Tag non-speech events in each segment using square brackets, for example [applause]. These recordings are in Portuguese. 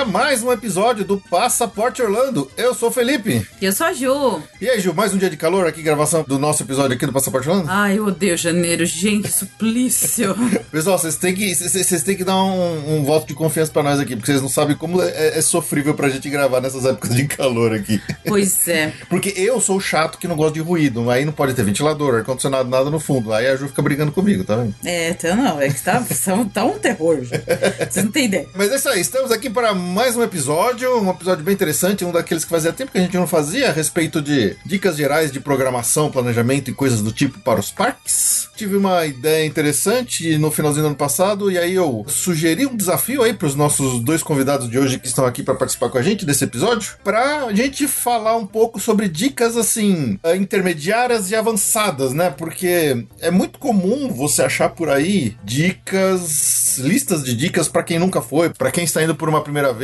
A mais um episódio do Passaporte Orlando. Eu sou o Felipe. E eu sou a Ju. E aí, Ju, mais um dia de calor aqui, gravação do nosso episódio aqui do Passaporte Orlando? Ai, eu odeio janeiro, gente, [laughs] suplício. Pessoal, vocês têm que, vocês têm que dar um, um, voto de confiança pra nós aqui, porque vocês não sabem como é, é sofrível pra gente gravar nessas épocas de calor aqui. Pois é. [laughs] porque eu sou chato que não gosta de ruído, aí não pode ter ventilador, ar-condicionado, nada no fundo. Aí a Ju fica brigando comigo, tá vendo? É, então não, é que tá, [laughs] tá um terror. Vocês não têm ideia. Mas é isso aí, estamos aqui para mais um episódio, um episódio bem interessante, um daqueles que fazia tempo que a gente não fazia, a respeito de dicas gerais de programação, planejamento e coisas do tipo para os parques. Tive uma ideia interessante no finalzinho do ano passado e aí eu sugeri um desafio aí para os nossos dois convidados de hoje que estão aqui para participar com a gente desse episódio, para a gente falar um pouco sobre dicas assim eh, intermediárias e avançadas, né? Porque é muito comum você achar por aí dicas, listas de dicas para quem nunca foi, para quem está indo por uma primeira vez.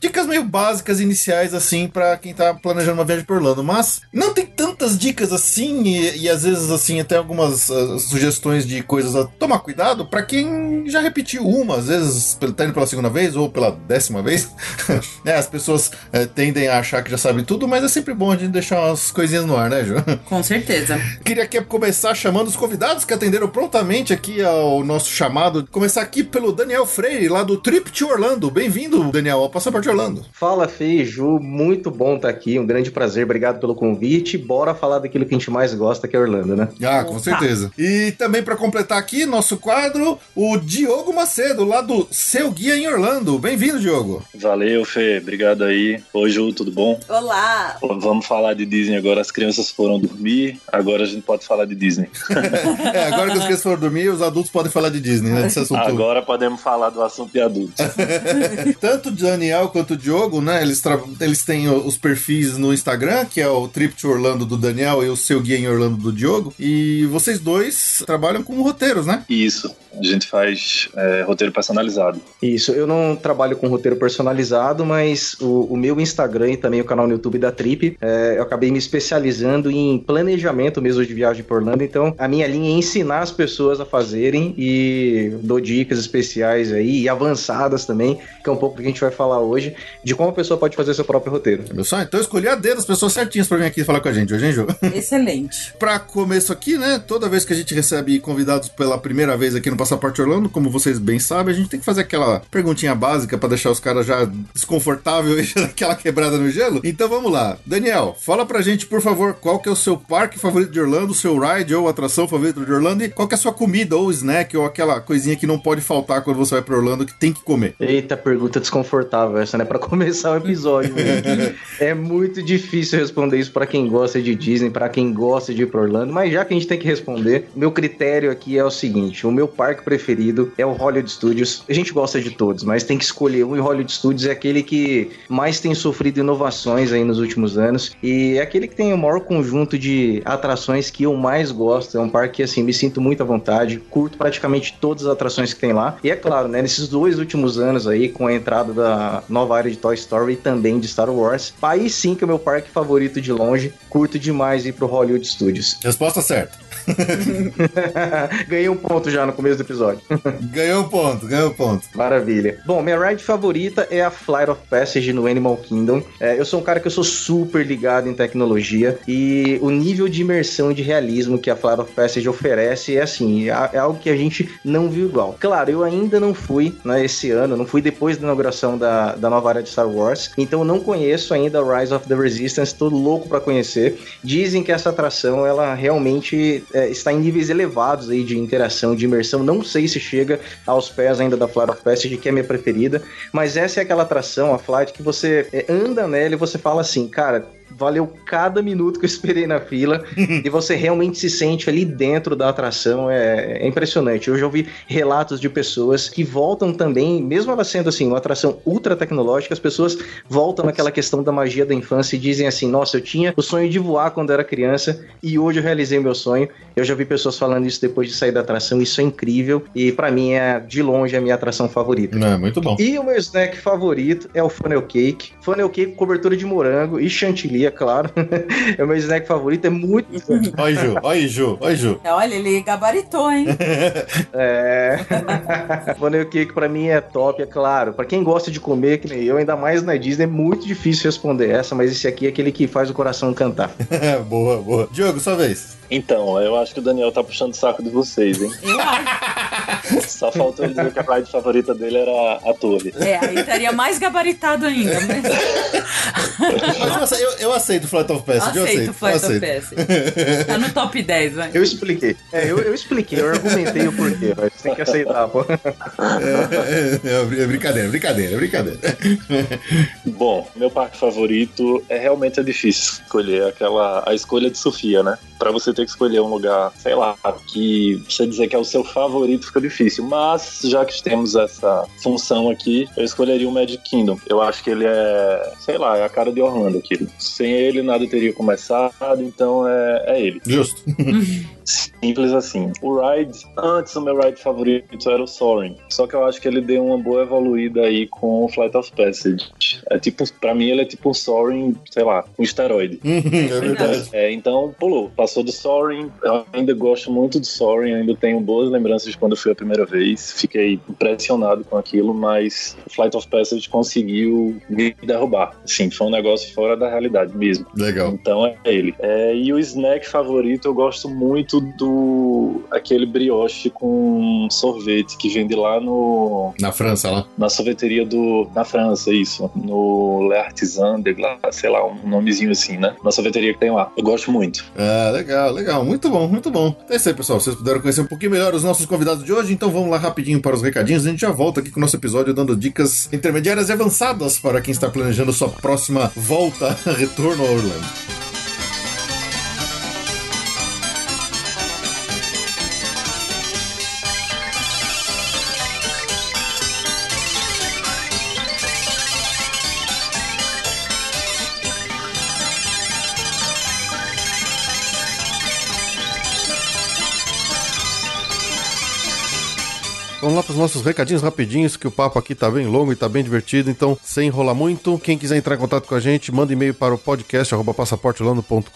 Dicas meio básicas iniciais, assim, para quem tá planejando uma viagem por Orlando. Mas não tem tantas dicas assim, e, e às vezes, assim, até algumas uh, sugestões de coisas a tomar cuidado para quem já repetiu uma, às vezes tá indo pela segunda vez ou pela décima vez. [laughs] é, as pessoas uh, tendem a achar que já sabem tudo, mas é sempre bom a gente deixar umas coisinhas no ar, né, Ju? [laughs] Com certeza. Queria aqui começar chamando os convidados que atenderam prontamente aqui ao nosso chamado. Começar aqui pelo Daniel Freire, lá do Trip to Orlando. Bem-vindo bem-vindo, Daniel, ao Passaporte Orlando. Fala, Fê Ju, muito bom estar tá aqui, um grande prazer, obrigado pelo convite. Bora falar daquilo que a gente mais gosta, que é Orlando, né? Ah, com certeza. E também para completar aqui nosso quadro, o Diogo Macedo, lá do Seu Guia em Orlando. Bem-vindo, Diogo. Valeu, Fê, obrigado aí. Oi, Ju, tudo bom? Olá. Vamos falar de Disney agora, as crianças foram dormir, agora a gente pode falar de Disney. [laughs] é, agora que as crianças foram dormir, os adultos podem falar de Disney, né? Agora podemos falar do assunto de adultos. [laughs] tanto Daniel quanto o Diogo, né? Eles, eles têm os perfis no Instagram, que é o Trip to Orlando do Daniel e o seu guia em Orlando do Diogo. E vocês dois trabalham com roteiros, né? Isso. A gente faz é, roteiro personalizado. Isso, eu não trabalho com roteiro personalizado, mas o, o meu Instagram e também o canal no YouTube da Trip, é, eu acabei me especializando em planejamento mesmo de viagem por Orlando. Então, a minha linha é ensinar as pessoas a fazerem e dou dicas especiais aí e avançadas também, que é um pouco do que a gente vai falar hoje, de como a pessoa pode fazer seu próprio roteiro. Meu sonho, então escolhi a dedo as pessoas certinhas para vir aqui falar com a gente hoje, hein, Ju? Excelente. [laughs] para começo aqui, né, toda vez que a gente recebe convidados pela primeira vez aqui no Passaporte Orlando, como vocês bem sabem, a gente tem que fazer aquela perguntinha básica para deixar os caras já desconfortáveis e [laughs] aquela quebrada no gelo. Então vamos lá. Daniel, fala pra gente, por favor, qual que é o seu parque favorito de Orlando, seu ride ou atração favorita de Orlando e qual que é a sua comida ou snack ou aquela coisinha que não pode faltar quando você vai pra Orlando que tem que comer. Eita, pergunta desconfortável essa, né? Para [laughs] começar o episódio. Né? é muito difícil responder isso para quem gosta de Disney, para quem gosta de ir pra Orlando, mas já que a gente tem que responder, meu critério aqui é o seguinte, o meu parque preferido preferido é o Hollywood Studios. A gente gosta de todos, mas tem que escolher um e o Hollywood Studios é aquele que mais tem sofrido inovações aí nos últimos anos e é aquele que tem o maior conjunto de atrações que eu mais gosto. É um parque que assim me sinto muito à vontade, curto praticamente todas as atrações que tem lá. E é claro, né, nesses dois últimos anos aí com a entrada da nova área de Toy Story e também de Star Wars, aí sim que é o meu parque favorito de longe. Curto demais ir pro Hollywood Studios. Resposta certa. [laughs] Ganhei um ponto já no começo do episódio. [laughs] Ganhou um ponto, ganhou um ponto. Maravilha. Bom, minha ride favorita é a Flight of Passage no Animal Kingdom. É, eu sou um cara que eu sou super ligado em tecnologia e o nível de imersão e de realismo que a Flight of Passage oferece é assim, é, é algo que a gente não viu igual. Claro, eu ainda não fui né, esse ano, não fui depois da inauguração da, da nova área de Star Wars, então eu não conheço ainda Rise of the Resistance, tô louco para conhecer. Dizem que essa atração, ela realmente é, está em níveis elevados aí de interação, de imersão, não sei se chega aos pés ainda da Flight of Passage, que é minha preferida, mas essa é aquela atração, a Flight, que você é, anda nela e você fala assim, cara, valeu cada minuto que eu esperei na fila [laughs] e você realmente se sente ali dentro da atração. É, é, impressionante. Eu já ouvi relatos de pessoas que voltam também, mesmo ela sendo assim, uma atração ultra tecnológica, as pessoas voltam naquela questão da magia da infância e dizem assim: Nossa, eu tinha o sonho de voar quando era criança e hoje eu realizei meu sonho. Eu já vi pessoas falando isso depois de sair da atração, isso é incrível e para mim é de longe a minha atração favorita. É, muito bom. E o meu snack favorito é o funnel cake. Funnel cake com cobertura de morango e chantilly é claro. [laughs] é o meu snack favorito, é muito. [laughs] Oi, Ju, oi, Ju, oi, Ju. Olha, ele gabaritou, hein? [laughs] é. Funnel cake pra mim é top, é claro. Pra quem gosta de comer, que nem eu, ainda mais na Disney, é muito difícil responder essa, mas esse aqui é aquele que faz o coração cantar. boa, boa. Diogo, sua vez. Então, eu acho que o Daniel tá puxando o saco de vocês, hein? Eu acho. Só faltou ele dizer que a ride favorita dele era a torre. É, aí estaria mais gabaritado ainda. Mas... Mas eu, eu, eu aceito o Flight of eu aceito aceito. o Flight eu of aceito. Passage. Tá no top 10, vai. Eu expliquei. É, eu, eu expliquei, eu argumentei o porquê, mas tem que aceitar, pô. É, é, é brincadeira, brincadeira, brincadeira. Bom, meu parque favorito é realmente é difícil escolher aquela a escolha de Sofia, né? Pra você ter que escolher um lugar, sei lá, que você dizer que é o seu favorito fica difícil. Mas já que temos essa função aqui, eu escolheria o Magic Kingdom. Eu acho que ele é, sei lá, é a cara de Orlando aqui. Sem ele nada teria começado, então é, é ele. Justo. [laughs] Simples assim. O ride, antes o meu ride favorito era o Soaring. Só que eu acho que ele deu uma boa evoluída aí com o Flight of Passage. É tipo, pra mim ele é tipo um Soaring, sei lá, um esteroide. é verdade. É, então pulou. Passou do Soaring. Eu ainda gosto muito do Soaring, ainda tenho boas lembranças de quando eu fui a primeira vez. Fiquei impressionado com aquilo, mas o Flight of Passage conseguiu me derrubar. Assim, foi um negócio fora da realidade mesmo. Legal. Então é ele. É, e o snack favorito eu gosto muito do aquele brioche com sorvete que vende lá no Na França, lá. na sorveteria do na França, isso, no Le Artisan de Glace, sei lá, um nomezinho assim, né? Na sorveteria que tem lá. Eu gosto muito. Ah, legal, legal. Muito bom, muito bom. É isso aí, pessoal. Vocês puderam conhecer um pouquinho melhor os nossos convidados de hoje, então vamos lá rapidinho para os recadinhos. A gente já volta aqui com o nosso episódio dando dicas intermediárias e avançadas para quem está planejando sua próxima volta, [laughs] retorno a Orlando. Vamos lá para os nossos recadinhos rapidinhos, que o papo aqui tá bem longo e tá bem divertido, então sem enrolar muito. Quem quiser entrar em contato com a gente, manda e-mail para o podcast arroba passaporteorlando.com.br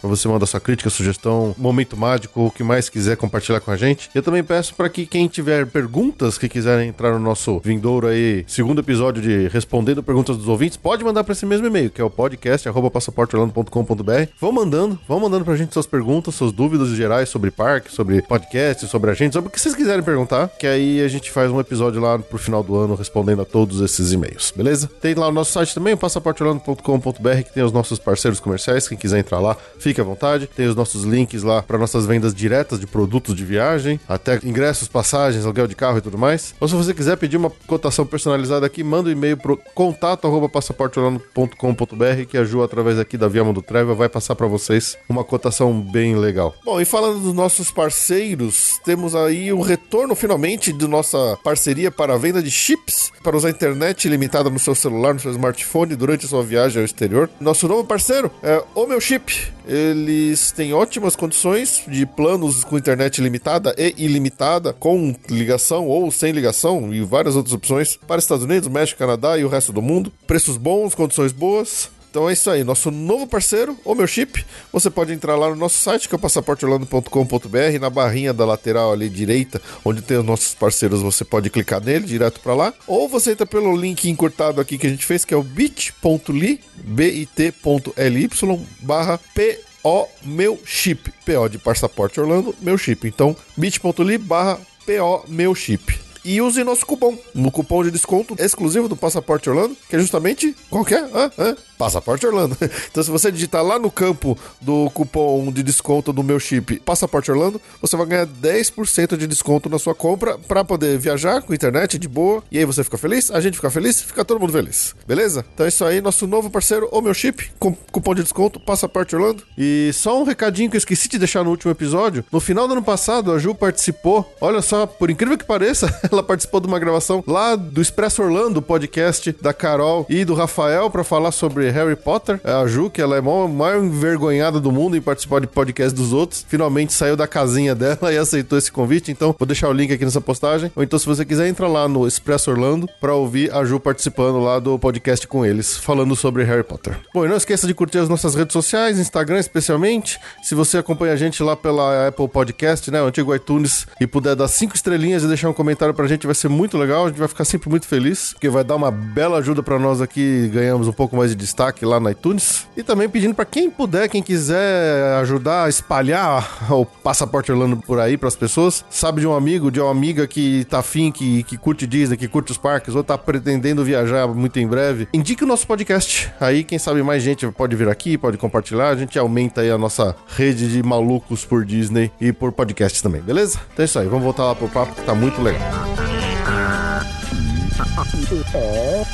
para você mandar sua crítica, sugestão, momento mágico, o que mais quiser compartilhar com a gente. Eu também peço para que quem tiver perguntas que quiserem entrar no nosso vindouro aí, segundo episódio de Respondendo Perguntas dos Ouvintes, pode mandar para esse mesmo e-mail, que é o podcast arroba passaporteorlando.com.br. Vão mandando, vão mandando pra gente suas perguntas, suas dúvidas gerais sobre parque, sobre podcast, sobre a gente, sobre o que vocês quiserem perguntar, que aí a gente faz um episódio lá pro final do ano respondendo a todos esses e-mails, beleza? Tem lá o nosso site também, o passaporteorlando.com.br, que tem os nossos parceiros comerciais, quem quiser entrar lá, fique à vontade. Tem os nossos links lá para nossas vendas diretas de produtos de viagem, até ingressos, passagens, aluguel de carro e tudo mais. Ou se você quiser pedir uma cotação personalizada aqui, manda um e-mail pro contato arroba passaporteorlando.com.br que a Ju, através aqui da Via Mundo Treva, vai passar para vocês uma cotação bem legal. Bom, e falando dos nossos parceiros, temos aí o retorno finalmente de nossa parceria para a venda de chips para usar internet ilimitada no seu celular, no seu smartphone durante a sua viagem ao exterior. Nosso novo parceiro é o Meu Chip. Eles têm ótimas condições de planos com internet ilimitada e ilimitada, com ligação ou sem ligação e várias outras opções para Estados Unidos, México, Canadá e o resto do mundo. Preços bons, condições boas. Então é isso aí, nosso novo parceiro, o meu chip. Você pode entrar lá no nosso site, que é o passaporteorlando.com.br, na barrinha da lateral ali direita, onde tem os nossos parceiros, você pode clicar nele direto para lá. Ou você entra pelo link encurtado aqui que a gente fez, que é o bit.ly, bit.ly barra p o meu chip. PO de passaporte Orlando, meu chip. Então, bit.ly barra PO meu chip. E use nosso cupom, no cupom de desconto exclusivo do Passaporte Orlando, que é justamente qualquer. Ah, ah, Passaporte Orlando. [laughs] Então, se você digitar lá no campo do cupom de desconto do meu chip Passaporte Orlando, você vai ganhar 10% de desconto na sua compra para poder viajar com internet de boa. E aí você fica feliz, a gente fica feliz, fica todo mundo feliz. Beleza? Então é isso aí, nosso novo parceiro, o meu chip, com cupom de desconto Passaporte Orlando. E só um recadinho que eu esqueci de deixar no último episódio. No final do ano passado, a Ju participou. Olha só, por incrível que pareça, [laughs] ela participou de uma gravação lá do Expresso Orlando, podcast da Carol e do Rafael para falar sobre Harry Potter. A Ju, que ela é a maior, envergonhada do mundo em participar de podcast dos outros, finalmente saiu da casinha [laughs] dela e aceitou esse convite. Então, vou deixar o link aqui nessa postagem. Ou então, se você quiser, entra lá no Expresso Orlando para ouvir a Ju participando lá do podcast com eles, falando sobre Harry Potter. Bom, e não esqueça de curtir as nossas redes sociais, Instagram especialmente. Se você acompanha a gente lá pela Apple Podcast, né, o antigo iTunes, e puder dar cinco estrelinhas e deixar um comentário pra gente, vai ser muito legal. A gente vai ficar sempre muito feliz, porque vai dar uma bela ajuda para nós aqui, ganhamos um pouco mais de lá no iTunes. E também pedindo para quem puder, quem quiser ajudar a espalhar [laughs] o Passaporte Orlando por aí para as pessoas, sabe de um amigo, de uma amiga que tá afim, que, que curte Disney, que curte os parques, ou tá pretendendo viajar muito em breve, indique o nosso podcast. Aí, quem sabe mais gente pode vir aqui, pode compartilhar, a gente aumenta aí a nossa rede de malucos por Disney e por podcast também, beleza? Então é isso aí, vamos voltar lá pro papo que tá muito legal.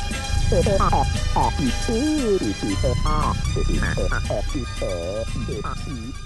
[laughs] Thank you.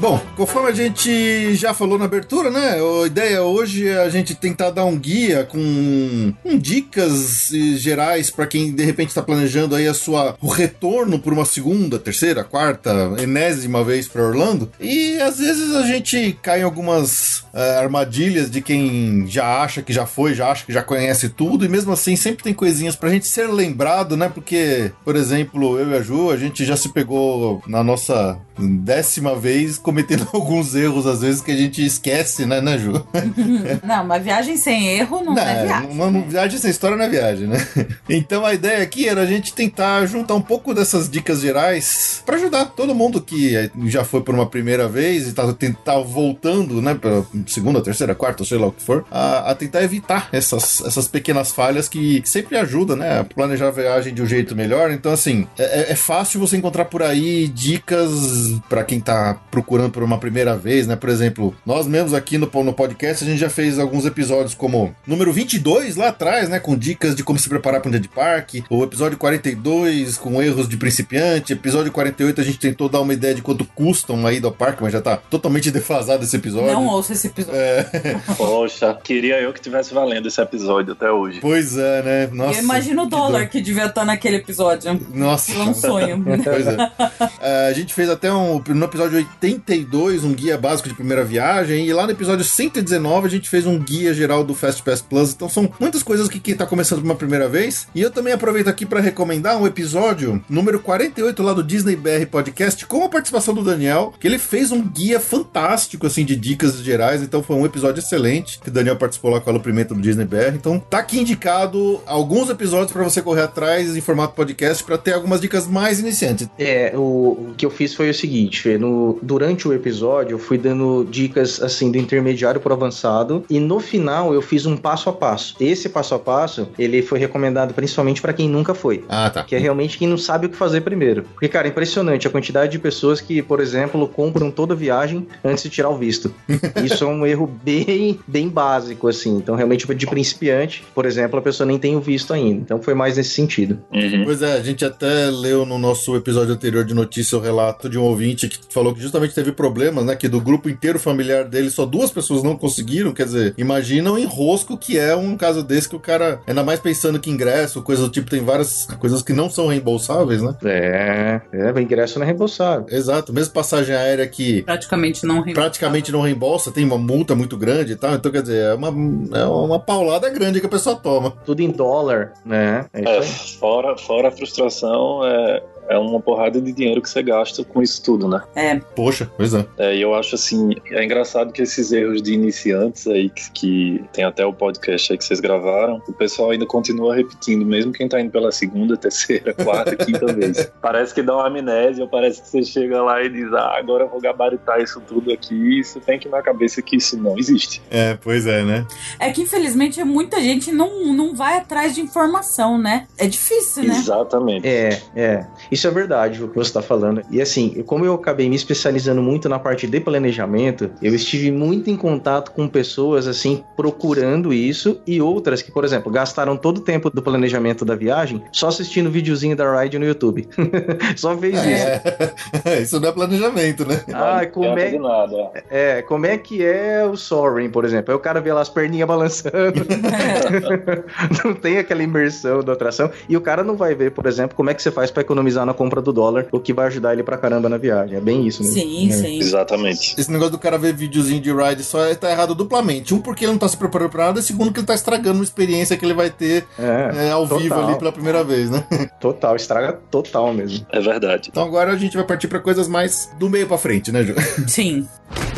Bom, conforme a gente já falou na abertura, né? A ideia hoje é a gente tentar dar um guia com, dicas gerais para quem de repente está planejando aí a sua o retorno por uma segunda, terceira, quarta, enésima vez para Orlando. E às vezes a gente cai em algumas uh, armadilhas de quem já acha que já foi, já acha que já conhece tudo e mesmo assim sempre tem coisinhas pra gente ser lembrado, né? Porque, por exemplo, eu e a Ju, a gente já se pegou na nossa décima vez cometendo [laughs] alguns erros, às vezes, que a gente esquece, né, né, Ju? [laughs] não, uma viagem sem erro não, não é viagem. Uma né? viagem sem história não é viagem, né? [laughs] Então a ideia aqui era a gente tentar juntar um pouco dessas dicas gerais para ajudar todo mundo que já foi por uma primeira vez e tá, tá voltando, né, pela segunda, terceira, quarta, sei lá o que for, a, a tentar evitar essas, essas pequenas falhas que sempre ajudam, né, a planejar a viagem de um jeito melhor. Então, assim, é, é fácil você encontrar por aí dicas para quem tá procurando por uma primeira vez, né? Por exemplo, nós mesmos aqui no, no podcast, a gente já fez alguns episódios como número 22 lá atrás, né? Com dicas de como se preparar para um dia de parque. O episódio 42 com erros de principiante. Episódio 48 a gente tentou dar uma ideia de quanto custa uma ida ao parque, mas já tá totalmente defasado esse episódio. Não ouça esse episódio. É. [laughs] [laughs] Poxa, queria eu que tivesse valendo esse episódio até hoje. Pois é, né? Nossa. Eu imagino o dólar que, que devia estar naquele episódio. Nossa. Foi um sonho. [laughs] pois é. é. A gente fez até um, no episódio 82 um guia básico de primeira viagem e lá no episódio 119 a gente fez um guia geral do Fast Pass Plus. Então são muitas coisas que quem tá começando uma primeira vez. E eu também aproveito aqui para recomendar um episódio número 48 lá do Disney BR Podcast com a participação do Daniel, que ele fez um guia fantástico assim de dicas gerais. Então foi um episódio excelente que o Daniel participou lá com a Pimenta do Disney BR. Então tá aqui indicado alguns episódios para você correr atrás em formato podcast para ter algumas dicas mais iniciantes. É, o, o que eu fiz foi o seguinte, Fê, no, durante o episódio eu fui dando dicas assim do intermediário pro avançado e no final eu fiz um passo a passo. Esse passo a passo, ele foi recomendado principalmente para quem nunca foi. Ah, tá. Que é realmente quem não sabe o que fazer primeiro. Porque, cara, é impressionante a quantidade de pessoas que, por exemplo, compram toda viagem antes de tirar o visto. [laughs] Isso é um erro bem, bem básico, assim. Então, realmente, de principiante, por exemplo, a pessoa nem tem o visto ainda. Então, foi mais nesse sentido. Uhum. Pois é, a gente até leu no nosso episódio anterior de notícia o relato de um ouvinte que falou que justamente teve problemas, né? Que do grupo inteiro familiar dele, só duas pessoas não conseguiram. Quer dizer, imagina o enrosco que é um caso desse que o cara, ainda mais pensando que ingresso, coisa do tipo, tem várias coisas que não são reembolsáveis, né? É, é, o ingresso não é reembolsável. Exato, mesmo passagem aérea que Praticamente não reembolsável. praticamente não reembolsa, tem uma multa muito grande e tal. Então, quer dizer, é uma, é uma paulada grande que a pessoa toma. Tudo em dólar, né? É É, isso aí. fora, fora a frustração, é, é uma porrada de dinheiro que você gasta com isso tudo, né? É, Poxa, pois é. É, e eu acho assim, é engraçado que esses erros de iniciantes aí, que, que tem até o podcast aí que vocês gravaram, o pessoal ainda continua repetindo, mesmo quem tá indo pela segunda, [laughs] terceira, quarta, quinta vez. Parece que dá uma amnésia, parece que você chega lá e diz, ah, agora eu vou gabaritar isso tudo aqui, isso tem que ir na cabeça que isso não existe. É, pois é, né? é que infelizmente muita gente não, não vai atrás de informação, né? É difícil, né? Exatamente. É, é. Isso é verdade o que você está falando. E assim, como eu acabei me especializando muito na parte de planejamento, eu estive muito em contato com pessoas assim procurando isso e outras que, por exemplo, gastaram todo o tempo do planejamento da viagem só assistindo o videozinho da Ride no YouTube. [laughs] só fez isso. É, [laughs] isso não é planejamento, né? Ah, Não como é, nada. é, como é que é o Soaring, por exemplo? Aí o cara vê lá as perninhas balançando. [laughs] não tem aquela imersão da atração. E o cara não vai ver, por exemplo, como é que você faz pra economizar na compra do dólar, o que vai ajudar ele pra caramba na viagem. É bem isso mesmo. Sim, É. sim. Exatamente. Esse negócio do cara ver videozinho de ride só é- tá errado duplamente. Um, porque ele não tá se preparando pra nada, e segundo, que ele tá estragando uma experiência que ele vai ter É, é, ao total. vivo ali pela primeira vez, né? [laughs] total, estraga total mesmo. É verdade. Então agora a gente vai partir pra coisas mais do meio pra frente, né, Ju? Sim. [laughs]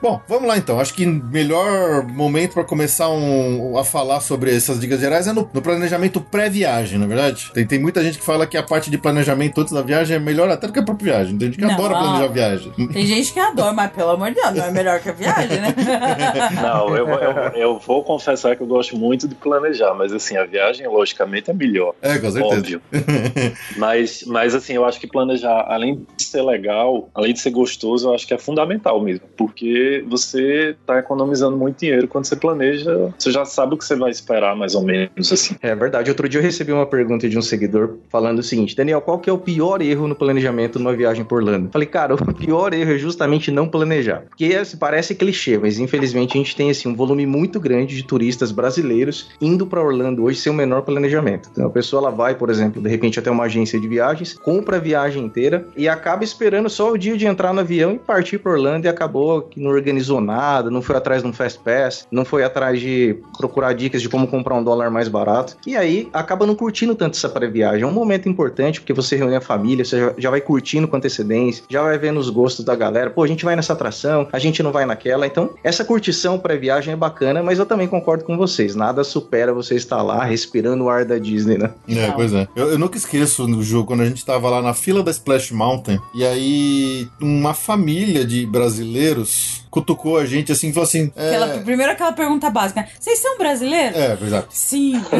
Bom, vamos lá então. Acho que melhor momento pra começar um- a falar sobre essas dicas gerais é no, no planejamento pré-viagem, na é verdade. Tem, tem muita gente que fala que a parte de planejamento antes da viagem é melhor até do que a própria viagem. Tem gente que Não. adora planejar a viagem. Tem gente que adora, mas pelo amor de Deus, não é melhor que a viagem, né? [laughs] Não, eu, eu, eu vou confessar que eu gosto muito de planejar, mas assim, a viagem, logicamente, é melhor. É, com certeza. Óbvio. [laughs] Mas, mas assim, eu acho que planejar, além de ser legal, além de ser gostoso, eu acho que é fundamental mesmo. Porque você tá economizando muito dinheiro quando você planeja, você já sabe o que você vai esperar, mais ou menos assim. É verdade. Outro dia eu recebi uma pergunta de um seguidor falando o seguinte: Daniel, qual que é o pior erro no planejamento numa viagem por Orlando? Falei, cara, o pior erro é justamente não planejar. Porque assim, parece clichê, mas infelizmente a gente tem assim, um volume muito grande de turistas brasileiros indo para Orlando hoje sem o menor planejamento. Então a pessoa ela vai, por exemplo, de repente até uma agência de viagens, compra a viagem inteira e acaba esperando só o dia de entrar no avião e partir para Orlando e acabou que não organizou nada, não foi atrás de um Fast Pass, não foi atrás de procurar dicas de como comprar um dólar mais barato. E aí acaba não curtindo tanto essa pré-viagem. É um momento importante porque você reúne a família, você já- vai curtindo com antecedência, já vai vendo os gostos da galera. Pô, a gente vai nessa atração, a gente não vai naquela. Então, essa curtição pré-viagem é bacana, mas eu também concordo com vocês. Nada supera você estar lá respirando o ar da Disney, né? É, pois é. Eu, eu nunca esqueço no jogo, quando a gente tava lá na fila da Splash Mountain, e aí uma família de brasileiros cutucou a gente assim e falou assim. É, Aquela, primeiro aquela pergunta básica. Vocês são brasileiros? é exato. Sim. [laughs]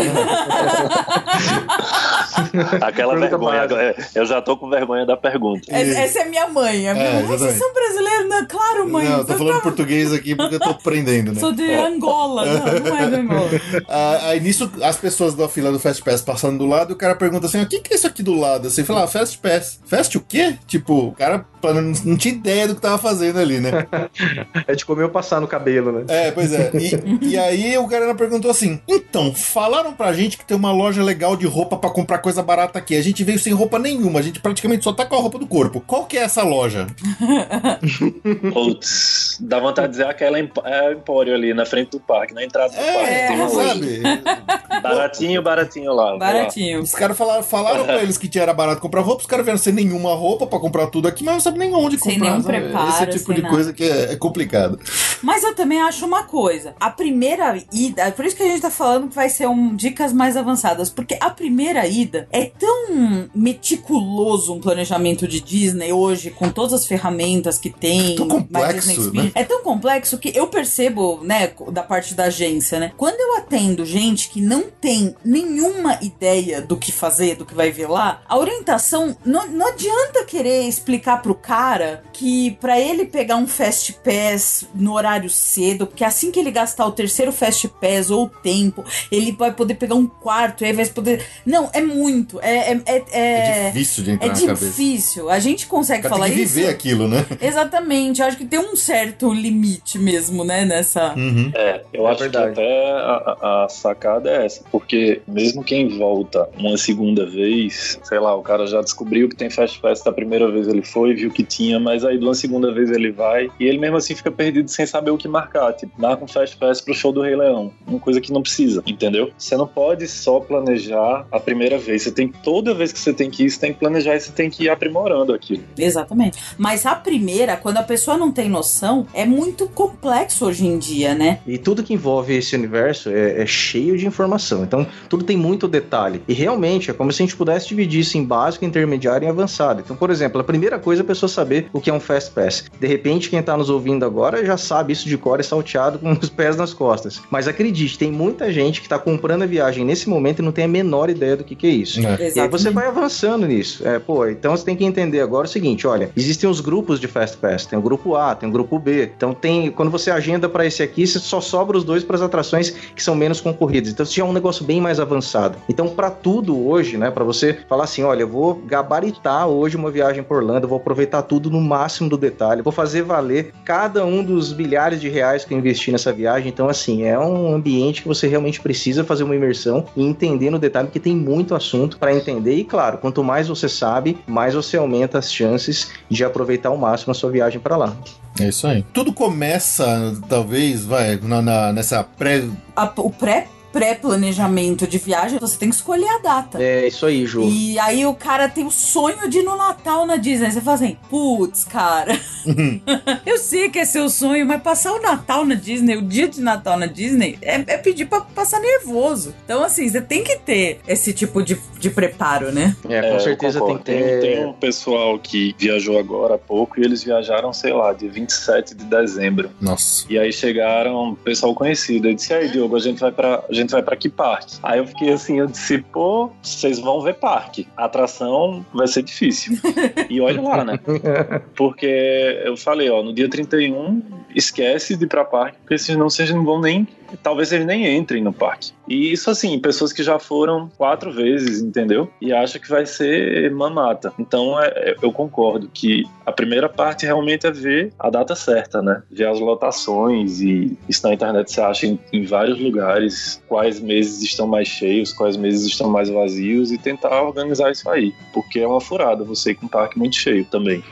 Aquela Pergunta vergonha, básica. é, eu já tô com vergonha da pergunta. Es- Essa é minha mãe. A minha É, mãe, vocês são brasileiros? Não, claro, mãe. Não, eu tô Eu falando português aqui porque eu tô aprendendo, né? Sou de Angola. Não, não é de Angola. [laughs] Ah, aí nisso, as pessoas da fila do Fast Pass passando do lado, e o cara pergunta assim: o que, que é isso aqui do lado? Assim, fala, ah, Fast Pass. Fast o quê? Tipo, o cara não, não tinha ideia do que tava fazendo ali, né? [laughs] É de comer ou passar no cabelo, né? É, pois é. E, [laughs] e aí o cara perguntou assim: então, falaram pra gente que tem uma loja legal de roupa pra comprar coisa barata aqui. A gente veio sem roupa nenhuma, a gente praticamente só tá com a roupa do corpo. Qual que é essa loja? [laughs] Putz, dá vontade de dizer aquela emp- é, empório ali na frente do parque, na entrada do parque. É, tem uma loja. sabe? Baratinho, baratinho lá. vai lá. Baratinho. Os caras falaram, falaram pra eles que tinha era barato comprar roupa, os caras vieram sem nenhuma roupa pra comprar tudo aqui, mas não sabem nem onde Sem comprar. nenhum sabe? preparo, Esse tipo sem de nada. coisa que é, é complicado. Mas eu também acho uma coisa. A primeira ida, é por isso que a gente tá falando que vai ser um dicas mais avançadas, porque a primeira ida é tão meticuloso um planejamento de Disney hoje, com todas as ferramentas que tem, Tão complexo, Disney né? É tão complexo que eu percebo, né, da parte da agência, né? Quando eu atendo gente que não tem nenhuma ideia do que fazer, do que vai ver lá, a orientação não, não adianta querer explicar pro cara que pra ele pegar um fast pass no horário cedo, porque assim que ele gastar o terceiro Fast Pass ou o tempo, ele vai poder pegar um quarto, e aí vai poder. Não, é muito. É, é, é, É difícil de entrar é na cabeça. difícil. A gente consegue falar tem que isso. viver aquilo, né? [laughs] Exatamente. Eu acho que tem um certo limite mesmo, né, nessa. Uhum. É, eu É acho verdade. que até a, a- a sacada é essa, porque mesmo quem volta uma segunda vez, sei lá, o cara já descobriu que tem Fast Pass da primeira vez ele foi, viu que tinha, mas aí de uma segunda vez ele vai e ele mesmo assim fica perdido sem saber o que marcar. Tipo, marca um Fast Pass pro show do Rei Leão, uma coisa que não precisa, entendeu? Você não pode só planejar a primeira vez, você tem toda vez que você tem que ir, você tem que planejar e você tem que ir aprimorando aquilo. Exatamente. Mas a primeira, quando a pessoa não tem noção, é muito complexo hoje em dia, né? E tudo que envolve esse universo é, é cheio de informação. Então, tudo tem muito detalhe. E realmente é como se a gente pudesse dividir isso em básico, intermediário e avançado. Então, por exemplo, a primeira coisa a pessoa saber o que é um Fast Pass. De repente, quem tá nos ouvindo agora já sabe isso de cor e salteado com [laughs] os pés nas costas. Mas acredite, tem muita gente que tá comprando a viagem nesse momento e não tem a menor ideia do que, que é isso. É. E aí você vai avançando nisso. É, pô, então você tem que entender agora o seguinte, olha, existem os grupos de Fast Pass, tem o grupo A, tem o grupo B. Então tem, quando você agenda para esse aqui, você só sobra os dois para as atrações que são menos concorridas. Então isso já é um negócio bem mais avançado. Então para tudo hoje, né, para você falar assim, olha, eu vou gabaritar hoje uma viagem por Orlando, eu vou aproveitar tudo no máximo do detalhe, vou fazer valer cada um dos milhares de reais que eu investi nessa viagem. Então assim, é um ambiente que você realmente precisa fazer uma imersão e entender no detalhe, porque tem muito assunto para entender. E claro, quanto mais você sabe, mais você aumenta as chances de aproveitar ao máximo a sua viagem para lá. É isso aí. Tudo começa, talvez, vai, na, na- nessa pré. A- o pré pré-planejamento de viagem, você tem que escolher a data. É isso aí, Ju. E aí o cara tem o sonho de ir no Natal na Disney. Você fala assim, putz, cara, [laughs] eu sei que é seu sonho, mas passar o Natal na Disney, o dia de Natal na Disney, é, é pedir pra passar nervoso. Então, assim, você tem que ter esse tipo de, de preparo, né? É, com É, certeza tem que ter. Tem, um pessoal que viajou agora há pouco e eles viajaram, sei lá, de 27 de dezembro. Nossa. E aí chegaram um pessoal conhecido. Eu disse, aí, Diogo, a gente vai pra, a gente vai pra que parque? Aí eu fiquei assim, eu disse, pô, vocês vão ver parque. A atração vai ser difícil. E olha lá, né? [laughs] Porque eu falei, ó, no dia 31, esquece de ir pra parque, porque senão vocês não vão nem. Talvez eles nem entrem no parque. E isso assim, pessoas que já foram quatro vezes, entendeu? E acham que vai ser mamata. Então é- é- eu concordo que a primeira parte realmente é ver a data certa, né? Ver as lotações e isso na internet você acha em, em vários lugares quais meses estão mais cheios, quais meses estão mais vazios e tentar organizar isso aí. Porque é uma furada você ir com um parque muito cheio também.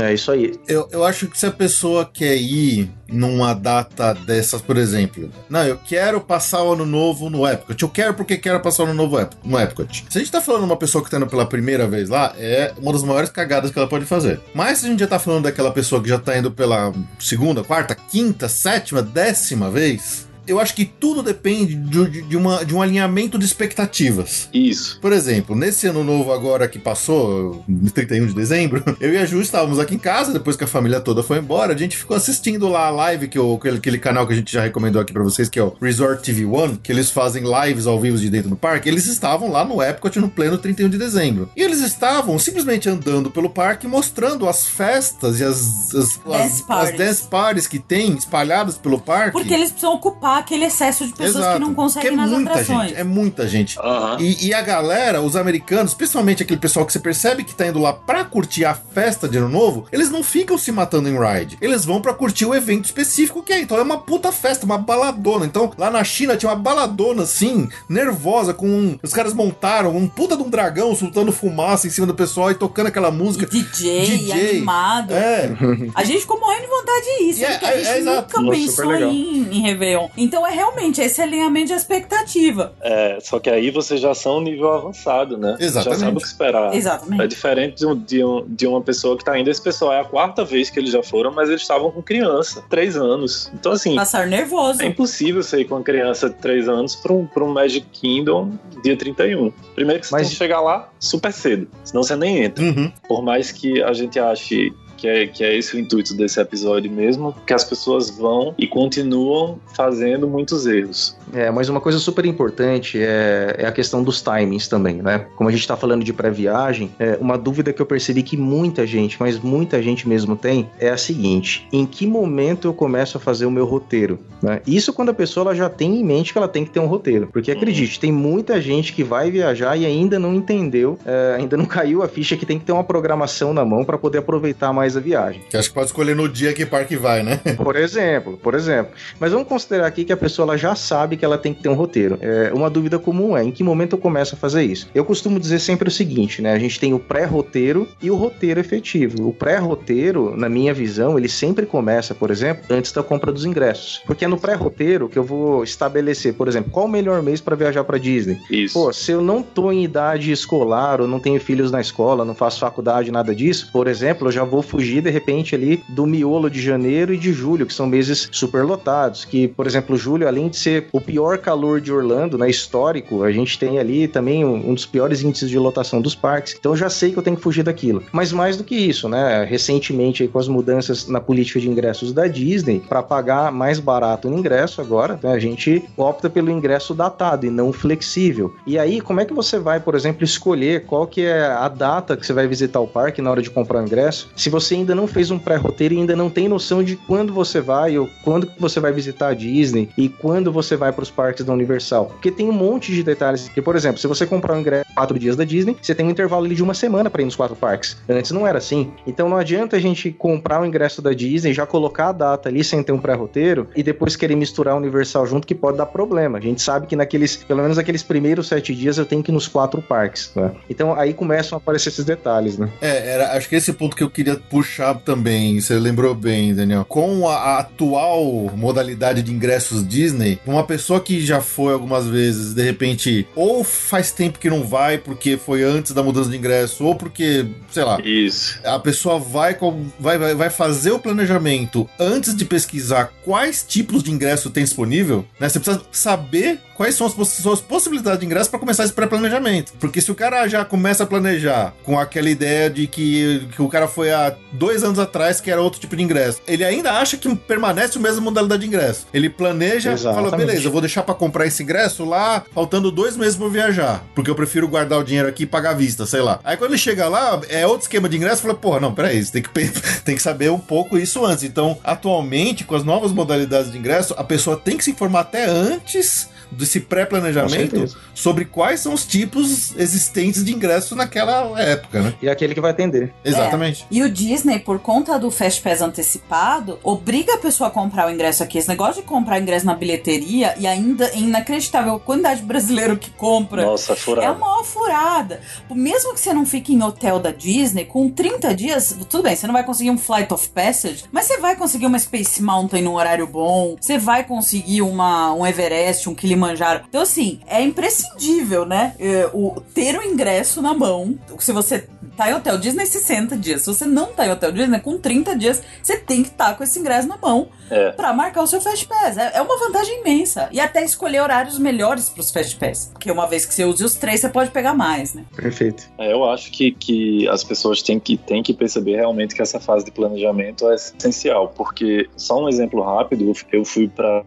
É isso aí. Eu, eu acho que se a pessoa quer ir numa data dessas, por exemplo, não, eu quero passar o ano novo no Epcot. Eu quero porque quero passar o ano novo no Epcot. Se a gente tá falando de uma pessoa que tá indo pela primeira vez lá, é uma das maiores cagadas que ela pode fazer. Mas se a gente já tá falando daquela pessoa que já tá indo pela segunda, quarta, quinta, sétima, décima vez. Eu acho que tudo depende de, de- de uma, de um alinhamento de expectativas. Isso. Por exemplo, nesse ano novo agora que passou, no 31 de dezembro, [laughs] eu e a Ju estávamos aqui em casa, depois que a família toda foi embora, a gente ficou assistindo lá a live, que o, aquele, aquele canal que a gente já recomendou aqui pra vocês, que é o Resort TV One, que eles fazem lives ao vivo de dentro do parque. Eles estavam lá no Epcot no pleno 31 de dezembro. E eles estavam simplesmente andando pelo parque, mostrando as festas e as, as, Dance as, parties. as dance parties que tem espalhadas pelo parque. Porque eles precisam ocupar aquele excesso de pessoas Exato. que não conseguem Porque é nas muita atrações. gente, é muita gente. Aham. E, e a galera, os americanos, especialmente aquele pessoal que você percebe que tá indo lá pra curtir a festa de ano novo, eles não ficam se matando em ride. Eles vão pra curtir o evento específico que é. Então é uma puta festa, uma baladona. Então lá na China tinha uma baladona assim, nervosa, com um, os caras montaram um puta de um dragão soltando fumaça em cima do pessoal e tocando aquela E música. DJ, DJ, animado. É, A gente ficou morrendo de vontade de ir, E sendo é- que a é- gente é nunca Nossa, pensou em, em Réveillon. Então é realmente esse alinhamento de expectativa. É, só que aí vocês já são nível avançado, né? Exatamente. Já sabe o que esperar. É Exatamente. diferente de, um- de um- de uma pessoa que tá indo. Esse pessoal é a quarta vez que eles já foram, mas eles estavam com criança, três anos. Então, assim, Passar nervoso. é impossível você ir com uma criança de três anos pra um, pra um Magic Kingdom dia 31. Primeiro que você Mas- tem que chegar lá super cedo, senão você nem entra. uhum. Por mais que a gente ache que é, que é esse o intuito desse episódio mesmo, que as pessoas vão e continuam fazendo muitos erros. É, mas uma coisa super importante é, é a questão dos timings também, né? Como a gente está falando de pré-viagem, é, uma dúvida que eu percebi que muita gente, mas muita gente mesmo tem, é a seguinte: em que momento eu começo a fazer o meu roteiro? Né? Isso quando a pessoa já tem em mente que ela tem que ter um roteiro. Porque uhum. acredite, tem muita gente que vai viajar e ainda não entendeu, é, ainda não [laughs] caiu a ficha que tem que ter uma programação na mão para poder aproveitar mais a viagem. Que acho que pode escolher no dia que parque vai, né? [laughs] Por exemplo, por exemplo. Mas vamos considerar aqui que a pessoa ela já sabe que ela tem que ter um roteiro. É, uma dúvida comum é em que momento eu começo a fazer isso? Eu costumo dizer sempre o seguinte, né? A gente tem o pré-roteiro e o roteiro efetivo. O pré-roteiro, na minha visão, ele sempre começa, por exemplo, antes da compra dos ingressos. Porque é no pré-roteiro que eu vou estabelecer, por exemplo, qual o melhor mês para viajar para Disney. Isso. Pô, se eu não tô em idade escolar ou não tenho filhos na escola, não faço faculdade, nada disso, por exemplo, eu já vou fugir de repente ali do miolo de janeiro e de julho, que são meses superlotados, que, por exemplo, julho, além de ser o pior calor de Orlando, né, histórico, a gente tem ali também um, um dos piores índices de lotação dos parques. Então eu já sei que eu tenho que fugir daquilo. Mas mais do que isso, né, recentemente com as mudanças na política de ingressos da Disney, para pagar mais barato o ingresso agora, né, a gente opta pelo ingresso datado e não flexível. E aí, como é que você vai, por exemplo, escolher qual que é a data que você vai visitar o parque na hora de comprar o ingresso? Se você ainda não fez um pré-roteiro e ainda não tem noção de quando você vai ou quando você vai visitar a Disney e quando você vai para os parques da Universal. Porque tem um monte de detalhes. Que, por exemplo, se você comprar um ingresso quatro dias da Disney, você tem um intervalo de uma semana para ir nos quatro parques. Antes não era assim. Então não adianta a gente comprar o ingresso da Disney, já colocar a data ali sem ter um pré-roteiro e depois querer misturar a Universal junto, que pode dar problema. A gente sabe que naqueles, pelo menos aqueles primeiros sete dias, eu tenho que ir nos quatro parques. Né? Então aí começam a aparecer esses detalhes, né? É, era, acho que esse ponto que eu queria puxar também, você lembrou bem, Daniel. Com a, a atual modalidade de ingressos Disney, uma pessoa que já foi algumas vezes, de repente, ou faz tempo que não vai porque foi antes da mudança de ingresso, ou porque, sei lá. Isso. A pessoa vai, vai, vai, vai fazer o planejamento antes de pesquisar quais tipos de ingresso tem disponível, né? Você precisa saber quais são as, poss suas possibilidades de ingresso para começar esse pré-planejamento. Porque se o cara já começa a planejar com aquela ideia de que, que o cara foi há dois anos atrás que era outro tipo de ingresso, ele ainda acha que permanece a mesma modalidade de ingresso. Ele planeja, Exatamente. fala, beleza, eu vou deixar para comprar esse ingresso lá, faltando dois meses para viajar, porque eu prefiro guardar o dinheiro aqui e pagar à vista, sei lá. Aí quando ele chega lá, é outro esquema de ingresso, fala, porra, não, peraí, você tem que, [laughs] tem que saber um pouco isso antes. Então, atualmente, com as novas modalidades de ingresso, a pessoa tem que se informar até antes desse pré-planejamento sobre quais são os tipos existentes de ingresso naquela época, né? E aquele que vai atender. Exatamente. É. E o Disney, por conta do Fast Pass antecipado, obriga a pessoa a comprar o ingresso aqui. Esse negócio de comprar ingresso na bilheteria e ainda é inacreditável a quantidade de brasileiro que compra. Nossa, furada. É uma furada. Mesmo que você não fique em hotel da Disney, com 30 dias, tudo bem, você não vai conseguir um Flight of Passage, mas você vai conseguir uma Space Mountain num horário bom, você vai conseguir uma, um Everest, um Kilimanjaro Kilimanjaro. Então, assim, é imprescindível, né? É, o, ter o ingresso na mão. Se você tá em hotel Disney, 60 dias. Se você não tá em hotel Disney, com 30 dias, você tem que estar tá com esse ingresso na mão é. para marcar o seu Fast Pass. É, é, uma vantagem imensa. E até escolher horários melhores pros Fast Pass. Porque uma vez que você use os três, você pode pegar mais, né? Perfeito. É, eu acho que, que as pessoas têm que, têm que perceber realmente que essa fase de planejamento é essencial. Porque, só um exemplo rápido, eu fui para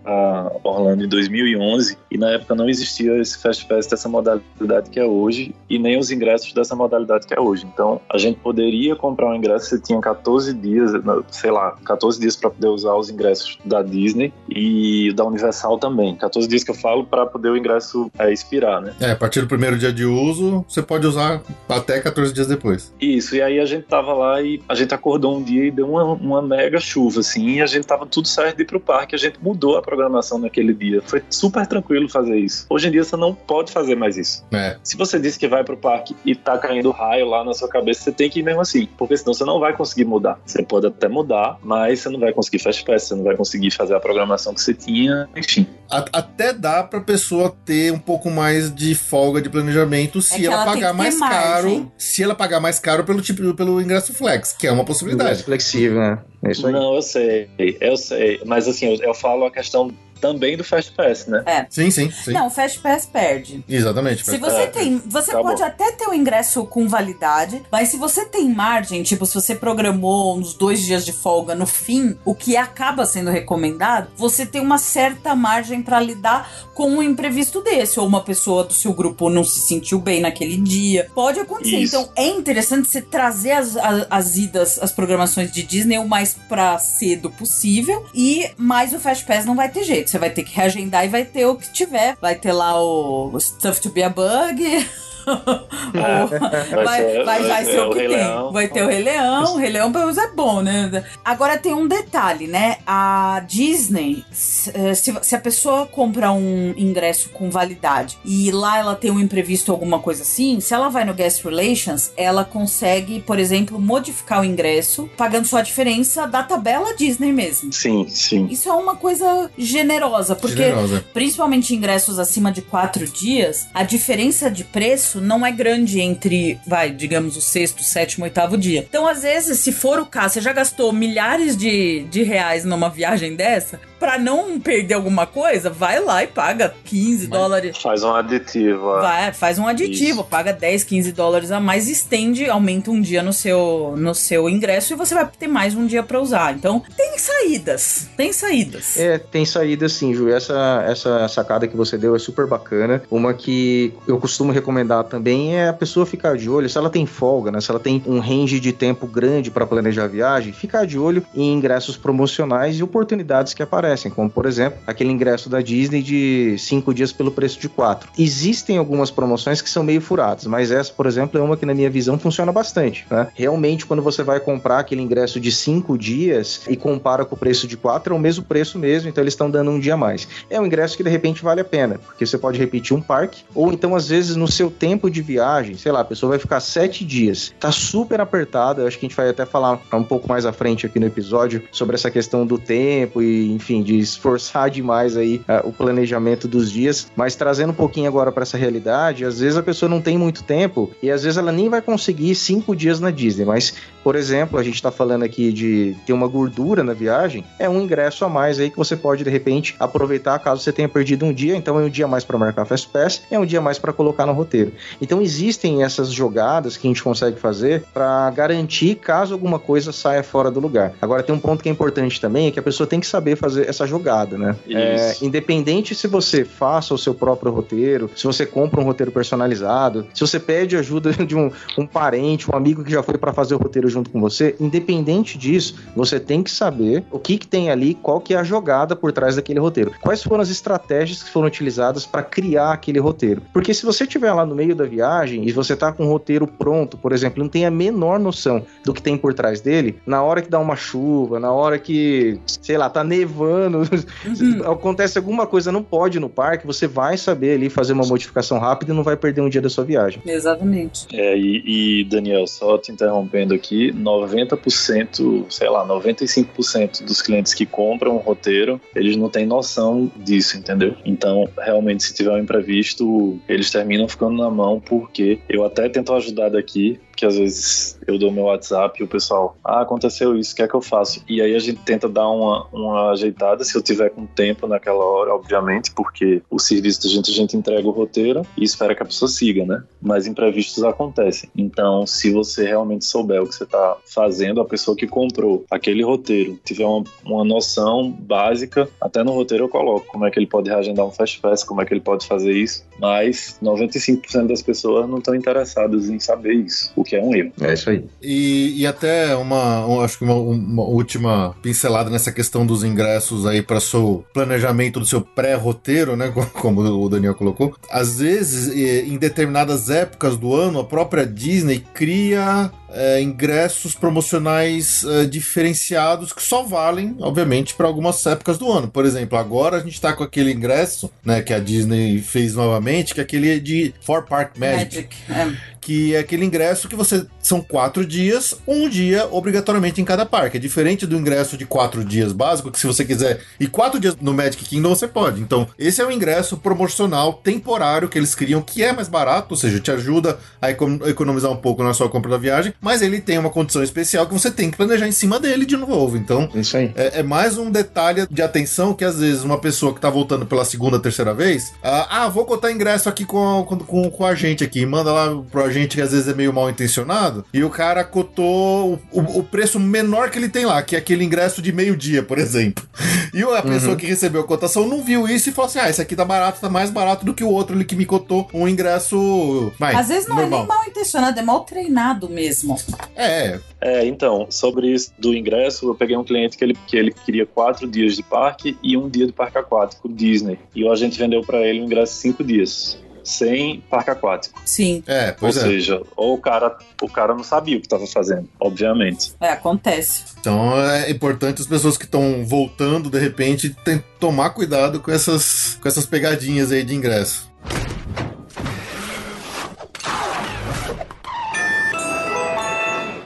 Orlando em 2011 e na época não existia esse Fast Pass dessa modalidade que é hoje e nem os ingressos dessa modalidade que é hoje. Então, a gente poderia comprar um ingresso, você tinha 14 dias, sei lá, 14 dias para poder usar os ingressos da Disney e da Universal também. 14 dias que eu falo para poder o ingresso é, expirar, né? É, a partir do primeiro dia de uso, você pode usar até 14 dias depois. Isso, e aí a gente tava lá e a gente acordou um dia e deu uma, uma mega chuva, assim, e a gente tava tudo certo de ir pro parque, a gente mudou a programação naquele dia. Foi super tranquilo fazer isso. Hoje em dia você não pode fazer mais isso. É. Se você disse que vai pro parque e tá caindo raio lá na sua cabeça, você tem que ir mesmo assim, porque senão você não vai conseguir mudar. Você pode até mudar, mas você não vai conseguir fast pass, você não vai conseguir fazer a programação que você tinha, enfim. Até dá pra pessoa ter um pouco mais de folga de planejamento se é ela, ela pagar mais caro, se ela pagar mais caro pelo tipo pelo ingresso flex, que é uma possibilidade. flexível, né? É isso aí. Não, eu sei, eu sei, mas assim, eu, eu falo a questão também do Fast Pass, né? É. Sim, sim, sim. Não, o Fast Pass perde. Exatamente. Se você É, tem. Você acabou. pode até ter o ingresso com validade, mas se você tem margem, tipo, se você programou uns dois dias de folga no fim, o que acaba sendo recomendado, você tem uma certa margem pra lidar com um imprevisto desse. Ou uma pessoa do seu grupo não se sentiu bem naquele dia. Pode acontecer. Isso. Então é interessante você trazer as, as, as idas, as programações de Disney o mais pra cedo possível. E mais o Fast Pass não vai ter jeito. Você vai ter que reagendar e vai ter o que tiver. Vai ter lá o Stuff to be a Bug. [laughs] [laughs] Vai, ser- vai, vai vai ser o que tem. Leão. Vai ter o Rei Leão. O Rei Leão pelo menos é bom, né? Agora tem um detalhe, né? A Disney, se, eh, se- se a pessoa compra um ingresso com validade e lá ela tem um imprevisto ou alguma coisa assim, se ela vai no Guest Relations, ela consegue, por exemplo, modificar o ingresso pagando só a diferença da tabela Disney mesmo. Sim, sim. Isso é uma coisa generosa, porque Generosa. principalmente ingressos acima de quatro dias, a diferença de preço não é grande entre, vai, digamos, o sexto, sétimo, oitavo dia. Então, às vezes, se for o caso, você já gastou milhares de, de reais numa viagem dessa, pra não perder alguma coisa, vai lá e paga 15 dólares. Faz um aditivo. ó. Vai, faz um aditivo, Isso. paga 10, 15 dólares a mais, estende, aumenta um dia no seu, no seu ingresso e você vai ter mais um dia pra usar. Então, tem saídas, tem saídas. É, tem saída sim, Ju. Essa, essa sacada que você deu é super bacana. Uma que eu costumo recomendar também é a pessoa ficar de olho, se ela tem folga, né? Se ela tem um range de tempo grande para planejar a viagem, ficar de olho em ingressos promocionais e oportunidades que aparecem, como por exemplo, aquele ingresso da Disney de cinco dias pelo preço de quatro. Existem algumas promoções que são meio furadas, mas essa, por exemplo, é uma que na minha visão funciona bastante, né? Realmente, quando você vai comprar aquele ingresso de cinco dias e compara com o preço de quatro, é o mesmo preço mesmo, então eles estão dando um dia a mais. É um ingresso que de repente vale a pena, porque você pode repetir um parque, ou então às vezes no seu tempo de viagem, sei lá, a pessoa vai ficar sete dias, tá super apertada, acho que a gente vai até falar um pouco mais à frente aqui no episódio sobre essa questão do tempo e, enfim, de esforçar demais aí ah, o planejamento dos dias, mas trazendo um pouquinho agora para essa realidade, às vezes a pessoa não tem muito tempo e às vezes ela nem vai conseguir cinco dias na Disney, mas por exemplo, a gente está falando aqui de ter uma gordura na viagem, é um ingresso a mais aí que você pode de repente aproveitar caso você tenha perdido um dia, então é um dia mais para marcar Fast Pass, é um dia mais para colocar no roteiro. Então existem essas jogadas que a gente consegue fazer para garantir caso alguma coisa saia fora do lugar. Agora tem um ponto que é importante também, é que a pessoa tem que saber fazer essa jogada, né? É, independente se você faça o seu próprio roteiro, se você compra um roteiro personalizado, se você pede ajuda [laughs] de um, um parente, um amigo que já foi para fazer o roteiro junto com você, independente disso, você tem que saber o que, que tem ali, qual que é a jogada por trás daquele roteiro. Quais foram as estratégias que foram utilizadas para criar aquele roteiro. Porque se você estiver lá no meio da viagem e você tá com o roteiro pronto, por exemplo, não tem a menor noção do que tem por trás dele, na hora que dá uma chuva, na hora que, sei lá, tá nevando, Uhum. [laughs] acontece alguma coisa, não pode ir no parque, você vai saber ali fazer uma modificação rápida e não vai perder um dia da sua viagem. Exatamente. É, e, e, Daniel, só te interrompendo aqui, 90%, sei lá, 95% dos clientes que compram um roteiro, eles não têm noção disso, entendeu? Então, realmente, se tiver um imprevisto, eles terminam ficando na mão, porque eu até tento ajudar daqui, que às vezes eu dou meu WhatsApp e o pessoal, ah, aconteceu isso, o que é que eu faço? E aí a gente tenta dar uma, uma ajeitada, se eu tiver com tempo naquela hora, obviamente, porque o serviço da gente, a gente entrega o roteiro e espera que a pessoa siga, né? Mas imprevistos acontecem. Então, se você realmente souber o que você está fazendo, a pessoa que comprou aquele roteiro tiver uma, uma noção básica, até no roteiro eu coloco como é que ele pode reagendar um Fast Pass, como é que ele pode fazer isso, mas 95% das pessoas não estão interessadas em saber isso, o que é um erro. É isso aí. E, e até uma, um- acho que uma, uma última pincelada nessa questão dos ingressos aí para seu planejamento do seu pré-roteiro, né? [laughs] Como o Daniel colocou. Às vezes, eh, em determinadas épocas do ano, a própria Disney cria eh, ingressos promocionais eh, diferenciados que só valem, obviamente, para algumas épocas do ano. Por exemplo, agora a gente tá com aquele ingresso, né, que a Disney fez novamente, que é aquele de Four Park Magic Magic. É. que é aquele ingresso que você são quatro dias, um dia obrigatoriamente em cada parque. É diferente do ingresso de quatro dias básico, que se você quiser ir quatro dias no Magic Kingdom, você pode. Então, esse é o ingresso promocional temporário que eles criam, que é mais barato, ou seja, te ajuda a eco- economizar um pouco na sua compra da viagem, mas ele tem uma condição especial que você tem que planejar em cima dele de novo. Então, Isso aí. é, é mais um detalhe de atenção que às vezes uma pessoa que tá voltando pela segunda, terceira vez, ah, ah, vou cotar ingresso aqui com, com, com, com a gente aqui, manda lá pro agente que às vezes é meio mal intencionado, e o cara cotou o, o preço menor que ele tem lá, que é aquele ingresso de meio-dia, por exemplo. E a pessoa que recebeu a cotação não viu isso e falou assim: ah, esse aqui tá barato, tá mais barato do que o outro ali que me cotou um ingresso. Vai, Às vezes não é normal. nem mal intencionado, é mal treinado mesmo. É, É, então, sobre isso do ingresso, eu peguei um cliente que ele, que ele queria quatro dias de parque e um dia de parque aquático Disney. E a gente vendeu pra ele um ingresso de cinco dias, sem parque aquático. Sim, é, pois Ou é. seja, ou o cara, o cara não sabia o que estava fazendo, obviamente. é, acontece. Então é importante as pessoas que estão voltando de repente tem, tomar cuidado com essas, com essas pegadinhas aí de ingresso.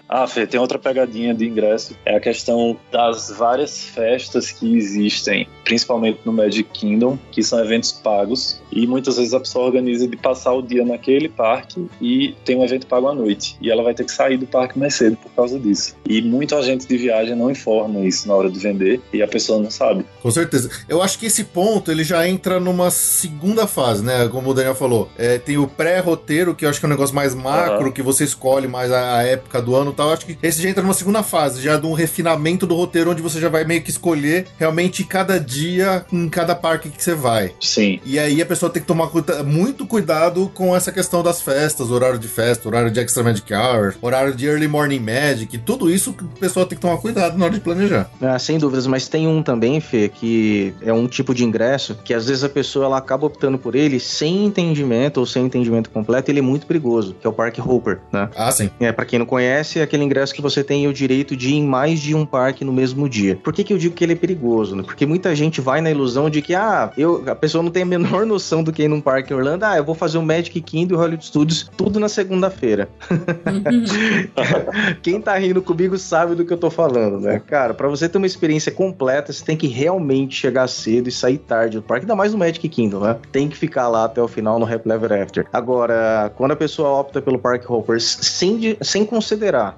Ah, Fê, tem outra pegadinha de ingresso. É a questão das várias festas que existem, principalmente no Magic Kingdom, que são eventos pagos. E muitas vezes a pessoa organiza de passar o dia naquele parque e tem um evento pago à noite. E ela vai ter que sair do parque mais cedo por causa disso. E muito agente de viagem não informa isso na hora de vender e a pessoa não sabe. Com certeza. Eu acho que esse ponto ele já entra numa segunda fase, né? Como o Daniel falou. É, tem o pré-roteiro, que eu acho que é um negócio mais macro, Aham. que você escolhe mais a, época do ano tal. Eu acho que esse já entra numa segunda fase, já de um refinamento do roteiro, onde você já vai meio que escolher realmente cada dia em cada parque que você vai. Sim. E aí a pessoa tem que tomar muito cuidado com essa questão das festas, horário de festa, horário de Extra Magic Hour, horário de Early Morning Magic, tudo isso que a pessoa tem que tomar cuidado na hora de planejar. Ah, sem dúvidas, mas tem um também, Fê, que é um tipo de ingresso que às vezes a pessoa ela acaba optando por ele sem entendimento ou sem entendimento completo, ele é muito perigoso, que é o Park Hopper, né? Ah, sim. É, para quem não conhece, é aquele ingresso que você tem o direito de ir em mais de um parque no mesmo dia. Por que, que eu digo que ele é perigoso? Né? Porque muita gente vai na ilusão de que, ah, eu, a pessoa não tem a menor [laughs] noção do que ir num parque em Orlando, ah, eu vou fazer o Magic Kingdom e o Hollywood Studios tudo na segunda-feira. [laughs] Quem tá rindo comigo sabe do que eu tô falando, né? Cara, pra você ter uma experiência completa, você tem que realmente chegar cedo e sair tarde do parque, ainda mais no Magic Kingdom, né? Tem que ficar lá até o final no Happy Ever After. Agora, quando a pessoa opta pelo Park Hoppers sem, de- sem considerar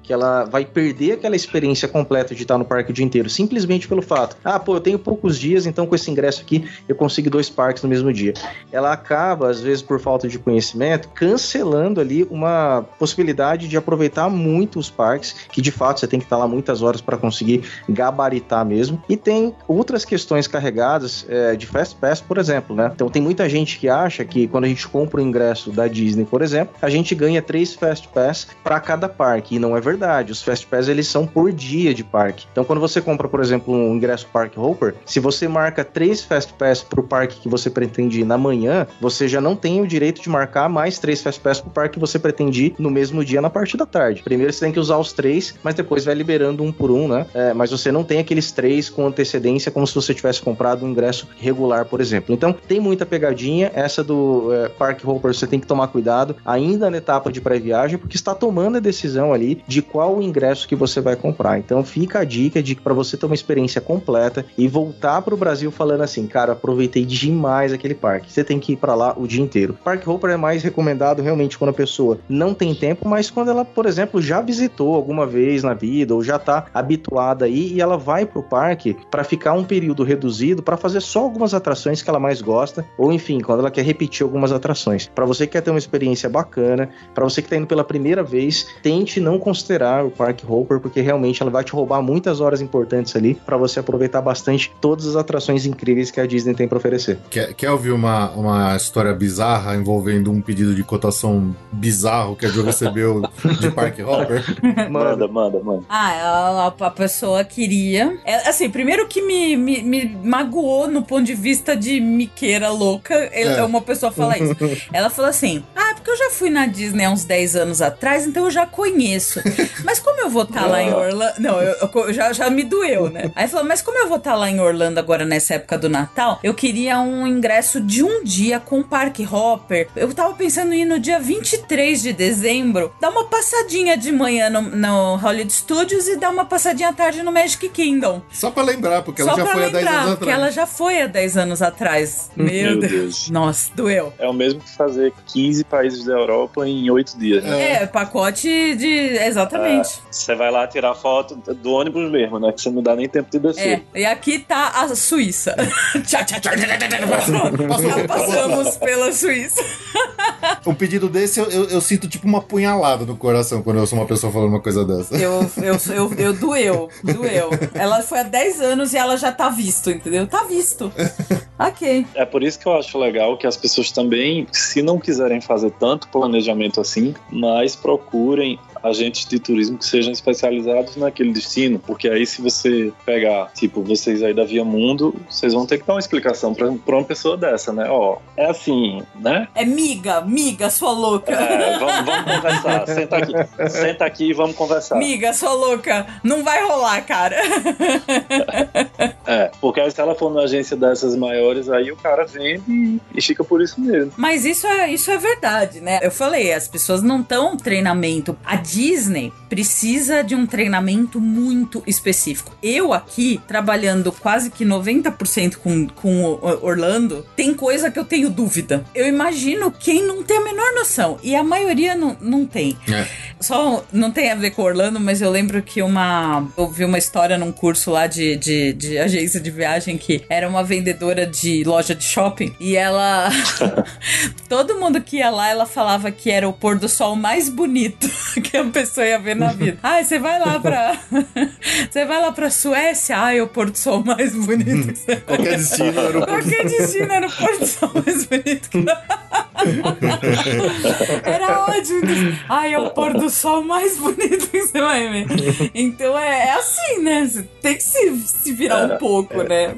que ela vai perder aquela experiência completa de estar no parque o dia inteiro, simplesmente pelo fato, ah, pô, eu tenho poucos dias, então com esse ingresso aqui eu consigo dois parques no mesmo dia. Ela acaba, às vezes, por falta de conhecimento, cancelando ali uma possibilidade de aproveitar muito os parques, que de fato você tem que estar lá muitas horas para conseguir gabaritar mesmo. E tem outras questões carregadas é, de Fast Pass, por exemplo, né? Então tem muita gente que acha que quando a gente compra o ingresso da Disney, por exemplo, a gente ganha três Fast Pass para cada parque. E não é verdade. Os Fast Pass eles são por dia de parque. Então quando você compra, por exemplo, um ingresso Park Hopper, se você marca três Fast Pass para o parque que você pretende ir na manhã, você já não tem o direito de marcar mais três Fast Pass para o parque que você pretende ir no mesmo dia na parte da tarde. Primeiro você tem que usar os três, mas depois vai liberando um por um, né? É, mas você não tem aqueles três com antecedência como se você tivesse comprado um ingresso regular, por exemplo. Então tem muita pegadinha. Essa do é, Park Hopper você tem que tomar cuidado ainda na etapa de pré-viagem, porque está tomando a decisão ali de qual o ingresso que você vai comprar. Então fica a dica de para você ter uma experiência completa e voltar para o Brasil falando assim, cara, aproveitei demais aquele parque. Você tem que ir para lá o dia inteiro. Park Hopper é mais recomendado realmente quando a pessoa não tem tempo, mas quando ela, por exemplo, já visitou alguma vez na vida ou já tá habituada aí e ela vai pro parque para ficar um período reduzido para fazer só algumas atrações que ela mais gosta, ou enfim, quando ela quer repetir algumas atrações. Para você que quer ter uma experiência bacana, para você que tá indo pela primeira vez, tente não considerar o Park Hopper, porque realmente ela vai te roubar muitas horas importantes ali para você aproveitar bastante todas as atrações incríveis que a Disney tem para oferecer. Quer, quer ouvir uma, uma história bizarra envolvendo um pedido de cotação bizarro que a Jo recebeu de Park Hopper? [laughs] Manda, manda, manda. Ah, a, a pessoa queria. É, assim, primeiro que me, me, me magoou no ponto de vista de miqueira louca, ele- É. uma pessoa fala isso. [laughs] Ela falou assim: Ah, porque eu já fui na Disney há uns 10 anos atrás, então eu já conheço. Mas como eu vou estar lá em Orlando. Não, eu, eu- já, já me doeu, né? Aí falou: Mas como eu vou estar lá em Orlando agora nessa época do Natal, eu queria um ingresso de um dia com Park Hopper. Eu tava pensando em ir no dia 23 de dezembro, dar uma passadinha de manhã no, no Hollywood Studios e dar uma passadinha à tarde no Magic Kingdom. Só pra lembrar, porque ela Só já pra foi há 10 lembrar, anos porque atrás. ela já foi há 10 anos atrás. Meu, Meu Deus. Deus. Nossa, doeu. É o mesmo que fazer 15 para países da Europa em oito dias. Né? É, pacote de. Exatamente. É, você vai lá tirar foto do ônibus mesmo, né? Que você não dá nem tempo de descer. É, e aqui tá a Suíça. passamos pela Suíça. [laughs] Um pedido desse eu, eu, eu, sinto tipo uma punhalada no coração quando eu sou uma pessoa falando uma coisa dessa. Eu, eu, [laughs] eu, eu doeu, doeu. Ela foi há 10 anos e ela já tá visto, entendeu? Tá visto. [laughs] ok. É por isso que eu acho legal que as pessoas também, se não quiserem fazer tanto planejamento assim, mas procurem agentes de turismo que sejam especializados naquele destino, porque aí se você pegar, tipo, vocês aí da Via Mundo, vocês vão ter que dar uma explicação pra, pra uma pessoa dessa, né? Ó, é assim, né? É miga, miga, sua louca. É, vamos, vamos [laughs] conversar, senta aqui, senta aqui e vamos conversar. Miga, sua louca, não vai rolar, cara. [laughs] É, porque aí se ela for numa agência dessas maiores, aí o cara vende e fica por isso mesmo. Mas isso é, isso é verdade, né? Eu falei, as pessoas não estão treinamento. A Disney precisa de um treinamento muito específico. Eu aqui, trabalhando quase que 90% com, com Orlando, tem coisa que eu tenho dúvida. Eu imagino quem não tem a menor noção. E a maioria não, não tem. É. Só não tem a ver com Orlando, mas eu lembro que uma. Eu vi uma história num curso lá de, de, de agência de viagem que era uma vendedora de loja de shopping. E ela. [laughs] [laughs] todo mundo que ia lá, ela falava que era o pôr do sol mais bonito [laughs] que a pessoa ia ver na vida. [laughs] Ai, você vai lá pra. [laughs] você vai lá pra Suécia? Ai, o pôr do sol mais bonito. Qualquer destino era o pôr Qualquer destino era o pôr do sol mais bonito. [laughs] era ótimo. Ai, é o pôr do sol mais bonito que você vai ver. Então é, é assim, né? Você tem que se, se virar um pouco, né?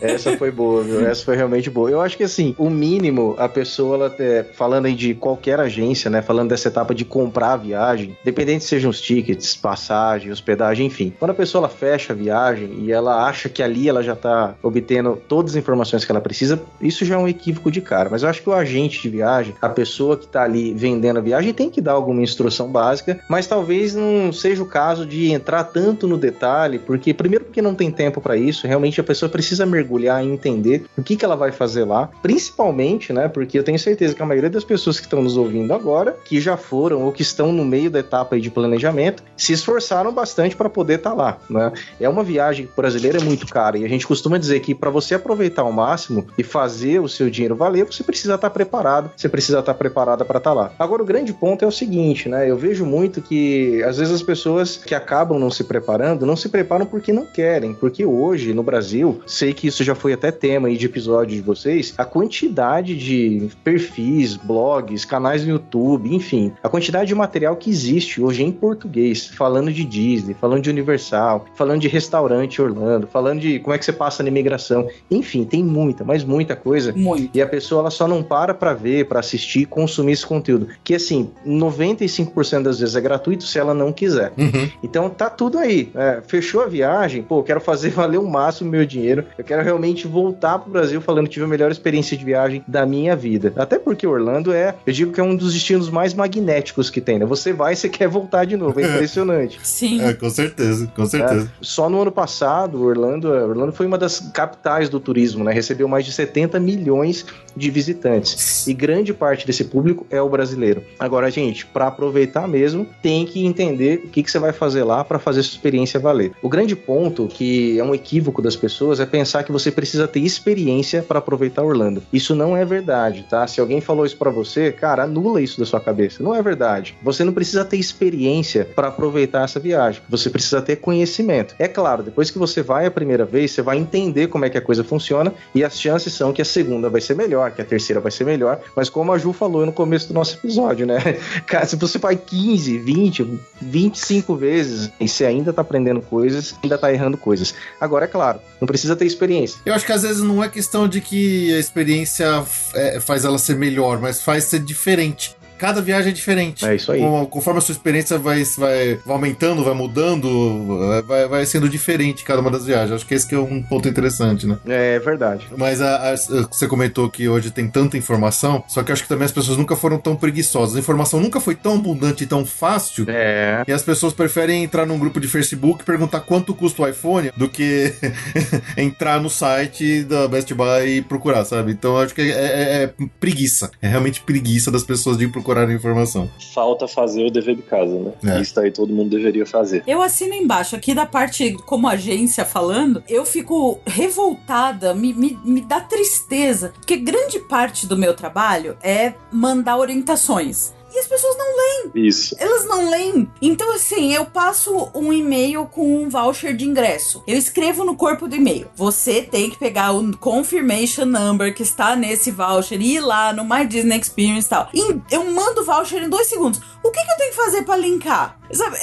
Essa foi boa, viu? Essa foi realmente boa. Eu acho que assim, o mínimo, a pessoa, ela ter, falando aí de qualquer agência, né? Falando dessa etapa de comprar a viagem, dependente se sejam os tickets, passagem, hospedagem, enfim. Quando a pessoa ela fecha a viagem e ela acha que ali ela já tá obtendo todas as informações que ela precisa, isso já é um equívoco de cara. Mas eu acho que o agente de viagem, a pessoa que tá ali vendendo a viagem, tem que dar alguma instrução básica, mas talvez não seja o caso de entrar tanto no detalhe, porque primeiro porque não tem tempo para isso, realmente a pessoa precisa mergulhar e entender o que, que ela vai fazer lá, principalmente, né? Porque eu tenho certeza que a maioria das pessoas que estão nos ouvindo agora, que já foram ou que estão no meio da etapa de planejamento, se esforçaram bastante para poder estar tá lá, né? É uma viagem brasileira é muito cara e a gente costuma dizer que para você aproveitar ao máximo e fazer o seu dinheiro valer, você precisa estar tá preparado, você precisa estar tá preparada para estar lá. Agora o grande ponto é o seguinte, né? Eu vejo muito que às vezes as pessoas que acabam não se preparando, não se preparam porque não querem, porque hoje no Brasil, sei que isso já foi até tema aí de episódio de vocês, a quantidade de perfis, blogs, canais no YouTube, enfim, a quantidade de material que existe hoje em português, falando de Disney, falando de Universal, falando de restaurante Orlando, falando de como é que você passa na imigração, enfim, tem muita, mas muita coisa. Muito. E a pessoa ela só não para para ver, para assistir, consumir esse conteúdo, que assim, 95% das vezes é gratuito se ela não quiser. Uhum. Então tá tudo aí. É, fechou a viagem, pô, quero fazer [laughs] valer o máximo meu dinheiro. Eu quero realmente voltar pro Brasil falando que tive a melhor experiência de viagem da minha vida. Até porque Orlando é, eu digo que é um dos destinos mais magnéticos que tem, né? Você vai e você quer voltar de novo. É [laughs] impressionante. Sim. É, com certeza, com certeza. É, só no ano passado, Orlando, Orlando foi uma das capitais do turismo, né? Recebeu mais de 70 milhões de visitantes. E grande parte desse público é o brasileiro. Agora, gente, para aproveitar mesmo, tem que entender o que, que você vai fazer lá para fazer sua experiência valer. O grande ponto, que é um equívoco das pessoas, é pensar que você precisa ter experiência para aproveitar Orlando. Isso não é verdade, tá? Se alguém falou isso para você, cara, anula isso da sua cabeça. Não é verdade. Você não precisa ter experiência para aproveitar essa viagem. Você precisa ter conhecimento. É claro, depois que você vai a primeira vez, você vai entender como é que a coisa funciona e as chances são que a segunda vai ser melhor, que a terceira vai ser melhor. Mas como a Ju falou no começo do nosso episódio, né? [laughs] Cara, se você vai 15, 20, 25 vezes e você ainda tá aprendendo coisas, ainda tá errando coisas. Agora, é claro, não precisa ter experiência. Eu acho que às vezes não é questão de que a experiência é, faz ela ser melhor, mas faz ser diferente. Cada viagem é diferente. É isso aí. Com- Conforme a sua experiência vai, vai, vai aumentando, vai mudando, vai, vai sendo diferente cada uma das viagens. Acho que esse que é um ponto interessante, né? É verdade. Mas a- a- você comentou que hoje tem tanta informação, só que acho que também as pessoas nunca foram tão preguiçosas. A informação nunca foi tão abundante e tão fácil. É. E as pessoas preferem entrar num grupo de Facebook e perguntar quanto custa o iPhone do que [laughs] entrar no site da Best Buy e procurar, sabe? Então acho que é, é- é preguiça. É realmente preguiça das pessoas de procurar informação. Falta fazer o dever de casa, né? É. Isso aí todo mundo deveria fazer. Eu assino embaixo, aqui da parte como agência falando, eu fico revoltada, me, me, me dá tristeza, porque grande parte do meu trabalho é mandar orientações. E as pessoas não Isso. elas não leem. Então, assim, eu passo um e-mail com um voucher de ingresso. Eu escrevo no corpo do e-mail. Você tem que pegar o confirmation number que está nesse voucher e ir lá no My Disney Experience e tal. E eu mando o voucher em dois segundos. O que, que eu tenho que fazer pra linkar? Sabe?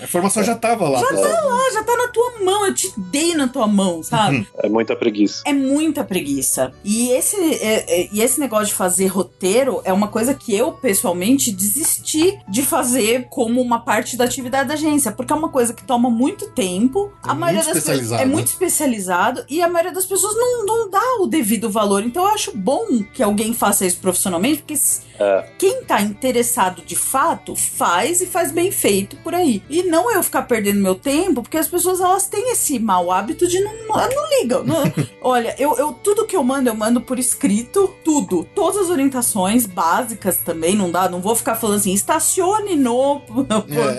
A informação já tava lá. pessoal. Ah, já tá na tua mão, eu te dei na tua mão, sabe? É muita preguiça. É muita preguiça. E esse, é- é- e esse negócio de fazer roteiro é uma coisa que eu, pessoalmente, desisti de fazer como uma parte da atividade da agência. Porque é uma coisa que toma muito tempo. É a maioria muito das pessoas é né? muito especializado e a maioria das pessoas não, não dá o devido valor. Então eu acho bom que alguém faça isso profissionalmente, porque É. quem tá interessado de fato faz e faz bem feito por aí. E não eu ficar perdendo meu tempo, porque as pessoas elas têm esse mau hábito de não, não, não ligam. Não- [laughs] olha, eu, eu tudo que eu mando, eu mando por escrito, tudo. Todas as orientações básicas também, não dá, não vou ficar falando assim, estacione no [laughs]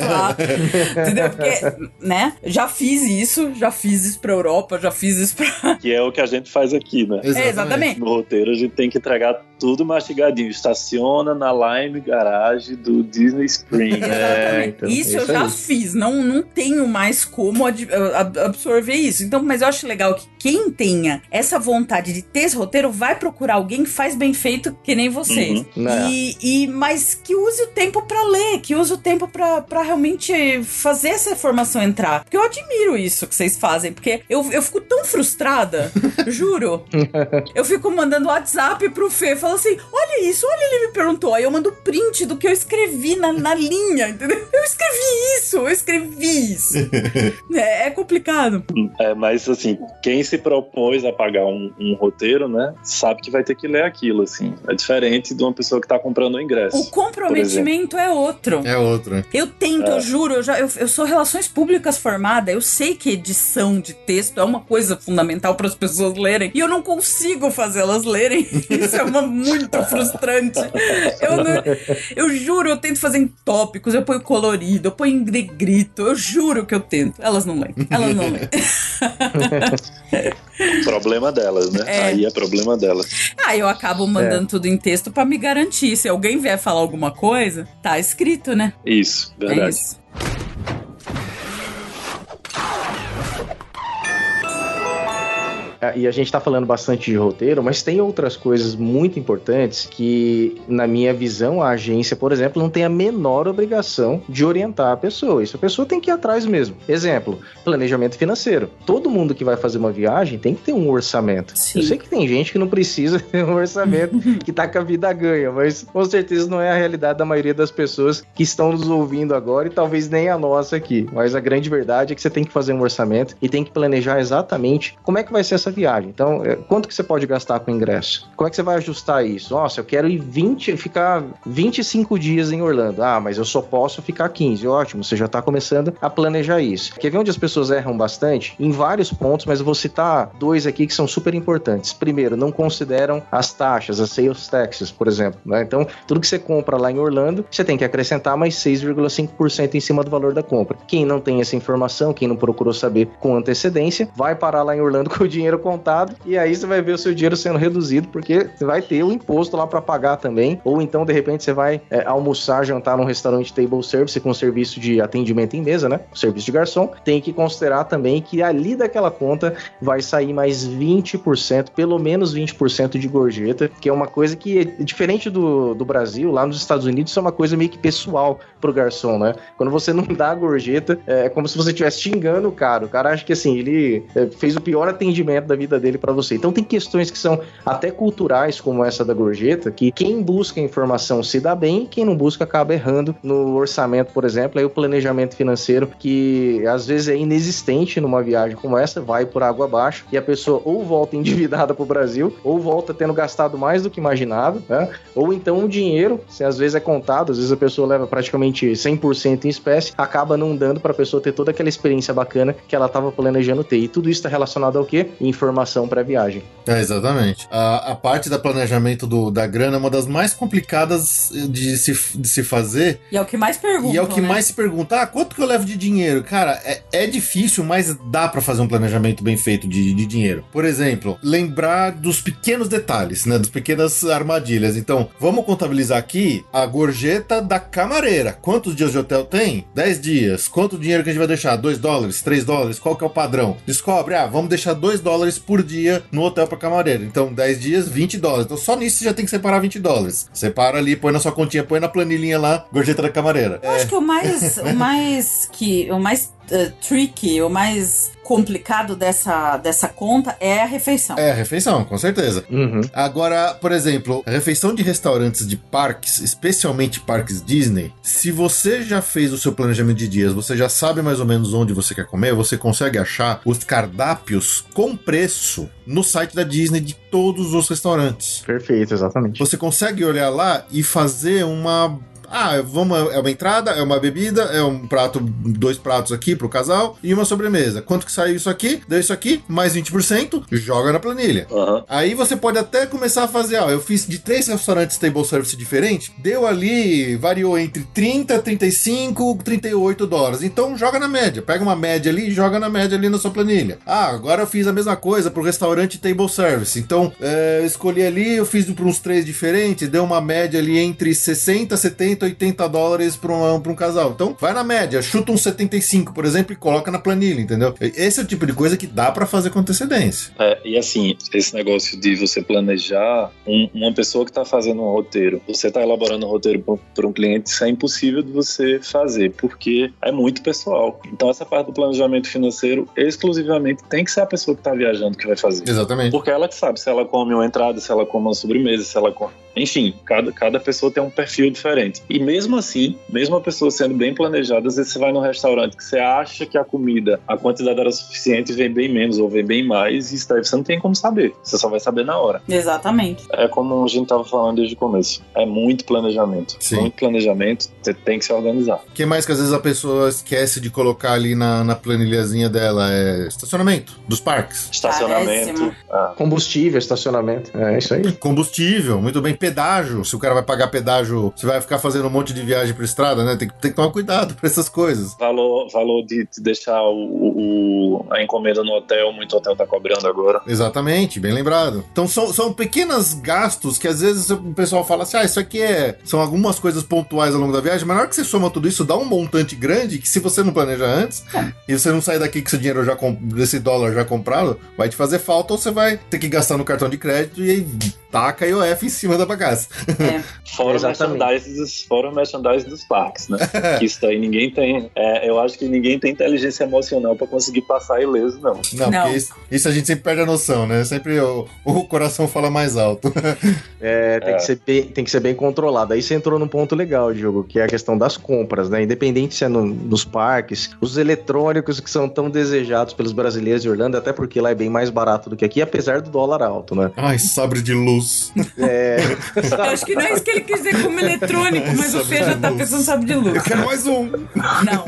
A. Entendeu? Porque, né? Já fiz isso, já fiz isso pra Europa, já fiz isso pra. [laughs] Que é o que a gente faz aqui, né? É, exatamente. No roteiro a gente tem que entregar tudo mastigadinho. Estaciona na Lime Garage do Disney Spring. É, então, isso, é eu isso já aí. fiz, não, não tenho mais como ad- ab- absorver isso. Então, mas eu acho legal que quem tenha essa vontade de ter esse roteiro vai procurar alguém que faz bem feito, que nem vocês. Uhum. É. E, e- mas que use o tempo pra ler, que use o tempo pra pra realmente fazer essa informação entrar. Porque eu admiro isso que vocês fazem, porque eu, eu fico tão frustrada, [laughs] juro. Eu fico mandando WhatsApp pro Fê, falo assim: olha isso, olha, ele me perguntou. Aí eu mando print do que eu escrevi na, na linha, entendeu? Eu escrevi isso, eu escrevi isso. [laughs] é, é complicado. É, mas assim, quem se propôs a pagar um, um roteiro, né, sabe que vai ter que ler aquilo, assim. É diferente de uma pessoa que tá comprando o ingresso. O comprometimento é outro. É outro. Eu tento, É. eu juro, eu, já, eu, eu sou relações públicas formada, eu sei que edição de texto é uma coisa fundamental para as pessoas lerem e eu não consigo fazê-las lerem. [laughs] Isso é uma, muito frustrante. Eu, não- eu juro, eu tento fazer em tópicos, eu ponho colorido, eu ponho em negrito, eu juro que eu tento. Elas não leem, elas não leem. [laughs] Problema delas, né? É. Aí é problema delas. Ah, eu acabo mandando tudo em texto para me garantir. Se alguém vier falar alguma coisa, tá escrito, né? Isso, É verdade. isso. E a gente tá falando bastante de roteiro, mas tem outras coisas muito importantes que, na minha visão, a agência, por exemplo, não tem a menor obrigação de orientar a pessoa. Isso a pessoa tem que ir atrás mesmo. Exemplo, planejamento financeiro. Todo mundo que vai fazer uma viagem tem que ter um orçamento. Sim. Eu sei que tem gente que não precisa [laughs] ter um orçamento, [laughs] que tá com a vida ganha, mas com certeza não é a realidade da maioria das pessoas que estão nos ouvindo agora e talvez nem a nossa aqui. Mas a grande verdade é que você tem que fazer um orçamento e tem que planejar exatamente como é que vai ser essa viagem. Então, é, quanto que você pode gastar com ingresso? Como é que você vai ajustar isso? Nossa, eu quero ir 20, ficar 25 dias em Orlando. Ah, mas eu só posso ficar 15. Ótimo, você já está começando a planejar isso. Quer ver onde as pessoas erram bastante? Em vários pontos, mas eu vou citar dois aqui que são super importantes. Primeiro, não consideram as taxas, as sales taxes, por exemplo. né? Então, tudo que você compra lá em Orlando, você tem que acrescentar mais 6,5% em cima do valor da compra. Quem não tem essa informação, quem não procurou saber com antecedência, vai parar lá em Orlando [laughs] com o dinheiro contado e aí você vai ver o seu dinheiro sendo reduzido porque você vai ter o imposto lá para pagar também. Ou então, de repente, você vai é, almoçar, jantar num restaurante table service com serviço de atendimento em mesa, né? Serviço de garçom. Tem que considerar também que ali daquela conta vai sair mais 20%, pelo menos 20% de gorjeta, que é uma coisa que é diferente do, do Brasil, lá nos Estados Unidos, isso é uma coisa meio que pessoal pro garçom, né? Quando você não dá a gorjeta, é como se você estivesse xingando o cara. O cara acha que assim, ele é, fez o pior atendimento da vida dele para você. Então tem questões que são até culturais, como essa da gorjeta, que quem busca informação se dá bem, quem não busca acaba errando no orçamento, por exemplo, aí o planejamento financeiro que às vezes é inexistente numa viagem como essa, vai por água abaixo e a pessoa ou volta [laughs] endividada pro Brasil, ou volta tendo gastado mais do que imaginava, né? Ou então o dinheiro, se às vezes é contado, às vezes a pessoa leva praticamente 100% em espécie, acaba não dando para a pessoa ter toda aquela experiência bacana que ela estava planejando ter. E tudo isso está relacionado ao quê? Informação pré-viagem. É, exatamente. A, a parte da planejamento do, da grana é uma das mais complicadas de se, de se fazer. E é o que mais pergunta. E é o que né? mais se pergunta: ah, quanto que eu levo de dinheiro? Cara, é, é difícil, mas dá para fazer um planejamento bem feito de, de dinheiro. Por exemplo, lembrar dos pequenos detalhes, né? Das pequenas armadilhas. Então, vamos contabilizar aqui a gorjeta da camareira. Quantos dias de hotel tem? 10 dias. Quanto dinheiro que a gente vai deixar? 2 dólares? 3 dólares? Qual que é o padrão? Descobre, ah, vamos deixar 2 dólares por dia no hotel para camareira. Então, 10 dias, 20 dólares. Então, só nisso você já tem que separar 20 dólares. Separa ali, põe na sua continha, põe na planilhinha lá, gorjeta da camareira. Eu acho que o mais, o [laughs] mais que, o mais uh, tricky, o mais complicado dessa, dessa conta é a refeição. É, a refeição, com certeza. Uhum. Agora, por exemplo, a refeição de restaurantes de parques, especialmente parques Disney, se você já fez o seu planejamento de dias, você já sabe mais ou menos onde você quer comer, você consegue achar os cardápios com preço no site da Disney de todos os restaurantes. Perfeito, exatamente. Você consegue olhar lá e fazer uma ah, vamos, é uma entrada, é uma bebida, é um prato, dois pratos aqui pro casal e uma sobremesa. Quanto que saiu isso aqui? Deu isso aqui, mais 20%, joga na planilha. Aham. Aí você pode até começar a fazer, ó, eu fiz de três restaurantes table service diferentes, deu ali, variou entre 30, 35, 38 dólares. Então joga na média, pega uma média ali e joga na média ali na sua planilha. Ah, agora eu fiz a mesma coisa pro restaurante table service. Então, é, eu escolhi ali, eu fiz para uns três diferentes, deu uma média ali entre 60, 70, 80 dólares para um, pra um casal. Então, vai na média, chuta uns 75, por exemplo, e coloca na planilha, entendeu? Esse é o tipo de coisa que dá para fazer com antecedência. É, e assim, esse negócio de você planejar, um- uma pessoa que está fazendo um roteiro, você está elaborando um roteiro para um cliente, isso é impossível de você fazer, porque é muito pessoal. Então, essa parte do planejamento financeiro, exclusivamente, tem que ser a pessoa que está viajando que vai fazer. Exatamente. Porque ela que sabe se ela come uma entrada, se ela come uma sobremesa, se ela come. Enfim, cada, cada pessoa tem um perfil diferente. E mesmo assim, mesmo a pessoa sendo bem planejada, às vezes você vai num restaurante que você acha que a comida, a quantidade era suficiente e vem bem menos ou vem bem mais, e isso daí você não tem como saber. Você só vai saber na hora. Exatamente. É como a gente tava falando desde o começo. É muito planejamento. Sim. Muito planejamento, você tem que se organizar. O que mais que às vezes a pessoa esquece de colocar ali na, na planilhazinha dela? É estacionamento dos parques. Estacionamento. Ah, Combustível, estacionamento. É isso aí. Combustível, muito bem. Pedágio. Se o cara vai pagar pedágio, você vai ficar fazendo um monte de viagem pra estrada, né? Tem, que- tem que tomar cuidado pra essas coisas. valor, valor de, de deixar o, o- a encomenda no hotel, muito hotel tá cobrando agora. Exatamente, bem lembrado. Então são, são pequenos gastos que às vezes o pessoal fala assim: ah, isso aqui é. São algumas coisas pontuais ao longo da viagem, mas na hora que você soma tudo isso, dá um montante grande que se você não planeja antes e você não sair daqui com seu dinheiro já desse dólar já comprado, vai te fazer falta ou você vai ter que gastar no cartão de crédito e aí taca IOF em cima da bagaça. É. [laughs] Fora merchandise, dos, fora o merchandise dos parques, né? [laughs] que isso daí ninguém tem. é, eu acho que ninguém tem inteligência emocional pra conseguir passar ileso, não. Não, Não. porque isso, isso a gente sempre perde a noção, né? Sempre o, o coração fala mais alto. [laughs] É, tem, É. Que ser bem, tem que ser bem controlado. Aí você entrou num ponto legal, Diogo, que é a questão das compras, né? Independente se é no- nos parques, os eletrônicos que são tão desejados pelos brasileiros de Orlando, até porque lá é bem mais barato do que aqui, apesar do dólar alto, né? Ai, sabre de luz. É, Eu acho que não é isso que ele quis dizer como eletrônico, mas o Fê já tá luz. pensando sabe de luz. Eu quero mais um. Não.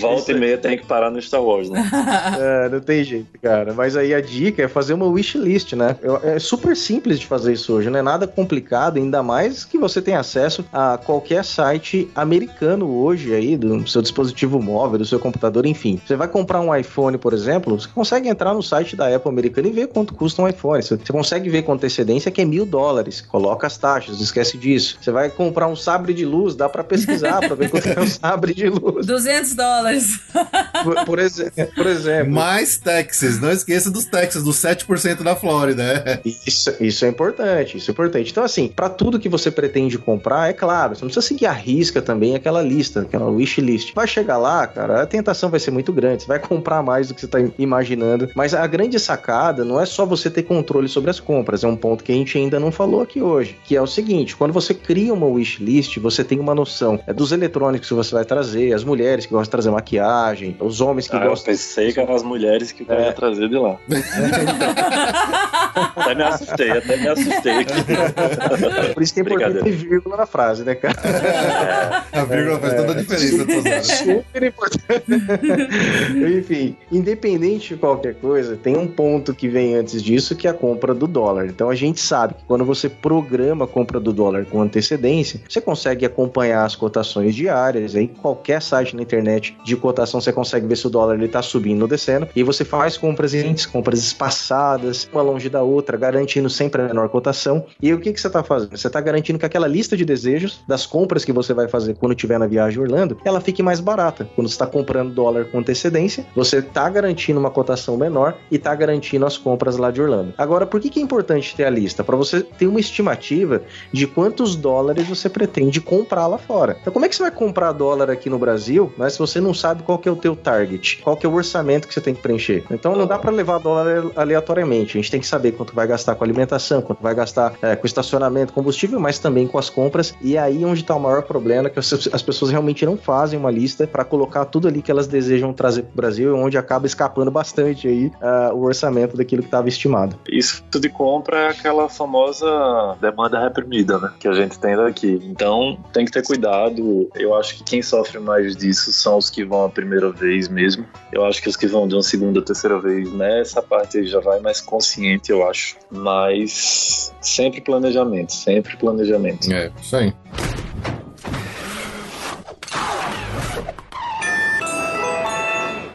Volta e meia tem que parar no Star Wars, né? [laughs] é, não tem jeito, cara. Mas aí a dica é fazer uma wishlist, né? É super simples de fazer isso hoje, não é nada complicado, ainda mais que você tem acesso a qualquer site americano hoje aí, do seu dispositivo móvel, do seu computador, enfim. Você vai comprar um iPhone, por exemplo, você consegue entrar no site da Apple americana e ver quanto custa um iPhone. Você você consegue ver com antecedência que é mil dólares. Coloca as taxas, não esquece disso. Você vai comprar um sabre de luz, dá pra pesquisar pra ver quanto é um sabre de luz. 200 dólares. por, por, exe por exemplo. Mais taxas, não esqueça dos taxas, dos 7% da Flórida. Isso, isso é importante, isso é importante. Então, assim, para tudo que você pretende comprar, é claro, você não precisa seguir a risca também aquela lista, aquela wish list. Vai chegar lá, cara, a tentação vai ser muito grande, você vai comprar mais do que você tá imaginando. Mas a grande sacada não é só você ter controle sobre as compras, é um ponto que a gente ainda não falou aqui hoje, que é o seguinte, quando você cria uma wish list, você tem uma noção é dos eletrônicos que você vai trazer, as mulheres que gostam de trazer maquiagem, os homens que ah, gostam. Eu pensei que eram as mulheres que eu ia trazer de lá. [laughs] até me assustei, até me assustei aqui. [laughs] Por isso que é importante ter vírgula na frase, né, cara? É. A vírgula faz toda a diferença. Super importante. [laughs] Enfim, independente de qualquer coisa, tem um ponto que vem antes disso, que é a compra do dólar. Então a gente sabe que quando você programa a compra do dólar com antecedência, você consegue acompanhar as cotações diárias. Aí qualquer site na internet de cotação você consegue ver se o dólar está subindo ou descendo. E você faz compras em compras espaçadas, uma longe da outra, garantindo sempre a menor cotação. E o que, que você está fazendo? Você está garantindo que aquela lista de desejos das compras que você vai fazer quando estiver na viagem Orlando, ela fique mais barata. Quando você está comprando dólar com antecedência, você está garantindo uma cotação menor e está garantindo as compras lá de Orlando. Agora, por que, que é importante ter a lista? Para você ter uma estimativa de quantos dólares você pretende comprar lá fora. Então, como é que você vai comprar dólar aqui no Brasil, né, se você não sabe qual que é o teu target, qual que é o orçamento que você tem que preencher? Então, não dá para levar dólar aleatoriamente. A gente tem que saber quanto vai gastar com alimentação, quanto vai gastar é, com estacionamento, combustível, mas também com as compras. E é aí onde está o maior problema, que as pessoas realmente não fazem uma lista para colocar tudo ali que elas desejam trazer para o Brasil, onde acaba escapando bastante aí uh, o orçamento daquilo que estava estimado. Isso de compra é aquela famosa demanda reprimida, né? Que a gente tem daqui. Então, tem que ter cuidado. Eu acho que quem sofre mais disso são os que vão a primeira vez mesmo. Eu acho que os que vão de uma segunda, terceira vez nessa parte aí já vai mais consciente, eu acho. Mas sempre planejamento, sempre planejamento. É, isso aí.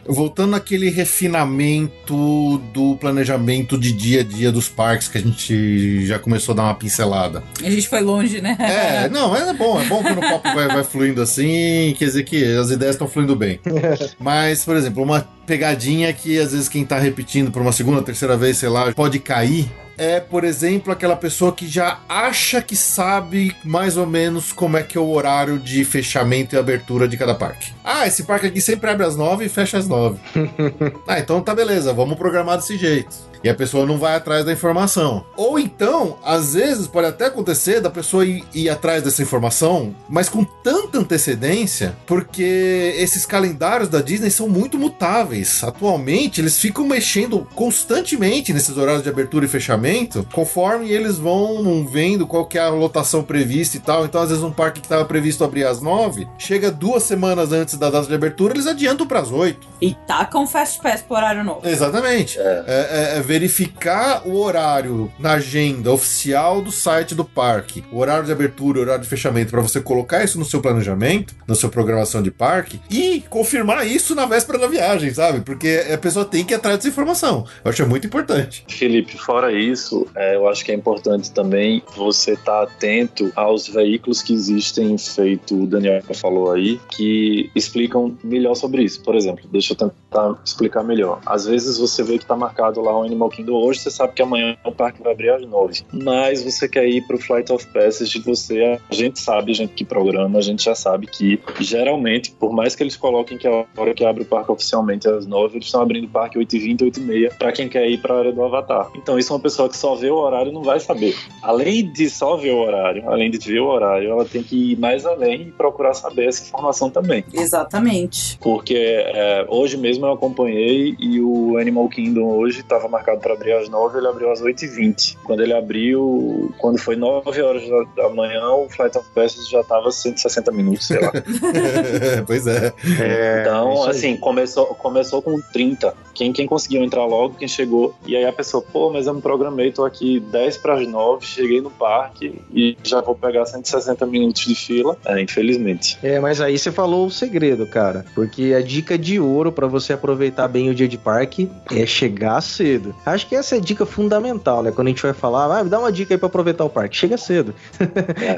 Voltando naquele refinamento do planejamento de dia a dia dos parques que a gente já começou a dar uma pincelada. A gente foi longe, né? É, não, é bom, é bom quando o papo vai, vai fluindo assim, quer dizer que as ideias estão fluindo bem. [laughs] Mas, por exemplo, uma pegadinha que às vezes quem tá repetindo por uma segunda, terceira vez, sei lá, pode cair é, por exemplo, aquela pessoa que já acha que sabe mais ou menos como é que é o horário de fechamento e abertura de cada parque. Ah, esse parque aqui sempre abre às nove e fecha às nove. [laughs] ah, então tá beleza, vamos programar desse jeito e a pessoa não vai atrás da informação. Ou então, às vezes pode até acontecer da pessoa ir, ir, atrás dessa informação, mas com tanta antecedência, porque esses calendários da Disney são muito mutáveis. Atualmente, eles ficam mexendo constantemente nesses horários de abertura e fechamento, conforme eles vão vendo qual que é a lotação prevista e tal. Então, às vezes, um parque que estava previsto abrir às nove, chega duas semanas antes da data de abertura, eles adiantam para as oito. E tacam Fast Pass pro horário novo. Exatamente. É. É, é, é verificar o horário na agenda oficial do site do parque, o horário de abertura, o horário de fechamento, para você colocar isso no seu planejamento, na sua programação de parque e confirmar isso na véspera da viagem, sabe? Porque a pessoa tem que ir atrás dessa informação. Eu acho muito importante. Felipe, fora isso, é, eu acho que é importante também você estar tá atento aos veículos que existem, feito o Daniel falou aí, que explicam melhor sobre isso. Por exemplo, deixa eu tentar explicar melhor. Às vezes você vê que está marcado lá um Animal Kingdom hoje, você sabe que amanhã o parque vai abrir às nove. Mas você quer ir para o Flight of Passage, você, a gente sabe, a gente que programa, a gente já sabe que geralmente, por mais que eles coloquem que a hora que abre o parque oficialmente é às nove, eles estão abrindo o parque 8h20, 8h30 para quem quer ir para a área do Avatar. Então, isso é uma pessoa que só vê o horário não vai saber. Além de só ver o horário, além de ver o horário, ela tem que ir mais além e procurar saber essa informação também. Exatamente. Porque é, hoje mesmo eu acompanhei e o Animal Kingdom hoje estava marcado para abrir às 9, ele abriu às 8h20. Quando ele abriu, quando foi 9 horas da, manhã, o Flight of Passage já tava 160 minutos, sei lá. [laughs] pois é. é então, assim, começou, começou com 30. Quem, quem conseguiu entrar logo, quem chegou. E aí a pessoa, pô, mas eu me programei, tô aqui 10 para as 9, cheguei no parque e já vou pegar 160 minutos de fila. É, infelizmente. É, mas aí você falou o segredo, cara. Porque a dica de ouro para você aproveitar bem o dia de parque é chegar cedo. Cedo. Acho que essa é a dica fundamental, né? Quando a gente vai falar, ah, dá uma dica aí pra aproveitar o parque. Chega cedo.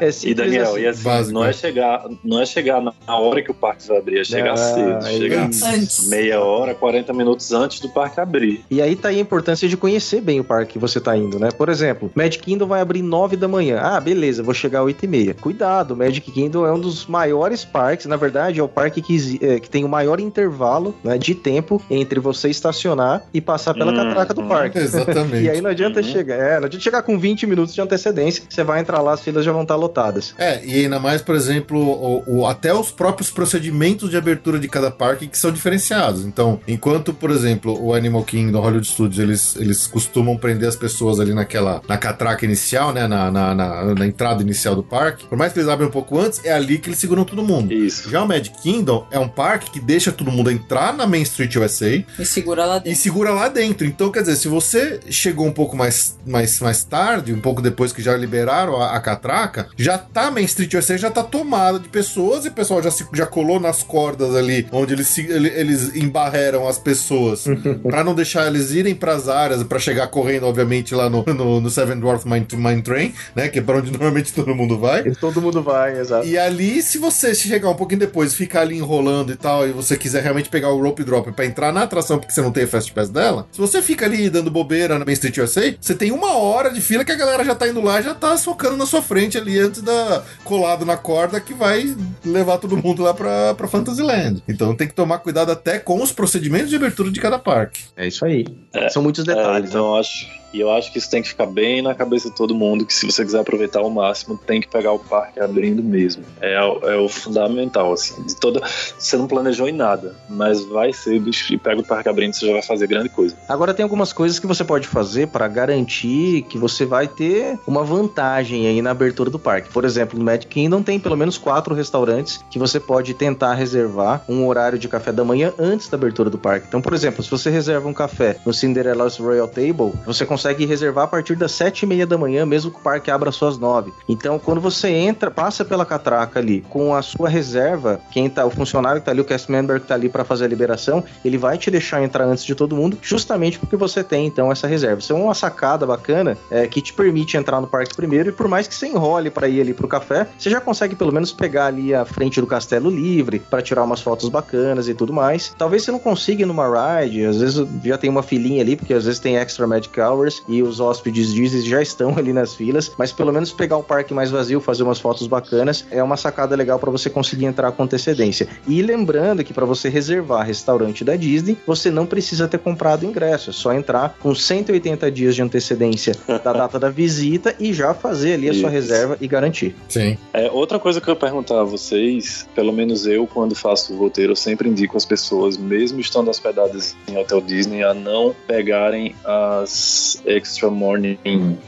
É, [laughs] e Daniel, assim. e assim, Básico, não é chegar, não é chegar na hora que o parque vai abrir, é chegar ah, cedo. Chegar antes. meia hora, 40 minutos antes do parque abrir. E aí tá aí a importância de conhecer bem o parque que você tá indo, né? Por exemplo, Magic Kingdom vai abrir 9 da manhã. Ah, beleza, vou chegar às 8 e meia. Cuidado, Magic Kingdom é um dos maiores parques, na verdade, é o parque que, é, que tem o maior intervalo né, de tempo entre você estacionar e passar pela hum, catraca do parque. Exatamente. e aí não adianta uhum. chegar, é, não adianta chegar com 20 minutos de antecedência, você vai entrar lá, as filas já vão estar lotadas. É, e ainda mais, por exemplo, o, o, até os próprios procedimentos de abertura de cada parque que são diferenciados. Então, enquanto, por exemplo, o Animal Kingdom, Hollywood Studios, eles, eles costumam prender as pessoas ali naquela, na catraca inicial, né, na, na, na, na entrada inicial do parque, por mais que eles abrem um pouco antes, é ali que eles seguram todo mundo. Isso. Já o Magic Kingdom é um parque que deixa todo mundo entrar na Main Street USA e segura lá dentro. E segura lá dentro. Então, quer dizer, se você chegou um pouco mais, mais, mais tarde, um pouco depois que já liberaram a, a catraca, já tá Main Street USA já tá tomada de pessoas e o pessoal já, se, já colou nas cordas ali, onde eles, eles embarreram as pessoas, [laughs] para não deixar eles irem pras áreas, para chegar correndo, obviamente, lá no, no, no Seven Dwarf Mine, Mine Train, né? Que é pra onde [laughs] normalmente todo mundo vai. E todo mundo vai, exato. E ali, se você chegar um pouquinho depois, ficar ali enrolando e tal, e você quiser realmente pegar o rope drop para entrar na atração porque você não tem o Fast Pass dela, se você fica ali dando bobeira na Main Street USA, você tem uma hora de fila que a galera já tá indo lá já tá socando na sua frente ali antes da colado na corda que vai levar todo mundo lá pra, pra Fantasyland. Então tem que tomar cuidado até com os procedimentos de abertura de cada parque. É isso aí. É, São muitos detalhes. É, então né? acho e eu acho que isso tem que ficar bem na cabeça de todo mundo, que se você quiser aproveitar ao máximo, tem que pegar o parque abrindo mesmo. É, é o fundamental, assim. De toda, você não planejou em nada, mas vai ser e pega o parque abrindo, você já vai fazer grande coisa. Agora tem algumas coisas que você pode fazer para garantir que você vai ter uma vantagem aí na abertura do parque. Por exemplo, no Magic Kingdom tem pelo menos quatro restaurantes que você pode tentar reservar um horário de café da manhã antes da abertura do parque. Então, por exemplo, se você reserva um café no Cinderella's Royal Table, você consegue consegue reservar a partir das sete e meia da manhã, mesmo que o parque abra suas nove. Então, quando você entra, passa pela catraca ali com a sua reserva, quem tá, o funcionário que tá ali, o cast member que tá ali para fazer a liberação, ele vai te deixar entrar antes de todo mundo, justamente porque você tem então essa reserva. Isso é uma sacada bacana é, que te permite entrar no parque primeiro e por mais que você enrole para ir ali pro café, você já consegue pelo menos pegar ali a frente do castelo livre para tirar umas fotos bacanas e tudo mais. Talvez você não consiga ir numa ride, às vezes já tem uma filinha ali, porque às vezes tem extra magic hours, e os hóspedes Disney já estão ali nas filas, mas pelo menos pegar o parque mais vazio, fazer umas fotos bacanas, é uma sacada legal para você conseguir entrar com antecedência. E lembrando que para você reservar restaurante da Disney, você não precisa ter comprado ingresso, é só entrar com 180 dias de antecedência da [laughs] data da visita e já fazer ali a Isso. sua reserva e garantir. Sim. É, outra coisa que eu ia perguntar a vocês, pelo menos eu, quando faço o roteiro, eu sempre indico as pessoas, mesmo estando hospedadas em hotel Disney, a não pegarem as Extra Morning,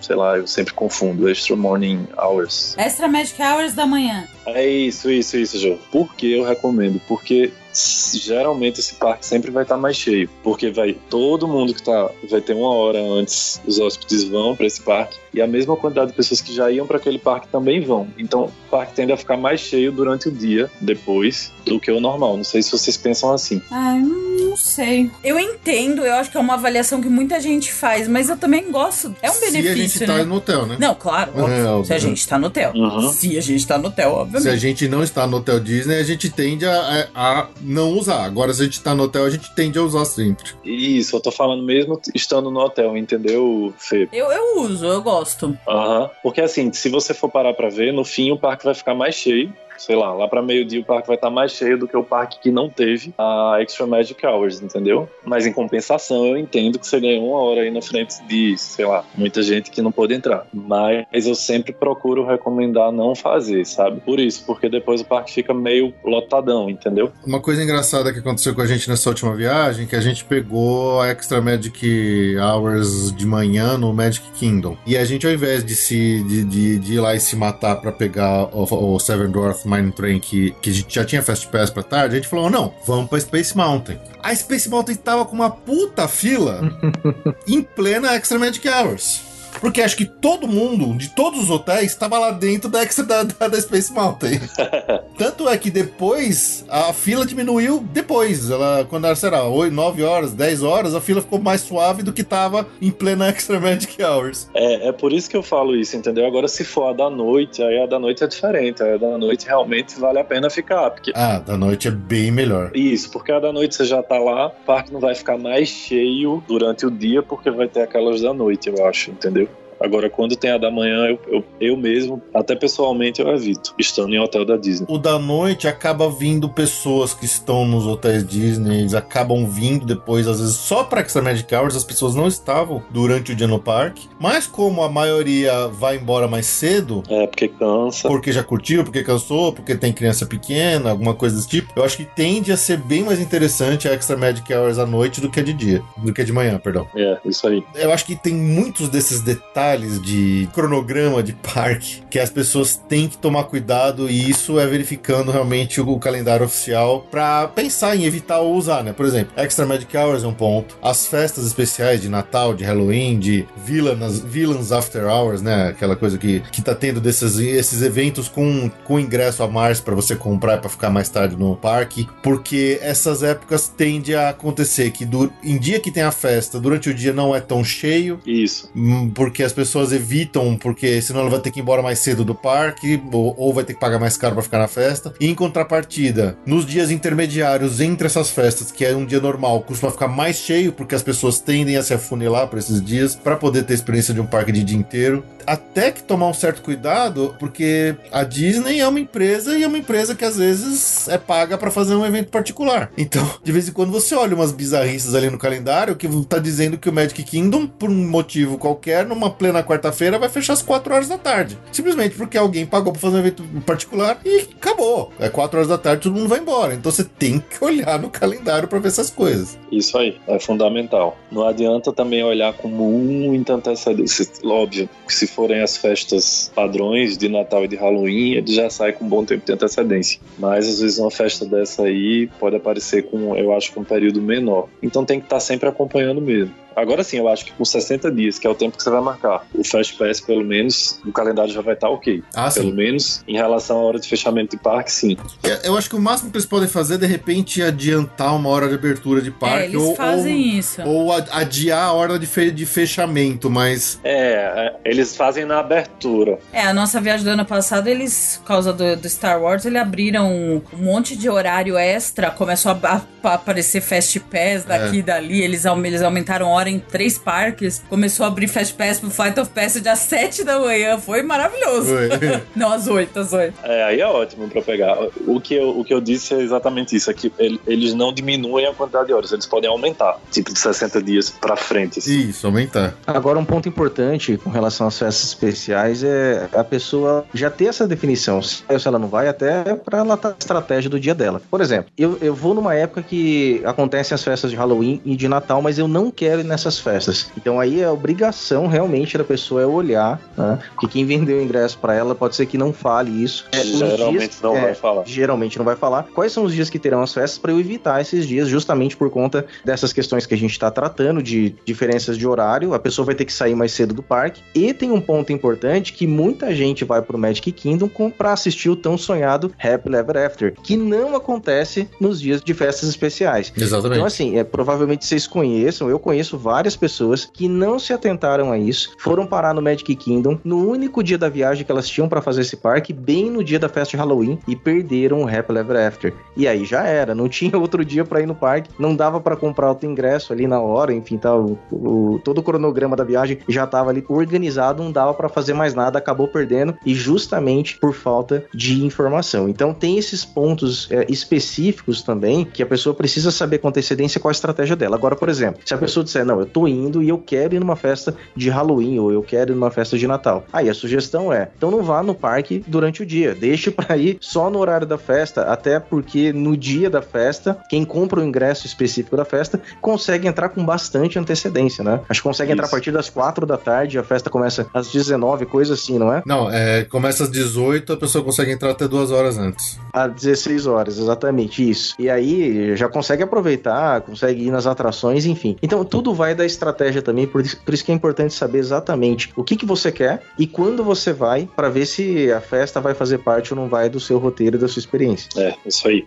sei lá, eu sempre confundo, Extra Morning Hours. Extra Magic Hours da manhã. É isso, isso, isso, Jô. Por que eu recomendo? Porque geralmente esse parque sempre vai estar tá mais cheio, porque vai todo mundo que tá vai ter uma hora antes os hóspedes vão para esse parque e a mesma quantidade de pessoas que já iam para aquele parque também vão. Então o parque tende a ficar mais cheio durante o dia depois do que o normal. Não sei se vocês pensam assim. Ah, não sei. Eu entendo, eu acho que é uma avaliação que muita gente faz, mas eu também gosto. É um benefício. Se a gente tá né? no hotel, né? Não, claro. É, se a gente tá no hotel. Uhum. Se a gente tá no hotel, obviamente. Se a gente não está no hotel Disney, a gente tende a, a, a não usar. Agora, se a gente tá no hotel, a gente tende a usar sempre. Isso, eu tô falando mesmo estando no hotel, entendeu, Fê? Eu, eu uso, eu gosto. Aham. Uhum. Porque assim, se você for parar pra ver, no fim o parque vai ficar mais cheio sei lá, lá para meio-dia o parque vai estar mais cheio do que o parque que não teve a Extra Magic Hours, entendeu? Mas em compensação, eu entendo que você ganhou uma hora aí na frente de, sei lá, muita gente que não pôde entrar. Mas eu sempre procuro recomendar não fazer, sabe? Por isso, porque depois o parque fica meio lotadão, entendeu? Uma coisa engraçada que aconteceu com a gente nessa última viagem, que a gente pegou a Extra Magic Hours de manhã no Magic Kingdom. E a gente, ao invés de se de, de, de ir lá e se matar para pegar o, o Seven Dwarf Mine Train que, que já tinha Fast Pass pra tarde, a gente falou: não, vamos pra Space Mountain. A Space Mountain tava com uma puta fila [laughs] em plena Extra Magic Hours. Porque acho que todo mundo, de todos os hotéis, estava lá dentro da [laughs] extra da, da, Space Mountain. [laughs] Tanto é que depois a fila diminuiu depois. Ela, quando era, sei lá, 8, 9 horas, 10 horas, a fila ficou mais suave do que tava em plena [laughs] Extra Magic Hours. É, é por isso que eu falo isso, entendeu? Agora, se for a da noite, aí a da noite é diferente. A da noite realmente vale a pena ficar. Porque... Ah, da noite é bem melhor. Isso, porque a da noite você já tá lá, o parque não vai ficar mais cheio durante o dia, porque vai ter aquelas da noite, eu acho, entendeu? Agora, quando tem a da manhã, eu, eu, eu, mesmo, até pessoalmente, eu evito, estando em hotel da Disney. O da noite acaba vindo pessoas que estão nos hotéis Disney, eles acabam vindo depois, às vezes, só para Extra Magic Hours, as pessoas não estavam durante o dia no parque. Mas como a maioria vai embora mais cedo. É, porque cansa. Porque já curtiu, porque cansou, porque tem criança pequena, alguma coisa desse tipo. Eu acho que tende a ser bem mais interessante a Extra Magic Hours à noite do que a de dia. Do que a de manhã, perdão. É, isso aí. Eu acho que tem muitos desses detalhes detalhes de cronograma de parque que as pessoas têm que tomar cuidado e isso é verificando realmente o calendário oficial para pensar em evitar ou usar, né? Por exemplo, Extra Magic Hours é um ponto, as festas especiais de Natal, de Halloween, de Villains, Villains After Hours, né? Aquela coisa que, que tá tendo desses esses eventos com, com ingresso a mais para você comprar para ficar mais tarde no parque, porque essas épocas tende a acontecer que do, em dia que tem a festa, durante o dia não é tão cheio. Isso. Hum, porque as pessoas evitam, porque senão ela vai ter que ir embora mais cedo do parque, ou, ou vai ter que pagar mais caro para ficar na festa. E em contrapartida, nos dias intermediários entre essas festas, que é um dia normal, costuma ficar mais cheio, porque as pessoas tendem a se afunilar para esses dias, para poder ter experiência de um parque de dia inteiro. Até que tomar um certo cuidado, porque a Disney é uma empresa e é uma empresa que às vezes é paga para fazer um evento particular. Então, de vez em quando você olha umas bizarrices ali no calendário que tá dizendo que o Magic Kingdom, por um motivo qualquer, numa plena quarta-feira, vai fechar às 4 horas da tarde. Simplesmente porque alguém pagou pra fazer um evento particular e acabou. É 4 horas da tarde, todo mundo vai embora. Então você tem que [laughs] olhar no calendário para ver essas coisas. Isso aí, é fundamental. Não adianta também olhar com muita antecedência. Óbvio se forem as festas padrões de Natal e de Halloween, ele já sai com um bom tempo de antecedência. Mas às vezes uma festa dessa aí pode aparecer com, eu acho, com um período menor. Então tem que estar sempre acompanhando mesmo. Agora sim, eu acho que com 60 dias, que é o tempo que você vai marcar, o Fast Pass, pelo menos, o calendário já vai estar ok. Ah, pelo sim. menos em relação à hora de fechamento de parque, sim. É, Eu acho que o máximo que eles podem fazer é, de repente, adiantar uma hora de abertura de parque. É, eles ou, fazem ou, isso. Ou adiar a hora de, fe- de fechamento, mas. É, é, eles fazem na abertura. É, a nossa viagem do ano passado, eles, por causa do, do Star Wars, eles abriram um, monte de horário extra, começou a, a- a aparecer Fast Pass daqui e dali, eles, eles aumentaram a hora em três parques, começou a abrir Fast Pass pro Flight of Passage às sete da manhã, foi maravilhoso. Oi. [laughs] Não, às oito, às oito. É, aí é ótimo pra pegar. O que, eu, o que eu disse é exatamente isso: é que ele- eles não diminuem a quantidade de horas, eles podem aumentar, tipo de 60 dias pra frente. assim. Isso, aumentar. Agora, um ponto importante com relação às festas especiais é a pessoa já ter essa definição. Se ela não vai, até para ela estar a estratégia do dia dela. Por exemplo, eu, eu vou numa época que acontecem as festas de Halloween e de Natal, mas eu não quero ir nessas festas. Então aí a obrigação realmente da pessoa é olhar, né? Porque quem vendeu o ingresso para ela pode ser que não fale isso. É, Geralmente dias- não é, vai falar. geralmente não vai falar. Quais são os dias que terão as festas para eu evitar esses dias, justamente por conta dessas questões que a gente está tratando, de diferenças de horário. A pessoa vai ter que sair mais cedo do parque. E tem um ponto importante que muita gente vai pro Magic Kingdom para assistir o tão sonhado Happy Ever After, que não acontece nos dias de festas especiais. Exatamente. Então, assim, é, provavelmente vocês conheçam, eu conheço várias pessoas que não se atentaram a isso, foram parar no Magic Kingdom no único dia da viagem que elas tinham pra fazer esse parque, bem no dia da festa de Halloween, e perderam o Happy Ever After. E aí já era, não [laughs] tinha outro dia pra ir no parque, não dava pra comprar outro ingresso ali na hora, enfim, tá, o, o- todo o cronograma da viagem já tava ali organizado, não dava pra fazer mais nada, acabou perdendo, e justamente por falta de informação. Então tem esses pontos é, específicos também que a pessoa precisa saber com antecedência qual a estratégia dela. Agora, por exemplo, se a pessoa disser, não, eu tô indo e eu quero ir numa festa de Halloween ou eu quero ir numa festa de Natal. Aí a sugestão é, então não vá no parque durante o dia, deixe pra ir só no horário da festa, até porque no dia da festa, quem compra o ingresso específico da festa consegue entrar com bastante antecedência, né? Acho que consegue entrar a Isso. partir das 4 da tarde, a festa começa às 19, coisa assim, não é? Não, é, começa às 18, a pessoa consegue entrar até duas horas antes. Às 16 horas, exatamente isso. E aí já consegue aproveitar, consegue ir nas atrações, enfim. Então tudo vai da estratégia também, por isso, por isso que é importante saber exatamente o que, que você quer e quando você vai, para ver se a festa vai fazer parte ou não vai do seu roteiro e da sua experiência. É, isso aí.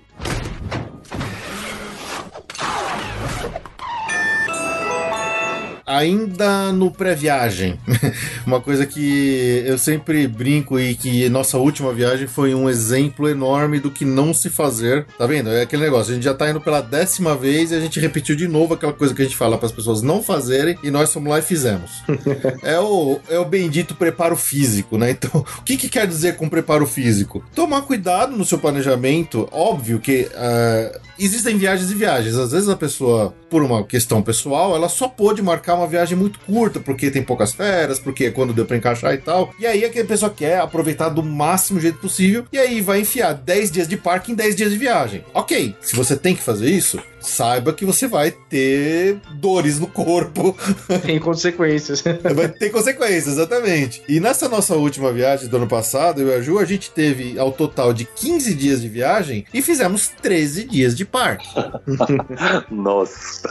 Ainda no pré-viagem, [laughs] uma coisa que eu sempre brinco e que nossa última viagem foi um exemplo enorme do que não se fazer. Tá vendo? É aquele negócio, a gente já tá indo pela décima vez e a gente repetiu de novo aquela coisa que a gente fala para as pessoas não fazerem e nós fomos lá e fizemos. [laughs] é, o, é o bendito preparo físico, né? Então, [laughs] o que, que quer dizer com preparo físico? Tomar cuidado no seu planejamento. Óbvio que uh, existem viagens e viagens. Às vezes a pessoa, por uma questão pessoal, ela só pôde marcar uma viagem muito curta, porque tem poucas férias, porque é quando deu pra encaixar e tal. E aí é que a pessoa quer aproveitar do máximo jeito possível, e aí vai enfiar 10 dias de parque em 10 dias de viagem. Ok, se você tem que fazer isso, saiba que você vai ter dores no corpo. [laughs] Tem consequências. [laughs] vai ter consequências, exatamente. E nessa nossa última viagem do ano passado, eu e a Ju, a gente teve ao total de 15 dias de viagem e fizemos 13 dias de parque. [laughs] Nossa.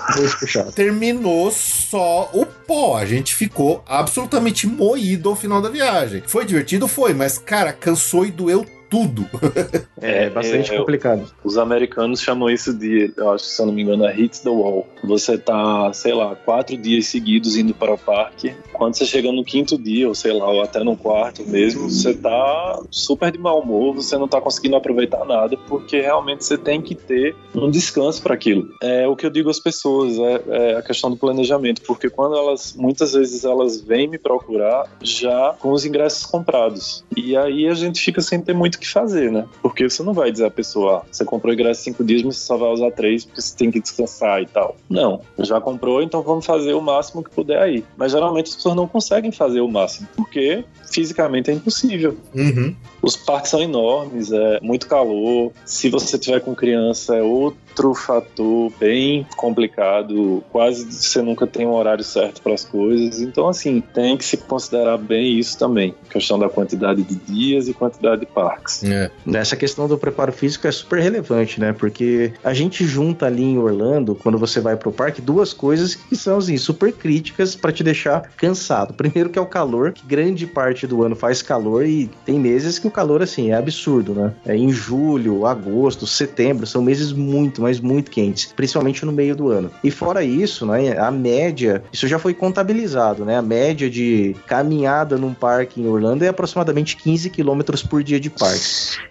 Terminou só o pó. A gente ficou absolutamente moído ao final da viagem. Foi divertido? Foi, mas, cara, cansou e doeu tudo. É, [laughs] é bastante é, complicado. Os americanos chamam isso de, eu acho que se eu não me engano, é hit the wall. Você tá, sei lá, quatro dias seguidos indo para o parque. Quando você chega no quinto dia, ou sei lá, ou até no quarto mesmo, você tá super de mau humor, você não tá conseguindo aproveitar nada, porque realmente você tem que ter um descanso para aquilo. É o que eu digo às pessoas, é, é a questão do planejamento, porque quando elas, muitas vezes elas vêm me procurar já com os ingressos comprados. E aí a gente fica sem ter muito que fazer, né? Porque você não vai dizer à pessoa, ah, você comprou ingresso cinco dias, mas você só vai usar três porque você tem que descansar e tal. Não, já comprou, então vamos fazer o máximo que puder aí. Mas geralmente as pessoas não conseguem fazer o máximo, porque fisicamente é impossível. Uhum. Os parques são enormes, é muito calor. Se você tiver com criança, é outro fator bem complicado. Quase você nunca tem um horário certo para as coisas. Então, assim, tem que se considerar bem isso também. Questão da quantidade de dias e quantidade de parques. É. Essa questão do preparo físico é super relevante, né? Porque a gente junta ali em Orlando, quando você vai pro parque, duas coisas que são, assim, super críticas para te deixar cansado. Primeiro que é o calor, que grande parte do ano faz calor e tem meses que o calor, assim, é absurdo, né? É em julho, agosto, setembro, são meses muito, mas muito quentes, principalmente no meio do ano. E fora isso, né, a média, isso já foi contabilizado, né? A média de caminhada num parque em Orlando é aproximadamente 15 quilômetros por dia de parque.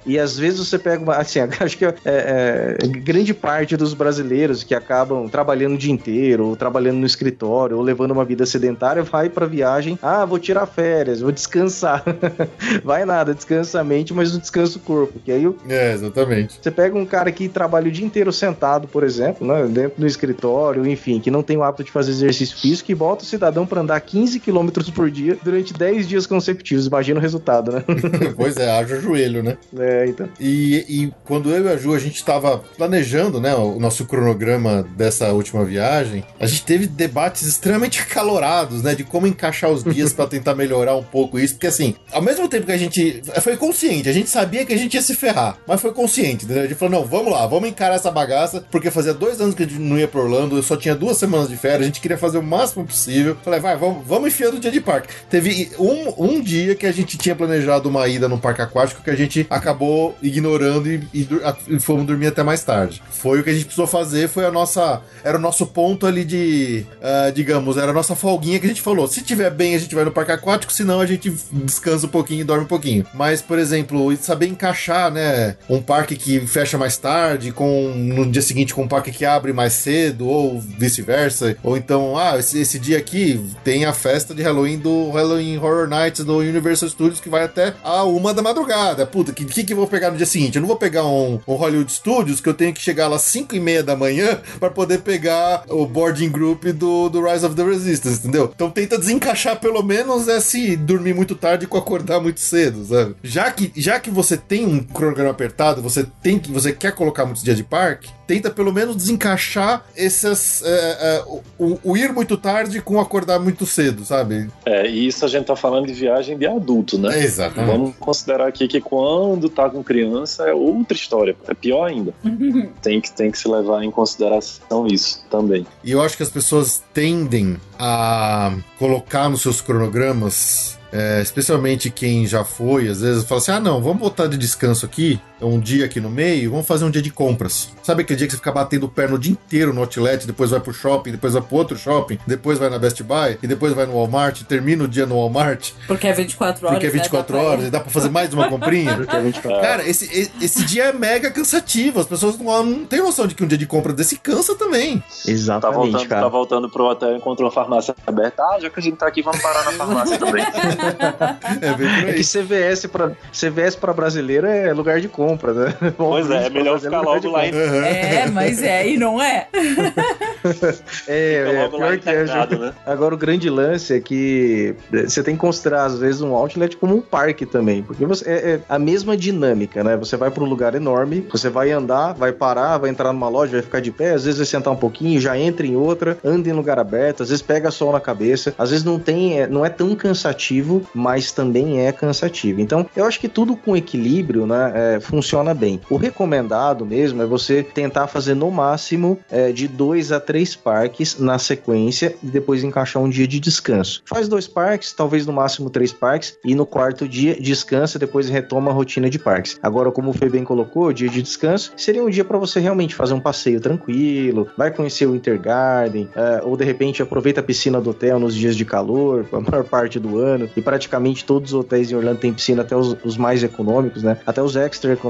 E às vezes você pega uma, assim, [laughs] acho que é, é, grande parte dos brasileiros que acabam trabalhando o dia inteiro, ou trabalhando no escritório, ou levando uma vida sedentária, vai para viagem, ah, vou tirar férias, vou descansar. [laughs] vai nada, descansa a mente, mas não descansa o corpo. Que aí É, exatamente. Você pega um cara que trabalha o dia inteiro sentado, por exemplo, né, dentro do escritório, enfim, que não tem o hábito de fazer exercício físico e bota o cidadão para andar 15 km por dia durante 10 dias consecutivos. Imagina o resultado, né? [laughs] pois é, haja joelho, né? É, então. E, e quando eu e a Ju, a gente estava planejando, né, o nosso cronograma dessa última viagem, a gente teve debates extremamente acalorados, né, de como encaixar os dias para tentar melhorar um pouco isso, porque assim, ao mesmo tempo que a gente foi consciente. A gente sabia que a gente ia se ferrar, mas foi consciente. Entendeu? A gente falou: não, vamos lá, vamos encarar essa bagaça, porque fazia dois anos que a gente não ia pro Orlando, eu só tinha duas semanas de férias, a gente queria fazer o máximo possível. Falei, vai, vamos, vamos enfiando o dia de parque. Teve um, um dia que a gente tinha planejado uma ida no parque aquático que a gente acabou ignorando e, e, e fomos dormir até mais tarde. Foi o que a gente precisou fazer, foi a nossa. Era o nosso ponto ali de. Uh, digamos, era a nossa folguinha que a gente falou. Se tiver bem, a gente vai no parque aquático, senão a gente descansa um pouquinho e dorme um pouquinho. Mas por exemplo, saber encaixar, né, um parque que fecha mais tarde com no dia seguinte com um parque que abre mais cedo ou vice-versa, ou então, ah, esse, esse, dia aqui tem a festa de Halloween do Halloween Horror Nights do Universal Studios que vai até a uma da madrugada. Puta, que que, que eu vou pegar no dia seguinte? Eu não vou pegar um, um Hollywood Studios que eu tenho que chegar lá às 5 e meia da manhã [laughs] para poder pegar o boarding group do, do Rise of the Resistance, entendeu? Então tenta desencaixar pelo menos esse dormir muito tarde com acordar muito cedo, sabe? Já que, já que você tem um cronograma apertado, você tem que você quer colocar muitos dias de parque, tenta pelo menos desencaixar essas. É, é, o, o, ir muito tarde com acordar muito cedo, sabe? É, e isso a gente tá falando de viagem de adulto, né? É, exatamente. Vamos considerar aqui que com quando tá com criança é outra história. É pior ainda. [laughs] tem, que, tem que se levar em consideração isso também. E eu acho que as pessoas tendem a colocar nos seus cronogramas é, especialmente quem já foi, às vezes fala assim: ah, não, vamos botar de descanso aqui, um dia aqui no meio, vamos fazer um dia de compras. Sabe aquele dia que você fica batendo o perna o dia inteiro no outlet, depois vai pro shopping, depois vai pro outro shopping, depois vai na Best Buy, e depois vai no Walmart, termina o dia no Walmart. Porque é 24 horas. Porque é 24 né? horas, e dá pra fazer mais uma comprinha. [laughs] Porque é 24 Cara, esse, esse dia é mega cansativo. As pessoas não, não têm noção de que um dia de compra desse cansa também. Exatamente, Tá voltando, cara. tá voltando pro hotel, encontrou uma farmácia aberta. Ah, já que a gente tá aqui, vamos parar na farmácia [laughs] também. É bem por É aí. que CVS pra, CVS pra brasileiro é lugar de compra, né? [laughs] Pois é, é melhor ficar logo lá em. É, [laughs] mas é, e não é? [laughs] É, é pior que é. né? Agora o grande lance é que você tem que considerar às vezes um outlet como um parque também, porque você, é, é a mesma dinâmica, né? Você vai para um lugar enorme, você vai andar, vai parar, vai entrar numa loja, vai ficar de pé, às vezes vai sentar um pouquinho, já entra em outra, anda em lugar aberto, às vezes pega sol na cabeça, às vezes não tem, é, não é tão cansativo, mas também é cansativo. Então, eu acho que tudo com equilíbrio, né, é, funciona bem. O recomendado mesmo é você tentar fazer no máximo é, de dois a três parques na sequência e depois encaixar um dia de descanso. Faz dois parques, talvez no máximo três parques, e no quarto dia descansa, depois retoma a rotina de parques. Agora, como o Fê bem colocou, dia de descanso seria um dia para você realmente fazer um passeio tranquilo, vai conhecer o Intergarden, é, ou de repente aproveita a piscina do hotel nos dias de calor, [laughs] a maior parte do ano, e praticamente todos os hotéis em Orlando têm piscina, até os, os mais econômicos, né? Até os extra econômicos.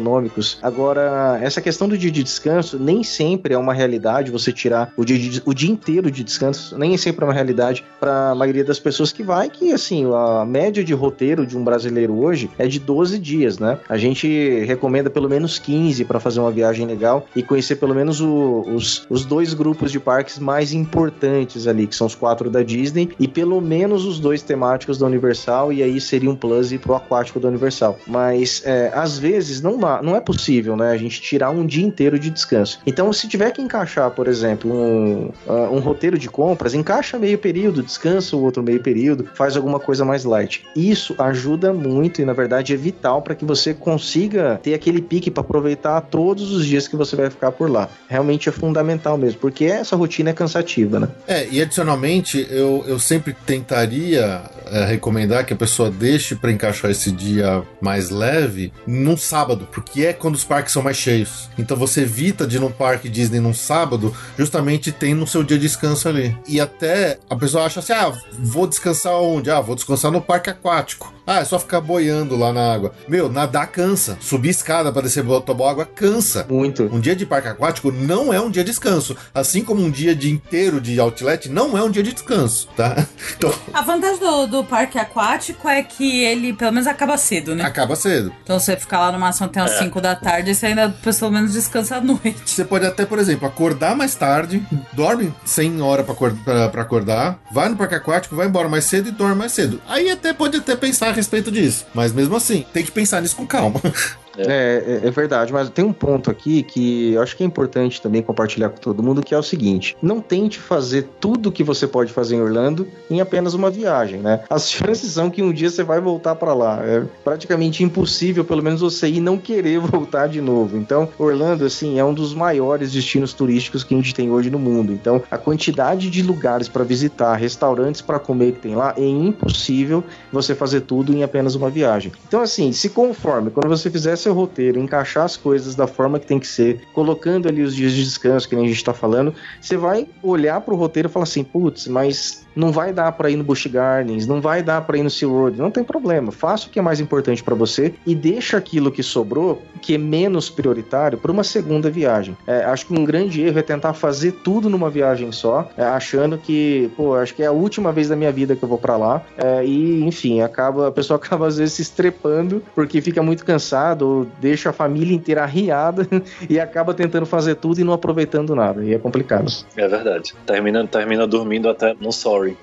Agora, essa questão do dia de descanso nem sempre é uma realidade, você tirar o dia, de- o dia inteiro de descanso, nem sempre é uma realidade para a maioria das pessoas que vai, que assim, a média de roteiro de um brasileiro hoje é de 12 dias, né? A gente recomenda pelo menos 15 para fazer uma viagem legal e conhecer pelo menos o- os, os dois grupos de parques mais importantes ali, que são os quatro da Disney, e pelo menos os dois temáticos da Universal, e aí seria um plus pro aquático da Universal. Mas é, às vezes não, não é possível, né? A gente tirar um dia inteiro de descanso. Então, se tiver que encaixar, por exemplo, um, ah, um roteiro de compras, encaixa meio período, descansa o outro meio período, faz alguma coisa mais light. Isso ajuda muito e, na verdade, é vital para que você consiga ter aquele pique para aproveitar todos os dias que você vai ficar por lá. Realmente é fundamental mesmo, porque essa rotina é cansativa, né? É, e adicionalmente, eu, eu sempre tentaria é, recomendar que a pessoa deixe para encaixar esse dia mais leve num sábado, porque é quando os parques são mais cheios. Então você evita de ir num parque Disney num sábado, justamente tem no seu dia de descanso ali. E até a pessoa acha assim: ah, vou descansar onde? Ah, vou descansar no parque aquático. Ah, é só ficar boiando lá na água. Meu, nadar cansa. Subir escada para descer tomar água cansa. Muito. Um dia de parque aquático não é um dia de descanso. Assim como um dia de inteiro de outlet não é um dia de descanso, tá? [laughs] Então, A vantagem do, do parque aquático é que ele, pelo menos, acaba cedo, né? acaba cedo. Então você fica lá no máximo até as 5 da tarde e você ainda pelo menos descansa à noite. Você pode até, por exemplo, acordar mais tarde, dorme sem hora pra acordar, vai no parque aquático, vai embora mais cedo e dorme mais cedo. Aí até pode até pensar respeito disso. Mas mesmo assim, tem que pensar nisso com calma. [laughs] É, é, é verdade, mas tem um ponto aqui que eu acho que é importante também compartilhar com todo mundo, que é o seguinte: não tente fazer tudo que você pode fazer em Orlando em apenas uma viagem, né? As chances são que um dia você vai voltar para lá. É praticamente impossível, pelo menos você ir não querer [laughs] voltar de novo. Então, Orlando, assim, é um dos maiores destinos turísticos que a gente tem hoje no mundo. Então, a quantidade de lugares para visitar, restaurantes para comer que tem lá, é impossível você fazer tudo em apenas uma viagem. Então, assim, se conforme, quando você fizer roteiro, encaixar as coisas da forma que tem que ser, colocando ali os dias de descanso, que nem a gente tá falando, você vai olhar pro roteiro e falar assim, putz, mas não vai dar para ir no Busch Gardens, não vai dar para ir no SeaWorld, não tem problema. Faça o que é mais importante para você e deixa aquilo que sobrou, que é menos prioritário, para uma segunda viagem. É, acho que um grande erro é tentar fazer tudo numa viagem só, é, achando que, pô, acho que é a última vez da minha vida que eu vou para lá, é, e enfim, acaba a pessoa [laughs] acaba às vezes se estrepando porque fica muito cansado, ou deixa a família inteira arriada [laughs] e acaba tentando fazer tudo e não aproveitando nada. E é complicado. É verdade. Termina, termina dormindo até no sorry.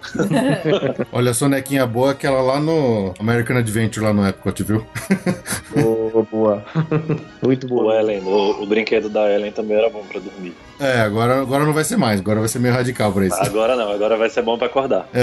[laughs] Olha a sonequinha boa, aquela lá no American Adventure, lá no Epcot, viu? [laughs] Boa. Muito O boa. Ellen, o, o brinquedo da Ellen também era bom pra dormir. É, agora, agora não vai ser mais, agora vai ser meio radical pra isso. Agora não, agora vai ser bom pra acordar. [laughs]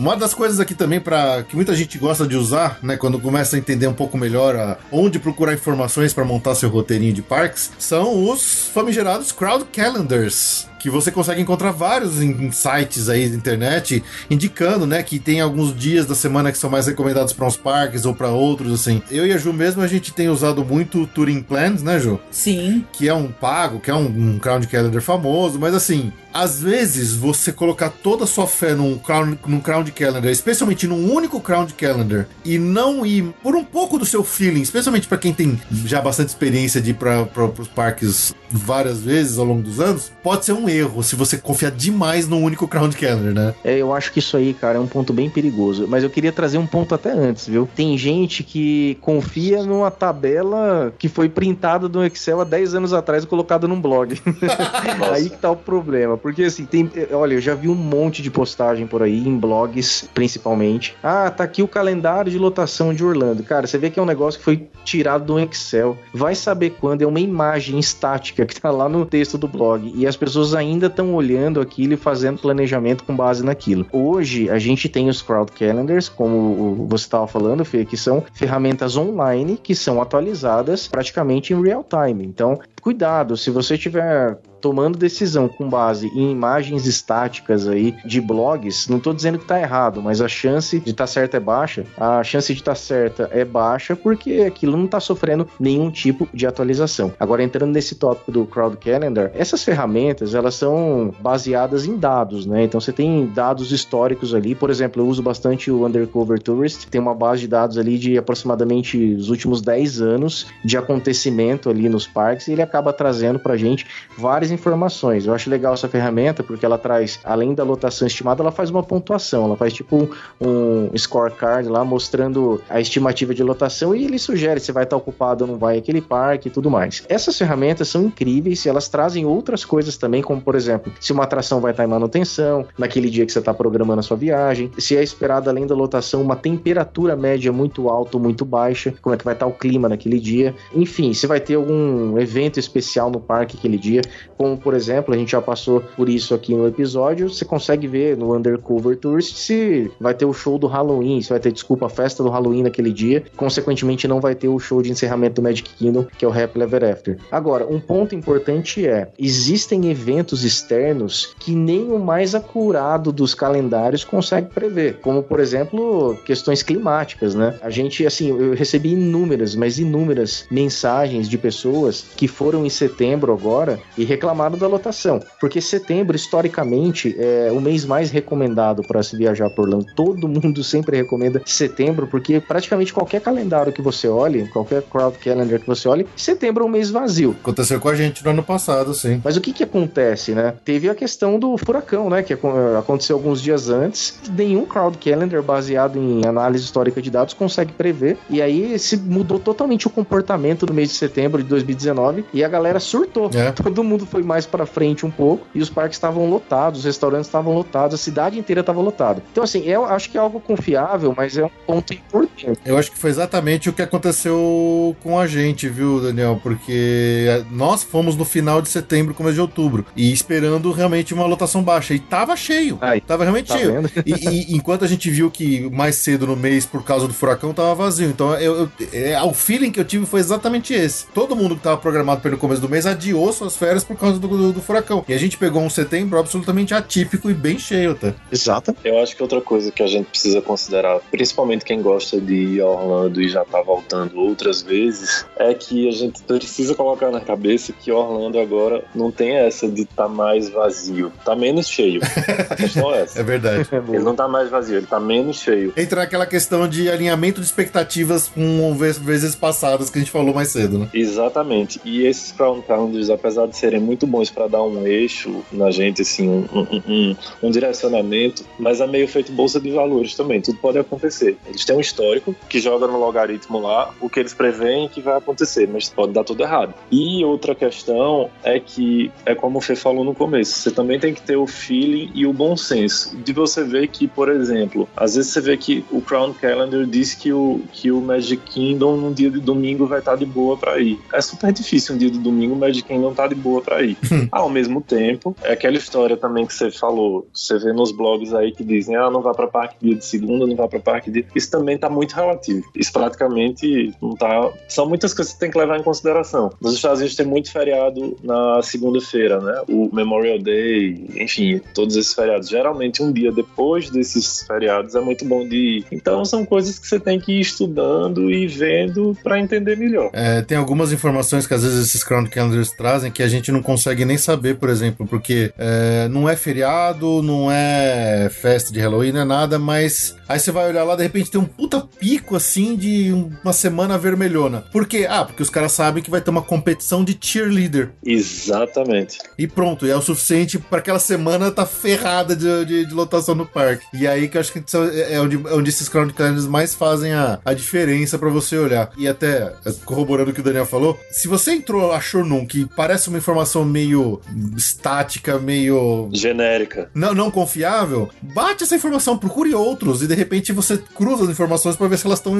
Uma das coisas aqui também para que muita gente gosta de usar, né, quando começa a entender um pouco melhor a, onde procurar informações para montar seu roteirinho de parques, são os famigerados crowd calendars que você consegue encontrar vários em sites aí da internet indicando, né, que tem alguns dias da semana que são mais recomendados para uns parques ou para outros, assim. Eu e a Ju mesmo, a gente tem usado muito o Touring Plans, né, Ju? Sim. Que é um pago, que é um, um crowd calendar famoso, mas assim, às vezes você colocar toda a sua fé num crowd, num crowd calendar, especialmente num único crowd calendar, e não ir por um pouco do seu feeling, especialmente para quem tem já bastante experiência de ir para os parques várias vezes ao longo dos anos, pode ser um erro se você confiar demais num único crowd calendar, né? É, eu acho que isso aí, cara, é um ponto bem perigoso. Mas eu queria trazer um ponto até antes, viu? Tem gente que confia numa tabela que foi printada no Excel há 10 anos atrás e colocada num blog. [laughs] aí que tá o problema. Porque assim, tem. Olha, eu já vi um monte de postagem por aí, em blogs principalmente. Ah, tá aqui o calendário de lotação de Orlando. Cara, você vê que é um negócio que foi tirado do Excel. Vai saber quando é uma imagem estática que tá lá no texto do blog. E as pessoas ainda estão olhando aquilo e fazendo planejamento com base naquilo. Hoje a gente tem os crowd calendars, como você estava falando, Fê, que são ferramentas online que são atualizadas praticamente em real time. Então, cuidado, se você tiver tomando decisão com base em imagens estáticas aí de blogs, não estou dizendo que está errado, mas a chance de estar tá certa é baixa. A chance de estar tá certa é baixa porque aquilo não está sofrendo nenhum tipo de atualização. Agora entrando nesse tópico do Crowd Calendar, essas ferramentas elas são baseadas em dados, né? Então você tem dados históricos ali, por exemplo, eu uso bastante o Undercover Tourist, tem uma base de dados ali de aproximadamente os últimos 10 anos de acontecimento ali nos parques e ele acaba trazendo pra gente várias informações. Eu acho legal essa ferramenta porque ela traz, além da lotação estimada, ela faz uma pontuação, ela faz tipo um scorecard lá mostrando a estimativa de lotação e ele sugere se vai estar ocupado ou não vai aquele parque e tudo mais. Essas ferramentas são incríveis e elas trazem outras coisas também, como por exemplo, se uma atração vai estar em manutenção, naquele dia que você está programando a sua viagem, se é esperado além da lotação uma temperatura média muito alta ou muito baixa, como é que vai estar o clima naquele dia, enfim, se vai ter algum evento especial no parque aquele dia, como por exemplo, a gente já passou por isso aqui no episódio, você consegue ver no Undercover Tourist se vai ter o show do Halloween, se vai ter, desculpa, a festa do Halloween naquele dia, consequentemente não vai ter o show de encerramento do Magic Kingdom, que é o Happy Ever After. Agora, um ponto importante é, existem eventos externos que nem o mais acurado dos calendários consegue prever, como por exemplo, questões climáticas, né? A gente, assim, eu recebi inúmeras, mas inúmeras mensagens de pessoas que foram em setembro agora e reclamaram da lotação, porque setembro, historicamente, é o mês mais recomendado para se viajar por Orlando. Todo mundo [laughs] sempre recomenda setembro, porque praticamente qualquer calendário que você olhe, qualquer crowd calendar que você olhe, setembro é um mês vazio. Aconteceu com a gente no ano passado, sim. Mas o que que acontece, né? Teve a questão do furacão, né? Que aconteceu alguns dias antes. Nenhum crowd calendar baseado em análise histórica de dados consegue prever. E aí se mudou totalmente o comportamento no mês de setembro de 2019 e a galera surtou. É. [laughs] Todo mundo foi mais para frente um pouco e os parques estavam lotados, os restaurantes estavam lotados, a cidade inteira estava lotada. Então, assim, eu acho que é algo confiável, mas é um ponto importante. Eu acho que foi exatamente o que aconteceu com a gente, viu, Daniel? Porque nós fomos no final de setembro, começo de outubro, e esperando realmente uma lotação baixa. E tava cheio. Ai, tava realmente tá cheio. E, e, [laughs] enquanto a gente viu que mais cedo no mês, por causa do furacão, tava vazio. Então, eu, eu, é, o feeling que eu tive foi exatamente esse. Todo mundo que tava programado pelo começo do mês adiou suas férias por causa do, do, do, furacão. E a gente pegou um setembro absolutamente atípico e bem cheio, tá? Exato. Eu acho que outra coisa que a gente precisa considerar, principalmente quem gosta de ir a Orlando e já tá voltando outras vezes, é que a gente precisa colocar na cabeça que Orlando agora não tem essa de tá mais vazio, tá menos cheio. [laughs] A questão é essa. É verdade. ele não tá mais vazio, ele tá menos cheio. Entra naquela questão de alinhamento de expectativas com vezes passadas que a gente falou mais cedo, né? Exatamente. E esses Crown Calendars, apesar de serem muito bons para dar um eixo na gente, assim, um, um, um, um, direcionamento, mas é meio feito bolsa de valores também, tudo pode acontecer. Eles têm um histórico que joga no logaritmo lá o que eles preveem que vai acontecer, mas pode dar tudo errado. E outra questão é que, é como o Fê falou no começo, você também tem que ter o feeling e o bom senso de você ver que, por exemplo, às vezes você vê que o Crown Calendar diz que o, que o Magic Kingdom no dia de domingo vai estar de boa para ir. É super difícil um dia de domingo o Magic Kingdom tá de boa para sair. Ao mesmo tempo, é aquela história também que você falou, você vê nos blogs aí que dizem, ah, não vá para parque dia de segunda, não vá para parque dia. Isso também tá muito relativo. Isso praticamente não tá. São muitas coisas que você tem que levar em consideração. Nos Estados Unidos tem muito feriado na segunda-feira, né? O Memorial Day, enfim, todos esses feriados. Geralmente um dia depois desses feriados é muito bom de ir. Então são coisas que você tem que ir estudando e vendo para entender melhor. É, tem algumas informações que às vezes esses Crown Calendars trazem que a gente não consegue nem saber, por exemplo, porque é, não é feriado, não é festa de Halloween, não é nada, mas aí você vai olhar lá, de repente tem um puta pico assim de uma semana vermelhona. Por quê? Ah, porque os caras sabem que vai ter uma competição de cheerleader. Exatamente. E pronto, e é o suficiente para aquela semana tá ferrada de, de, de, lotação no parque. E aí que eu acho que é onde, é onde esses Crown Calendars mais fazem a, a diferença para você olhar. E até corroborando o que o Daniel falou, se você entrou, achou num que parece uma informação meio estática, meio. genérica. Não, não confiável, bate essa informação, procure outros e de repente você cruza as informações para ver se elas estão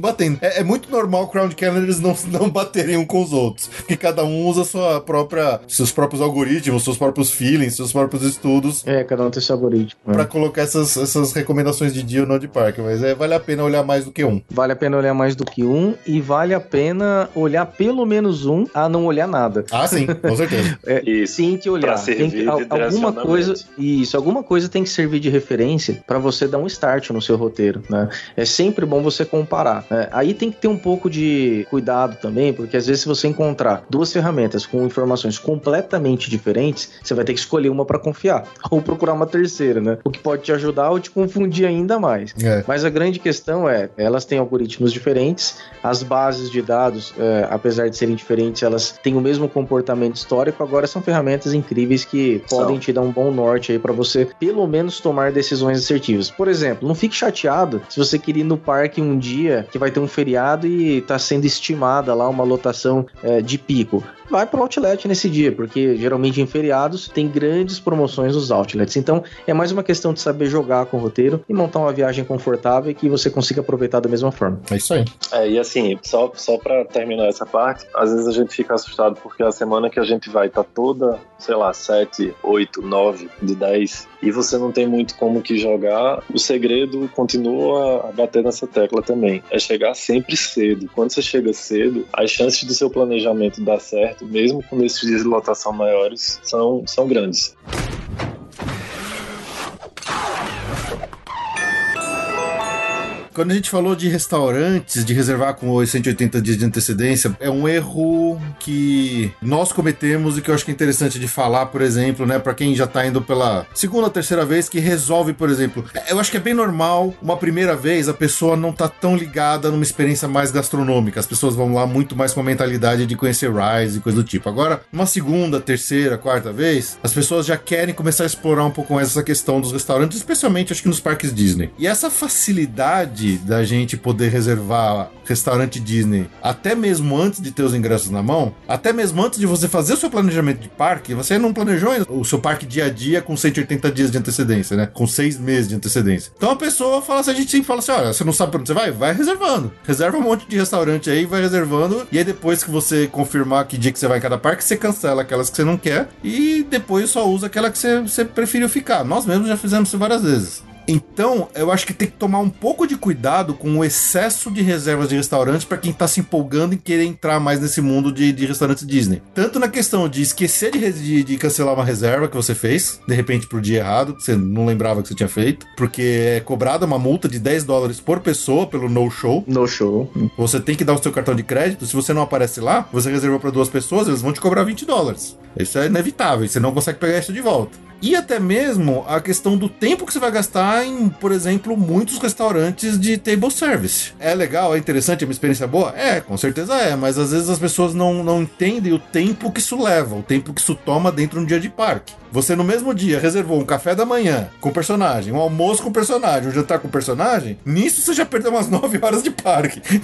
batendo. É, é, muito normal Crown Calendars não, [laughs] não baterem um com os outros, porque cada um usa sua própria, seus próprios algoritmos, seus próprios feelings, seus próprios estudos. É, cada um tem seu algoritmo. Para é. colocar essas, essas recomendações de dia ou não de parque, mas é, vale a pena olhar mais do que um. Vale a pena olhar mais do que um e vale a pena olhar pelo menos um a não olhar nada. Ah, sim, com [laughs] certeza. é, isso, tem que olhar. Tem que, alguma coisa, isso, alguma coisa tem que servir de referência para você dar um start no seu roteiro, né? É sempre bom você comparar. Né? Aí tem que ter um pouco de cuidado também, porque às vezes se você encontrar duas ferramentas com informações completamente diferentes, você vai ter que escolher uma para confiar [laughs] ou procurar uma terceira, né? O que pode te ajudar ou te confundir ainda mais. É. Mas a grande questão é, elas têm algoritmos diferentes, as bases de dados, é, apesar de serem diferentes, elas têm o mesmo comportamento histórico. Agora são ferramentas incríveis que podem te dar um bom norte aí para você, pelo menos, tomar decisões assertivas. Por exemplo, não fique chateado se você querer ir no parque um dia que vai ter um feriado e está sendo estimada lá uma lotação é, de pico vai pro outlet nesse dia, porque geralmente em feriados tem grandes promoções nos outlets. Então é mais uma questão de saber jogar com o roteiro e montar uma viagem confortável e que você consiga aproveitar da mesma forma. É isso aí. É, e assim, só, só para terminar essa parte, às vezes a gente fica assustado porque a semana que a gente vai tá toda, sei lá, 7, 8, 9 de 10 e você não tem muito como que jogar. O segredo continua a bater nessa tecla também. É chegar sempre cedo. Quando você chega cedo, as chances do seu planejamento dar certo mesmo com esses dias de lotação maiores, são, são grandes. Quando a gente falou de restaurantes, de reservar com os 180 dias de antecedência, é um erro que nós cometemos e que eu acho que é interessante de falar, por exemplo, né, para quem já tá indo pela segunda ou terceira vez, que resolve, por exemplo. Eu acho que é bem normal, uma primeira vez, a pessoa não tá tão ligada numa experiência mais gastronômica. As pessoas vão lá muito mais com a mentalidade de conhecer Rise e coisa do tipo. Agora, uma segunda, terceira, quarta vez, as pessoas já querem começar a explorar um pouco mais essa questão dos restaurantes, especialmente acho que nos parques Disney. E essa facilidade da gente poder reservar restaurante Disney até mesmo antes de ter os ingressos na mão, até mesmo antes de você fazer o seu planejamento de parque, você não planejou o seu parque dia a dia com 180 dias de antecedência, né? Com seis meses de antecedência. Então a pessoa fala assim, a gente sempre fala assim, olha, você não sabe pra onde você vai? Vai reservando. Reserva um monte de restaurante aí, vai reservando, e aí depois que você confirmar que dia que você vai em cada parque, você cancela aquelas que você não quer, e depois só usa aquela que você, você preferiu ficar. Nós mesmos já fizemos isso várias vezes. Então, eu acho que tem que tomar um pouco de cuidado com o excesso de reservas de restaurantes para quem tá se empolgando em querer entrar mais nesse mundo de, de restaurantes Disney. Tanto na questão de esquecer de, de, de, cancelar uma reserva que você fez, de repente pro dia errado, que você não lembrava que você tinha feito, porque é cobrada uma multa de 10 dólares por pessoa pelo no-show. No-show. Você tem que dar o seu cartão de crédito. Se você não aparece lá, você reservou para duas pessoas, eles vão te cobrar 20 dólares. Isso é inevitável, você não consegue pegar isso de volta. E até mesmo a questão do tempo que você vai gastar em, por exemplo, muitos restaurantes de table service. É legal, é interessante, é uma experiência boa? É, com certeza é, mas às vezes as pessoas não, não entendem o tempo que isso leva, o tempo que isso toma dentro de um dia de parque. Você no mesmo dia reservou um café da manhã com o personagem, um almoço com o personagem, um jantar com o personagem, nisso você já perdeu umas [laughs] 9 horas de parque. [laughs]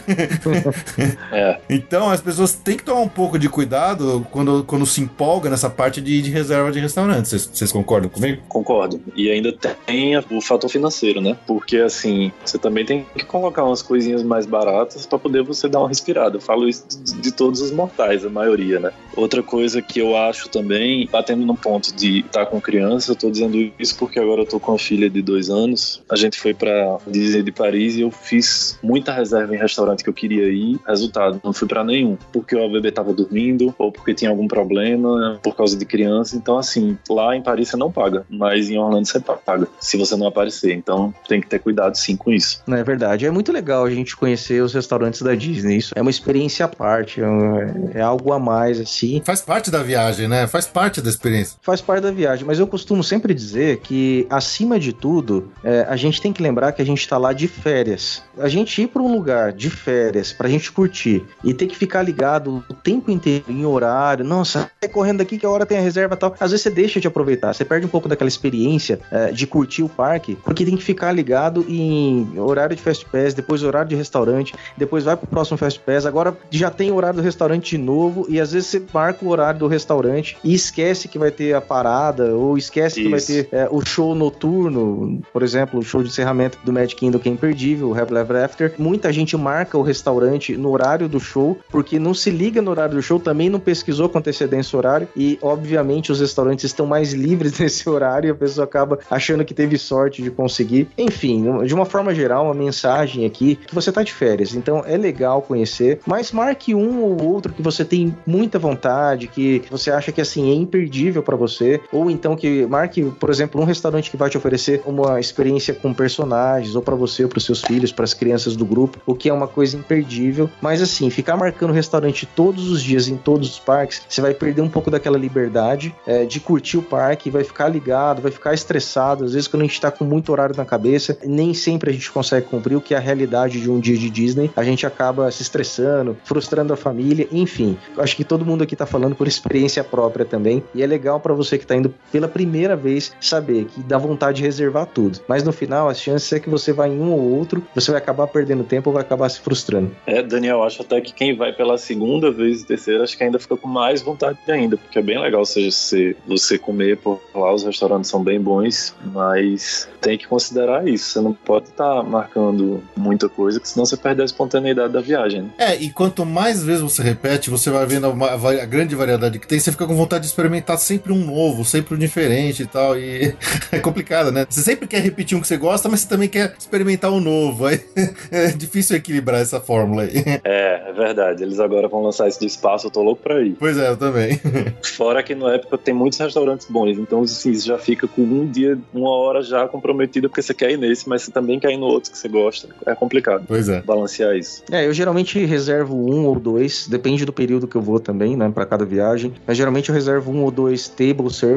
É, Então as pessoas têm que tomar um pouco de cuidado quando, quando se empolga nessa parte de, de reserva de restaurante. Vocês- concordam comigo? concordo. E ainda tem o fator financeiro, né? Porque assim, você também tem que colocar umas coisinhas mais baratas pra poder você dar uma respirada. Eu falo isso de de todos os mortais, a maioria, né? Outra coisa que eu acho também, batendo no ponto de estar com criança, eu tô dizendo isso porque agora eu tô com uma filha de dois anos. A gente foi pra Disney de Paris e eu fiz muita reserva em restaurante que eu queria ir. Resultado, não fui pra nenhum. Porque o bebê tava dormindo, ou porque tinha algum problema, por causa de criança. Então, assim, lá em Paris você não paga, mas em Orlando você paga, se você não aparecer. Então, tem que ter cuidado sim com isso. Não é verdade. É muito legal a gente conhecer os restaurantes da Disney. Isso é uma experiência à parte, é, é algo a mais, assim. Faz parte da viagem, né? Faz parte da experiência. Faz parte da viagem, mas eu costumo sempre dizer que, acima de tudo, é, a gente tem que lembrar que a gente tá lá de férias. A gente ir para um lugar de férias pra gente curtir e ter que ficar ligado o tempo inteiro em horário, nossa, sai correndo daqui que a hora tem a reserva tal. Às vezes você deixa de aproveitar, você perde um pouco daquela experiência é, de curtir o parque, porque tem que ficar ligado em horário de Fast Pass, depois horário de restaurante, depois vai pro próximo Fast Pass, agora já tem o horário do restaurante de novo, e às vezes você marca o horário do restaurante e esquece que vai ter a parada, ou esquece que vai Isso. ter é, o show noturno, por exemplo, o show de encerramento do Magic Kingdom que é imperdível, o Happy Ever After. Muita gente marca o restaurante no horário do show, porque não se liga no horário do show, também não pesquisou com antecedência o horário, e obviamente os restaurantes estão mais [laughs] livres nesse horário e a pessoa acaba achando que teve sorte de conseguir. Enfim, de uma forma geral, uma mensagem aqui que você tá de férias, então é legal conhecer, mas marque um ou outro que você tem muita vontade, que você acha que assim é imperdível para você, ou então que marque, por exemplo, um restaurante que vai te oferecer uma experiência com personagens, ou para você, ou para seus filhos, para as crianças do grupo, o que é uma coisa imperdível. Mas assim, ficar marcando restaurante todos os dias em todos os parques, você vai perder um pouco daquela liberdade é, de curtir o parque, vai ficar ligado, vai ficar estressado. Às vezes, quando a gente tá com muito horário na cabeça, nem sempre a gente consegue cumprir o que é a realidade de um dia de Disney. A gente acaba se estressando, frustrando a família, enfim. Acho que todo mundo aqui tá falando por experiência própria também. E é legal para você que tá indo pela primeira vez saber que dá vontade de reservar tudo. Mas no final, as chances é que você vai em um ou outro, você vai acabar perdendo tempo ou vai acabar se frustrando. É, Daniel, acho até que quem vai pela segunda vez e terceira, acho que ainda fica com mais vontade ainda, porque é bem legal seja, você, você comer por lá, os restaurantes são bem bons, mas tem que considerar isso. Você não pode estar marcando muita coisa, que senão você perde a espontaneidade da viagem. né? É, e quanto mais vezes você repete, você vai vendo a, a grande variedade que tem, você fica com vontade de experimentar sempre um novo, sempre um diferente e tal. E [laughs] é complicado, né? Você sempre quer repetir um que você gosta, mas você também quer experimentar um novo. Aí [laughs] é difícil equilibrar essa fórmula aí. É, é verdade. Eles agora vão lançar isso do espaço, eu tô louco pra ir. Pois é, eu também. [laughs] Fora que no época tem muitos restaurantes bons, então assim, você já fica com um dia, uma hora já comprometida porque você quer ir nesse, mas você também quer ir no outro que você gosta. É complicado Pois é. balancear isso. É, eu geralmente reservo um ou dois, depende do período que eu vou também, né, para cada viagem. Mas geralmente eu reservo um ou dois table service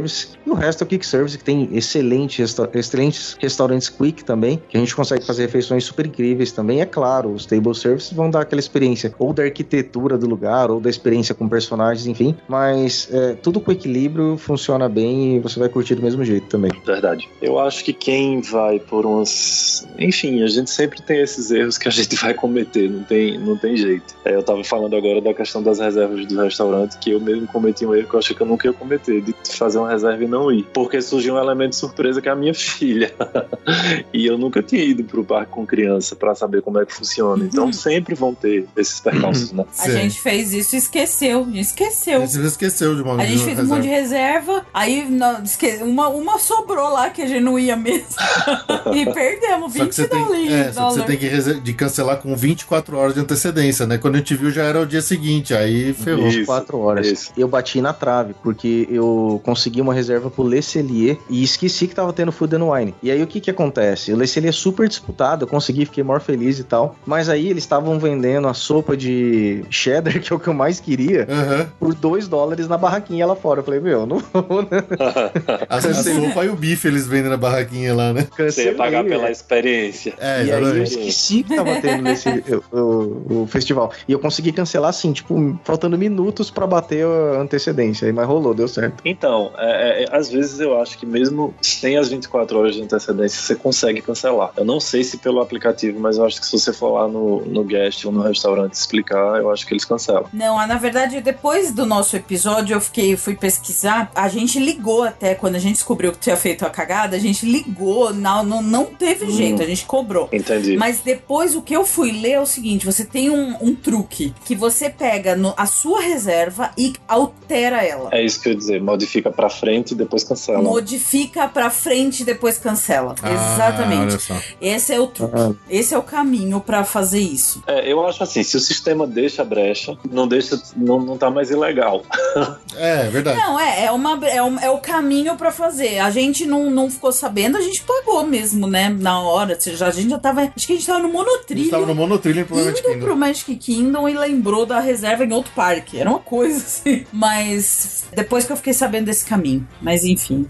e o resto é o quick service, que tem excelente resta- excelentes restaurantes quick também, que a gente consegue fazer refeições super incríveis também. É claro, os table service vão dar aquela experiência ou da arquitetura do lugar ou da experiência com personagens, enfim. Mas é, tudo com equilíbrio funciona bem e você vai curtir do mesmo jeito também. Verdade. Eu acho que quem vai por umas. Enfim, a gente sempre tem esses erros que a gente vai cometer, não tem, não tem jeito. É, eu tava falando agora da questão das reservas do restaurante, que eu mesmo cometi um erro que eu achei que eu nunca ia cometer, de fazer uma reserva e não ir. Porque surgiu um elemento de surpresa que é a minha [laughs] filha. e eu nunca tinha ido pro parque com criança pra saber como é que funciona. Então sempre vão ter esses percalços, né? A gente fez isso e esqueceu. Esqueceu. Você esqueceu de uma A gente fez um monte de reserva, aí uma, uma sobrou lá que a gente não ia mesmo. [laughs] e perdemos Só 20 que você tem, dólares. é, só que você tem que de cancelar com 24 horas de antecedência, né? Quando a gente viu já era o dia seguinte, aí ferrou. Isso, quatro horas. isso. Eu bati na trave, porque eu consegui uma reserva pro Le Cellier e esqueci que tava tendo Food and Wine. E aí o que que acontece? O Le Cellier é super disputado, eu consegui, fiquei maior feliz e tal. Mas aí eles estavam vendendo a sopa de cheddar, [laughs] que é o que eu mais queria, Aham. por 2 dólares na barraquinha lá fora. Eu falei, meu, não vou, né? A, a Cancelei. sopa e o bife eles vendem na barraquinha lá, né? Você ia pagar Cancelei, pela é. experiência. É, E aí eu esqueci que tava tendo nesse, [laughs] o, o- o festival. E eu consegui cancelar assim, tipo, faltando minutos pra bater a antecedência. Aí, mas rolou, deu certo. Então, é, é, às vezes eu acho que mesmo sem as 24 horas de antecedência, você consegue cancelar. Eu não sei se pelo aplicativo, mas eu acho que se você for lá no, no guest ou no restaurante explicar, eu acho que eles cancelam. Não, na verdade, depois do nosso episódio, eu fiquei, fui pesquisar. A gente ligou até, quando a gente descobriu que tinha feito a cagada, a gente ligou, não, não, não teve Hum. jeito, a gente cobrou. Entendi. Mas depois o que eu fui ler é o seguinte: você tem um, um truque que você pega no- a sua reserva e altera ela. É isso que eu ia dizer, modifica pra frente e depois cancela. Modifica pra frente e depois cancela. Ah, Exatamente. Esse é o truque. Ah. Esse é o caminho pra fazer isso. É, eu acho assim, se o sistema deixa a brecha, não deixa, não, não tá mais ilegal. É, verdade. Não, é, é, uma, é, um- é o caminho pra fazer. A gente não, não ficou sabendo, a gente pagou mesmo, né? Na hora. Seja, a gente já tava. Acho que a gente tava no A gente monotrilho. tava no monotrilho pro Magic Kingdom. pro Magic Kingdom e lembrou da reserva em outro parque. Era uma coisa assim. Mas depois que eu fiquei sabendo desse caminho. Mas enfim.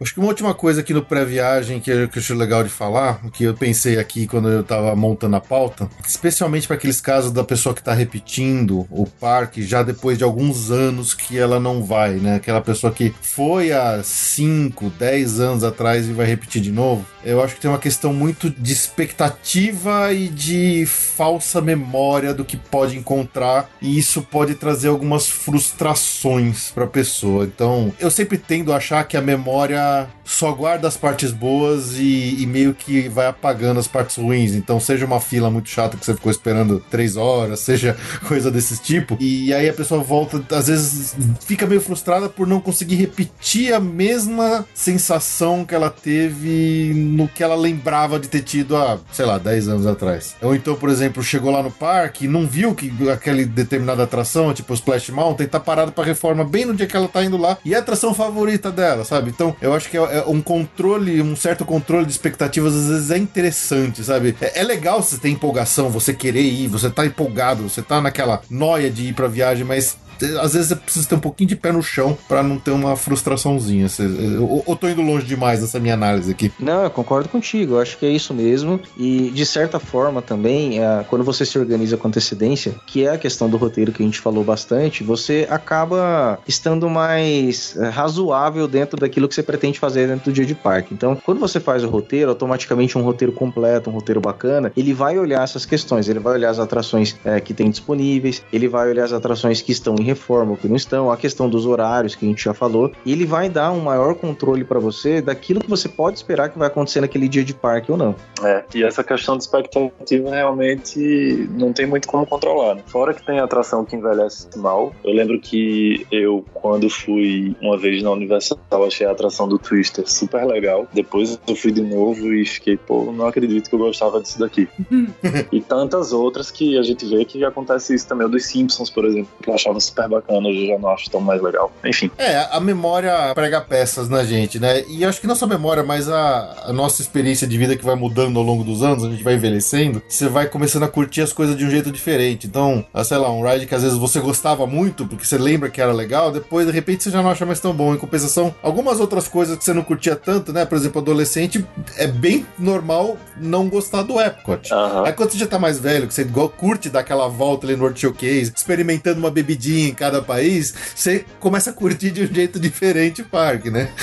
Acho que uma última coisa aqui no pré-viagem que eu, acho legal de falar, que eu pensei aqui quando eu tava montando a pauta, especialmente para aqueles casos da pessoa que tá repetindo o parque já depois de alguns anos que ela não vai, né? Aquela pessoa que foi há 5, 10 anos atrás e vai repetir de novo. Eu acho que tem uma questão muito de expectativa e de falsa memória do que pode encontrar, e isso pode trazer algumas frustrações para a pessoa. Então, eu sempre tendo a achar que a memória para só guarda as partes boas e, e meio que vai apagando as partes ruins. Então, seja uma fila muito chata que você ficou esperando três horas, [laughs] seja coisa desse tipo, e aí a pessoa volta, às vezes fica meio frustrada por não conseguir repetir a mesma sensação que ela teve no que ela lembrava de ter tido há, sei lá, 10 anos atrás. Ou então, por exemplo, chegou lá no parque e não viu que aquela determinada atração, tipo o Splash Mountain, tá parada pra reforma bem no dia que ela tá indo lá. E é a atração favorita dela, sabe? Então, eu acho que é, é um controle, um certo controle de expectativas, às vezes é interessante, sabe? É, é legal você ter empolgação, você querer ir, você tá empolgado, você tá naquela noia de ir pra viagem, mas às vezes é preciso ter um pouquinho de pé no chão pra não ter uma frustraçãozinha. Eu tô indo longe demais nessa minha análise aqui. Não, eu concordo contigo, eu acho que é isso mesmo. E de certa forma também, é, quando você se organiza com antecedência, que é a questão do roteiro que a gente falou bastante, você acaba estando mais é, razoável dentro daquilo que você pretende fazer dentro do dia de parque. Então, quando você faz o roteiro, automaticamente um roteiro completo, um roteiro bacana, ele vai olhar essas questões, ele vai olhar as atrações é, que tem disponíveis, ele vai olhar as atrações que estão em reforma ou que não estão, a questão dos horários que a gente já falou, e ele vai dar um maior controle para você daquilo que você pode esperar que vai acontecer naquele dia de parque ou não. É, e essa questão de expectativa realmente não tem muito como controlar. Né? Fora que tem atração que envelhece mal. Eu lembro que eu, quando fui uma vez na Universal, achei a atração do Twister super legal. Depois eu fui de novo e fiquei, pô, não acredito que eu gostava disso daqui. [laughs] e tantas outras que a gente vê que acontece isso também. O dos Simpsons, por exemplo, que eu achava super bacana, hoje já não acho tão mais legal. Enfim. É, a memória prega peças na gente, né? E acho que não só a memória, mas a, a nossa experiência de vida que vai mudando ao longo dos anos, a gente vai envelhecendo, você vai começando a curtir as coisas de um jeito diferente. Então, ah, sei lá, um ride que às vezes você gostava muito, porque você lembra que era legal, depois de repente você já não acha mais tão bom. Em compensação, algumas outras coisas que você não curtia tanto, né? Por exemplo, adolescente, é bem normal não gostar do Epcot. Aham. Aí quando você já tá mais velho, que você curte dar aquela volta ali no World Showcase, experimentando uma bebidinha em cada país, você começa a curtir de um jeito diferente o parque, né? [laughs]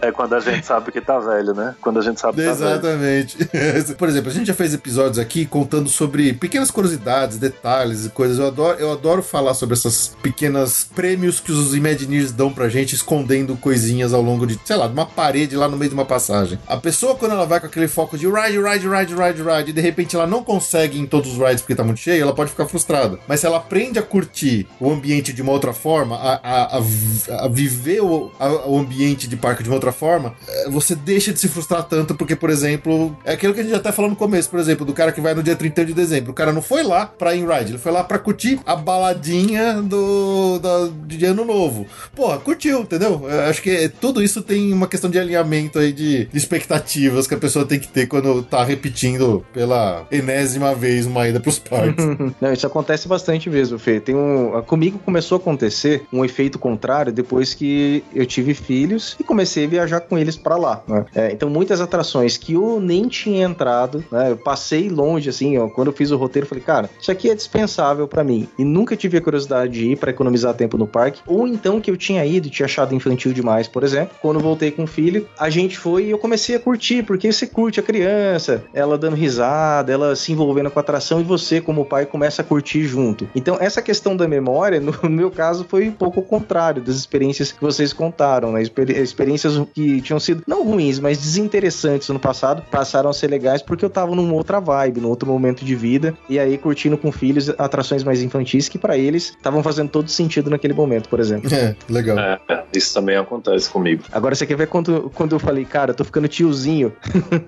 É quando a gente sabe que tá velho, né? Quando a gente sabe que tá velho. Exatamente. [laughs] Por exemplo, a gente já fez episódios aqui contando sobre pequenas curiosidades, detalhes e coisas. Eu adoro, eu adoro falar sobre essas pequenas prêmios que os Imagineers dão pra gente, escondendo coisinhas ao longo de, sei lá, de uma parede lá no meio de uma passagem. A pessoa, quando ela vai com aquele foco de ride, ride, ride, ride, ride, e de repente ela não consegue em todos os rides porque tá muito cheio, ela pode ficar frustrada. Mas se ela aprende a curtir o ambiente de uma outra forma, a, a, a, a viver o, a- o ambiente de parque de uma outra forma, eh, você deixa de se frustrar tanto, porque, por exemplo, é aquilo que a gente até falou no começo, por exemplo, do cara que vai no dia 31 de dezembro. O cara não foi lá pra ir ride, ele foi lá pra curtir a baladinha do, da, de ano novo. Porra, curtiu, entendeu? Eu acho que é- tudo isso tem uma questão de alinhamento aí de, de expectativas que a pessoa tem que ter quando tá repetindo pela enésima vez uma ida pros parques. [laughs] Não, isso acontece bastante mesmo, Fê. Tem um, Comigo começou a acontecer um efeito contrário depois que eu tive filhos e comecei a viajar com eles para lá. Né? É, então, muitas atrações que eu nem tinha entrado, né? Eu passei longe, assim, ó, quando eu fiz o roteiro, falei, cara, isso aqui é dispensável para mim. E nunca tive a curiosidade de ir para economizar tempo no parque. Ou então que eu tinha ido e tinha achado infantil demais, por exemplo. Quando voltei com o filho, a gente foi e eu comecei a curtir, porque você curte a criança, ela dando risada, ela se envolvendo com a atração e você, como pai, começa a curtir junto. Então, essa questão da memória, no meu caso, foi um pouco o contrário das experiências que vocês contaram, né? Experiências que tinham sido não ruins, mas desinteressantes no passado, passaram a ser legais porque eu tava numa outra vibe, num outro momento de vida, e aí curtindo com filhos atrações mais infantis que para eles estavam fazendo todo sentido naquele momento, por exemplo. É, legal. É, isso também acontece comigo. Agora você quer ver quando, quando eu falei, cara, eu tô ficando tiozinho.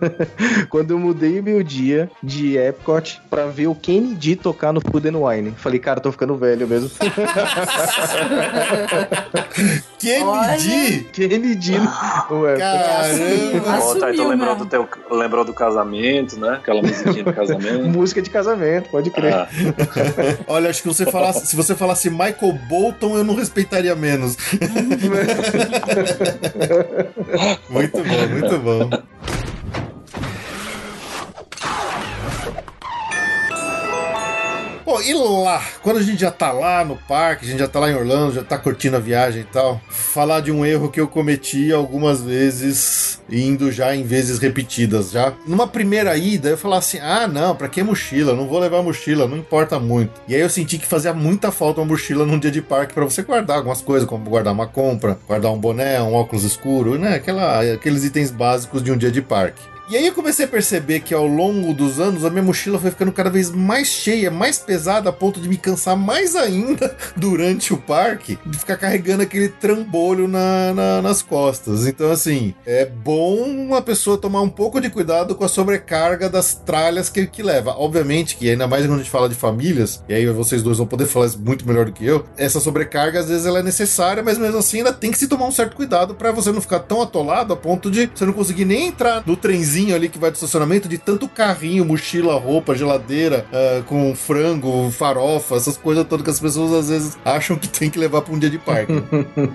[laughs] quando eu mudei meu dia de Epcot pra ver o Kennedy tocar no Food and Wine. Falei, cara, eu tô ficando velho mesmo. [laughs] Kennedy? Kennedy Epcot. Caramba! Ó, tá, então lembrou do, teu, lembrou do casamento, né? Aquela musiquinha do casamento. [laughs] Música de casamento, pode crer. Ah, [laughs] Olha, acho que você falasse, se você falasse Michael Bolton, eu não respeitaria menos. muito bom, muito bom. Bom, e lá, quando a gente já tá lá no parque, a gente já tá lá em Orlando, já tá curtindo a viagem e tal, falar de um erro que eu cometi algumas vezes, indo já em vezes repetidas já. Numa primeira ida, eu falava assim: ah, não, pra que mochila? Não vou levar mochila, não importa muito. E aí eu senti que fazia muita falta uma mochila num dia de parque pra você guardar algumas coisas, como guardar uma compra, guardar um boné, um óculos escuro, né? Aquela, aqueles itens básicos de um dia de parque. E aí eu comecei a perceber que ao longo dos anos a minha mochila foi ficando cada vez mais cheia, mais pesada, a ponto de me cansar mais ainda [laughs] durante o parque, de ficar carregando aquele trambolho na, na- nas costas. Então, assim, é bom uma pessoa tomar um pouco de cuidado com a sobrecarga das tralhas que, que leva. Obviamente que, ainda mais quando a gente fala de famílias, e aí vocês dois vão poder falar isso muito melhor do que eu, essa sobrecarga às vezes ela é necessária, mas mesmo assim ainda tem que se tomar um certo cuidado para você não ficar tão atolado a ponto de você não conseguir nem entrar no trenzinho ali que vai do estacionamento de tanto carrinho, mochila, roupa, geladeira, ah, com frango, farofa, essas coisas todas que as pessoas às vezes acham que tem que levar para um dia de parque. [laughs]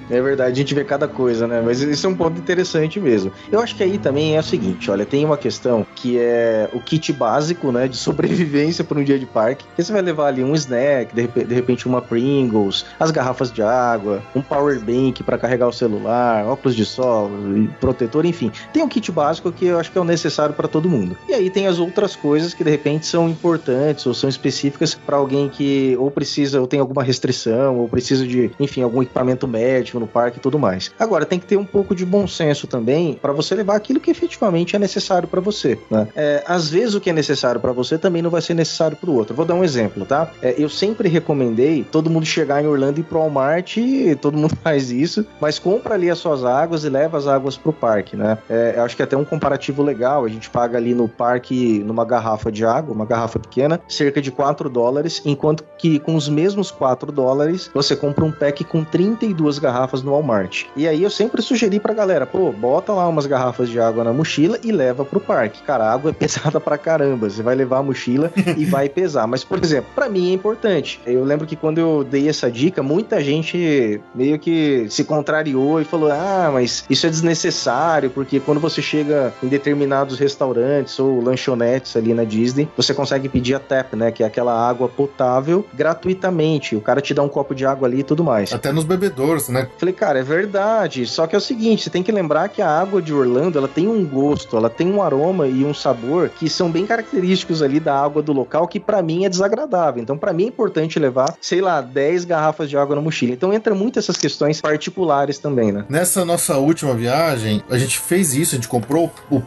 É verdade, a gente vê cada coisa, né? Mas isso é um ponto interessante mesmo. Eu acho que aí também é o seguinte, olha, tem uma questão que é o kit básico, né, de [laughs] sobrevivência para um dia de parque. Que você vai levar ali um snack, de repente uma Pringles, as garrafas de água, um power bank para carregar o celular, óculos de sol, protetor, enfim. Tem um kit básico que eu acho que é o necessário para todo mundo. E aí tem as outras coisas que de repente são importantes ou são específicas para alguém que ou precisa ou tem alguma restrição ou precisa de, enfim, algum equipamento médico no parque e tudo mais. Agora tem que ter um pouco de bom senso também para você levar aquilo que efetivamente é necessário para você. Né? É, às vezes o que é necessário para você também não vai ser necessário para o outro. Vou dar um exemplo, tá? É, eu sempre recomendei todo mundo chegar em Orlando e ir pro Walmart, e todo mundo [laughs] faz isso, mas compra ali as suas águas e leva as águas pro parque, né? É, eu acho que é até um comparativo legal. A gente paga ali no parque, numa garrafa de água, uma garrafa pequena, cerca de 4 dólares, enquanto que com os mesmos 4 dólares você compra um pack com 32 garrafas no Walmart. E aí eu sempre sugeri pra galera, pô, bota lá umas garrafas de água na mochila e leva pro parque. Cara, a água é [laughs] pesada pra caramba. Você vai levar a mochila [laughs] e vai pesar. Mas, por exemplo, pra mim é importante. Eu lembro que quando eu dei essa dica, muita gente meio que se contrariou e falou: ah, mas isso é desnecessário, porque quando você chega em determinados restaurantes ou lanchonetes ali na Disney, você consegue pedir a tap, né? Que é aquela água potável gratuitamente. O cara te dá um copo de água ali e tudo mais. Até nos bebedouros, né? Falei, cara, é verdade. Só que é o seguinte, você tem que lembrar que a água de Orlando, ela tem um gosto, ela tem um aroma e um sabor que são bem característicos ali da água do local, que pra mim é desagradável. Então, pra mim é importante levar, sei lá, 10 garrafas de água na mochila. Então, entra muito essas questões particulares também, né? Nessa nossa última viagem, a gente fez isso, a gente comprou o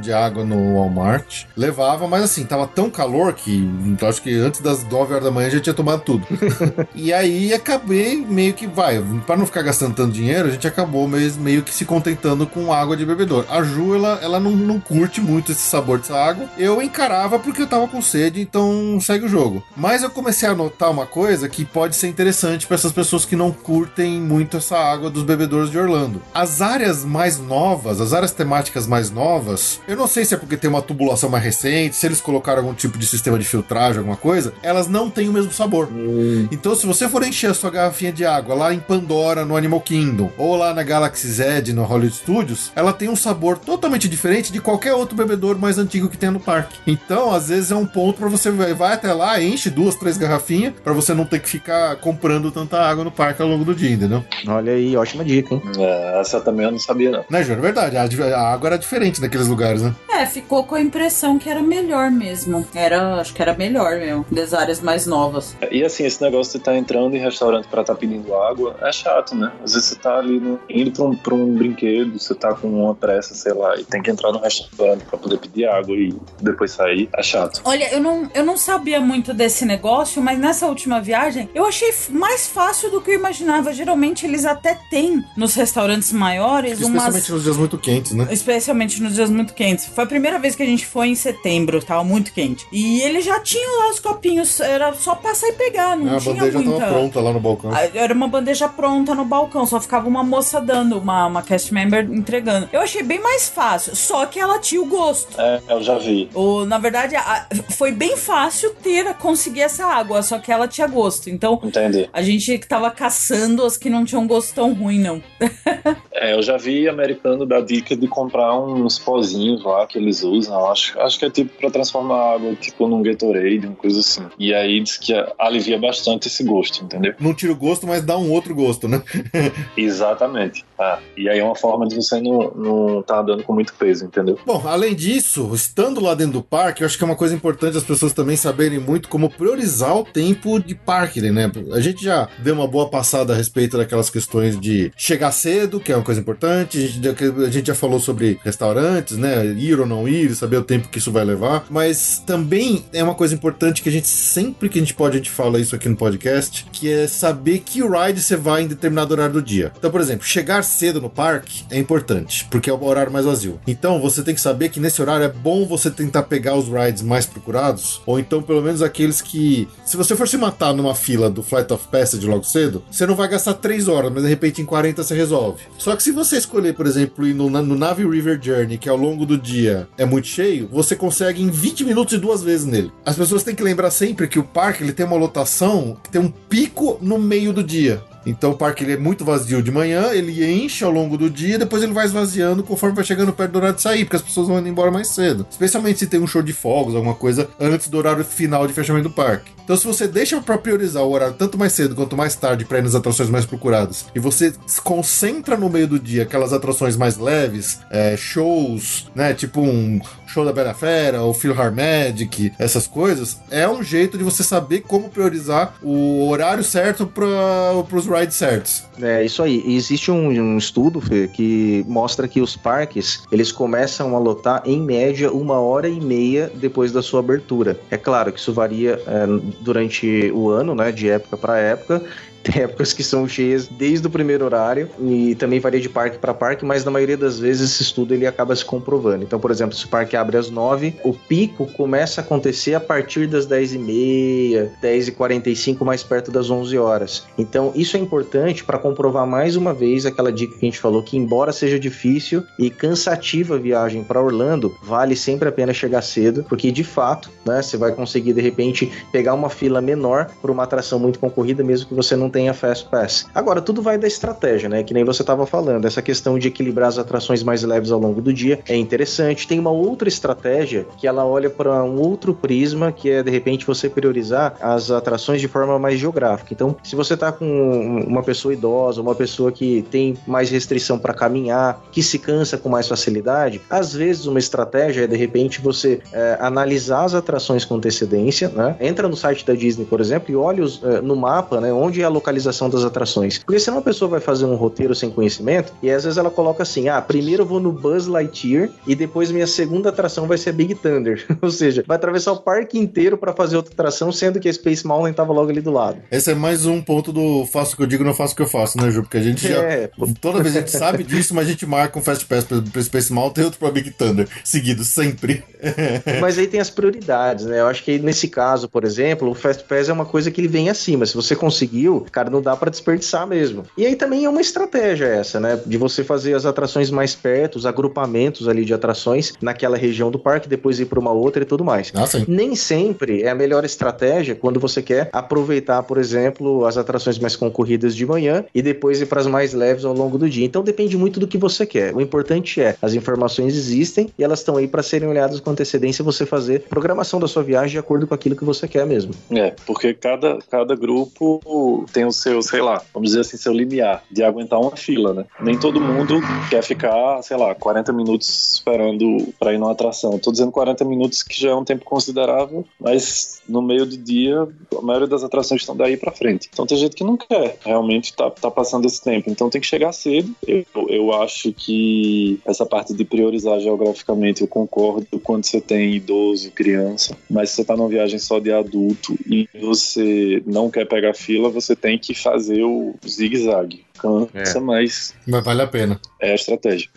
de água no Walmart, levava, mas assim, tava tão calor que então, acho que antes das 9 horas da manhã gente tinha tomado tudo. [laughs] e aí acabei meio que, vai, pra não ficar gastando tanto dinheiro, a gente acabou meio, meio que se contentando com água de bebedor. A Ju, ela, ela não, não curte muito esse sabor dessa água. Eu encarava porque eu tava com sede, então segue o jogo. Mas eu comecei a notar uma coisa que pode ser interessante para essas pessoas que não curtem muito essa água dos bebedouros de Orlando. As áreas mais novas, as áreas temáticas mais novas, novas, eu não sei se é porque tem uma tubulação mais recente, se eles colocaram algum tipo de sistema de filtragem, alguma coisa, elas não têm o mesmo sabor. Hum, Então, se você for encher a sua garrafinha de água lá em Pandora, no Animal Kingdom, ou lá na Galaxy Z, no Hollywood Studios, ela tem um sabor totalmente diferente de qualquer outro bebedouro mais antigo que tem no parque. Então, às vezes é um ponto pra você vai até lá, enche duas, três garrafinhas, pra você não ter que ficar comprando tanta água no parque ao longo do dia, entendeu? olha aí, ótima dica, hein? É, essa também eu não sabia, não. Né, Júnior? É verdade, a, a água era diferente naqueles lugares, né? É, ficou com a impressão que era melhor mesmo. Era, acho que era melhor mesmo, das áreas mais novas. E assim, esse negócio de estar entrando em restaurante pra estar pedindo água é chato, né? Às vezes você tá ali no- indo pra um, pra um brinquedo, você tá com uma pressa, sei lá, e tem que entrar no restaurante pra poder pedir água e depois sair. É chato. Olha, eu não, eu não sabia muito desse negócio, mas nessa última viagem eu achei mais fácil do que eu imaginava. Geralmente eles até têm nos restaurantes maiores umas. Especialmente nos dias muito quentes, né? Especialmente nos dias muito quentes. Foi primeira vez que a gente foi em setembro, tava muito quente. E eles já tinham lá os copinhos, era só passar e pegar, não a tinha bandeja muita. tava pronta lá no balcão. Ah, Era uma bandeja pronta no balcão, só ficava uma moça dando, uma, uma cast member entregando. Eu achei bem mais fácil, só que ela tinha o gosto. É, eu já vi. O, na verdade, a- foi bem fácil ter, conseguir essa água, só que ela tinha gosto. Então, Entendi. a gente tava caçando as que não tinham gosto tão ruim, não. [laughs] É, eu já vi americano dar dica de comprar uns pozinhos lá que eles usam. Acho, acho que é tipo pra transformar água tipo num Gatorade, uma coisa assim. E aí diz que alivia bastante esse gosto, entendeu? Não tira o gosto, mas dá um outro gosto, né? [laughs] Exatamente. Ah, e aí é uma forma de você não, não tá andando com muito peso, entendeu? Bom, além disso, estando lá dentro do parque, eu acho que é uma coisa importante as pessoas também saberem muito como priorizar o tempo de parque, né? A gente já deu uma boa passada a respeito daquelas questões de chegar cedo, que é uma coisa importante. A gente, já- a gente já falou sobre restaurantes, né? Ir ou não ir, saber o tempo que isso vai levar. Mas também é uma coisa importante que a gente sempre que a gente pode, a gente fala isso aqui no podcast, que é saber que ride você vai em determinado horário do dia. Então, por exemplo, chegar cedo no parque é importante, porque é o horário mais vazio. Então, você tem que saber que nesse horário é bom você tentar pegar os rides mais procurados, ou então pelo menos aqueles que, se você for se matar numa fila do Flight of Passage logo cedo, você não vai gastar 3 horas, mas de repente em 40 você resolve. Só que se você escolher, por exemplo, ir no, no Nave River Journey, que ao longo do dia é muito cheio, você consegue em 20 minutos e duas vezes nele. As pessoas têm que lembrar sempre que o parque ele tem uma lotação que tem um pico no meio do dia. Então o parque ele é muito vazio de manhã, ele enche ao longo do dia, depois ele vai esvaziando conforme vai chegando perto do horário de sair, porque as pessoas vão indo embora mais cedo. Especialmente se tem um show de fogos, alguma coisa antes do horário final de fechamento do parque. Então se você deixa para priorizar o horário tanto mais cedo quanto mais tarde para ir nas atrações mais procuradas, e você se concentra no meio do dia aquelas atrações mais leves, é, shows, né, tipo um show da Bela Fera, ou Philharmonic, essas coisas, é um jeito de você saber como priorizar o horário certo para os rides certos. É isso aí. E Existe um, um estudo, Fê, que mostra que os parques eles começam a lotar em média uma hora e meia depois da sua abertura. É claro que isso varia é, durante o ano, né, de época para época. Épocas que são cheias desde o primeiro horário e também varia de parque para parque, mas na maioria das vezes esse estudo ele acaba se comprovando. Então, por exemplo, se o parque abre às 9, o pico começa a acontecer a partir das 10h30, 10h45, mais perto das 11 horas. Então, isso é importante para comprovar mais uma vez aquela dica que a gente falou que embora seja difícil e cansativa a viagem para Orlando, vale sempre a pena chegar cedo, porque de fato, né, você vai conseguir de repente pegar uma fila menor por uma atração muito concorrida, mesmo que você não tenha Fast Pass. Agora, tudo vai da estratégia, né? Que nem você estava falando. Essa questão de equilibrar as atrações mais leves ao longo do dia é interessante. Tem uma outra estratégia que ela olha para um outro prisma, que é de repente você priorizar as atrações de forma mais geográfica. Então, se você tá com uma pessoa idosa, uma pessoa que tem mais restrição para caminhar, que se cansa com mais facilidade, às vezes uma estratégia é de repente você é, analisar as atrações com antecedência, né? Entra no site da Disney, por exemplo, e olha os, é, no mapa, né, onde é a localização das atrações. Porque senão a pessoa vai fazer um roteiro sem conhecimento e às vezes ela coloca assim: ah, primeiro eu vou no Buzz Lightyear e depois minha segunda atração vai ser Big Thunder. [laughs] Ou seja, vai atravessar o parque inteiro para fazer outra atração, sendo que a Space Mountain tava logo ali do lado. Esse é mais um ponto do faço o que eu digo, não faço o que eu faço, né, Ju? Porque a gente já. É, Toda vez a gente sabe disso, mas a gente marca um Fast Pass pra, pra Space Mountain e outro pra Big Thunder. Seguido, sempre. [laughs] Mas aí tem as prioridades, né? Eu acho que nesse caso, por exemplo, o Fast Pass é uma coisa que ele vem acima. Se você conseguiu, Cara, não dá para desperdiçar mesmo. E aí também é uma estratégia essa, né? De você fazer as atrações mais perto, os agrupamentos ali de atrações naquela região do parque, depois ir para uma outra e tudo mais. Nossa, Nem sempre é a melhor estratégia quando você quer aproveitar, por exemplo, as atrações mais concorridas de manhã e depois ir para as mais leves ao longo do dia. Então depende muito do que você quer. O importante é as informações existem e elas estão aí para serem olhadas com antecedência. Você fazer programação da sua viagem de acordo com aquilo que você quer mesmo. É, porque cada, cada grupo tem o seu, sei lá, vamos dizer assim, seu limiar de aguentar uma fila, né? Nem todo mundo quer ficar, sei lá, 40 minutos esperando para ir numa atração. Tô dizendo 40 minutos que já é um tempo considerável, mas no meio do dia a maioria das atrações estão daí para frente. Então tem gente que não quer realmente tá, tá passando esse tempo. Então tem que chegar cedo. Eu, eu acho que essa parte de priorizar geograficamente eu concordo quando você tem idoso, criança, mas se você tá numa viagem só de adulto e você não quer pegar fila, você tem que fazer o zigue-zague. Cansa, É. mas mas vale a pena. é a estratégia.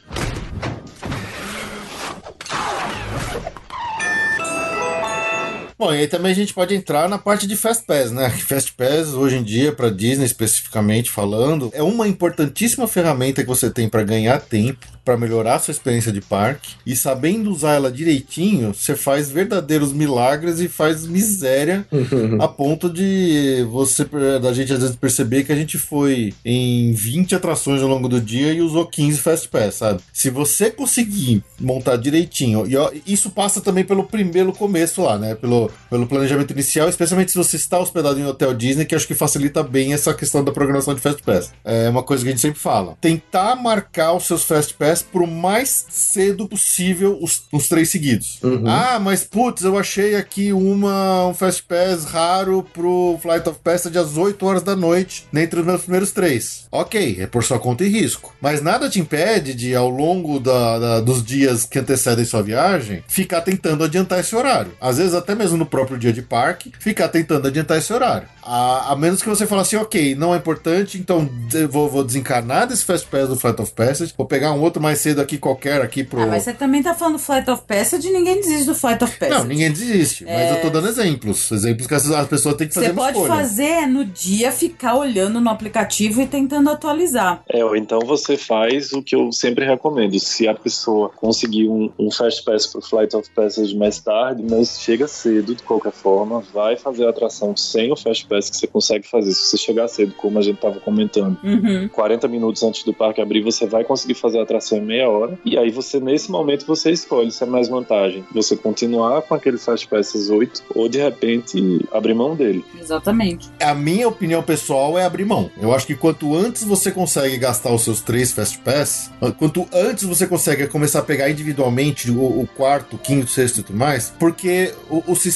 Bom, e aí também a gente pode entrar na parte de Fast Pass, né? Fast Pass, hoje em dia, para Disney especificamente falando, é uma importantíssima ferramenta que você tem para ganhar tempo, para melhorar a sua experiência de parque. E sabendo usar ela direitinho, você faz verdadeiros milagres e faz miséria [laughs] a ponto de você, da gente às vezes perceber que a gente foi em 20 atrações ao longo do dia e usou 15 Fast Pass, sabe? Se você conseguir montar direitinho, e ó, isso passa também pelo primeiro começo lá, né? Pelo, pelo planejamento inicial, especialmente se você está hospedado em um hotel Disney, que acho que facilita bem essa questão da programação de Fast Pass. É uma coisa que a gente sempre fala. Tentar marcar os seus Fast Pass pro mais cedo possível os, os três seguidos. Uhum. Ah, mas putz, eu achei aqui uma, um Fast Pass raro pro Flight of Passage às 8 horas da noite, dentre os meus primeiros três. Ok, é por sua conta e risco. Mas nada te impede de, ao longo da- da- dos dias que antecedem sua viagem, ficar tentando adiantar esse horário. Às vezes, até mesmo no próprio dia de parque, ficar tentando adiantar esse horário. A, a menos que você fale assim, ok, não é importante, então eu vou, vou desencarnar desse Fast Pass do Flight of Passage, vou pegar um outro mais cedo aqui qualquer aqui pro. Ah, mas você também tá falando Flight of Passage e ninguém desiste do Flight of Passage. Não, ninguém desiste, mas eu tô dando exemplos. Exemplos que as, as pessoas têm que fazer Você pode escolha. fazer no dia, ficar olhando no aplicativo e tentando atualizar. É, ou então você faz o que eu sempre recomendo. Se a pessoa conseguir um, um Fast Pass pro Flight of Passage mais tarde, mas chega cedo de qualquer forma, vai fazer a atração sem o Fast Pass que você consegue fazer. Se você chegar cedo, como a gente tava comentando, Uhum. 40 minutos antes do parque abrir, você vai conseguir fazer a atração em meia hora. E aí você, nesse momento, você escolhe se é mais vantagem. Você continuar com aquele Fast Pass às 8 ou de repente abrir mão dele. Exatamente. A minha opinião pessoal é abrir mão. Eu acho que quanto antes você consegue gastar os seus três Fast Pass, quanto antes você consegue começar a pegar individualmente o, o quarto, quinto, sexto e tudo mais, porque o, o sistema,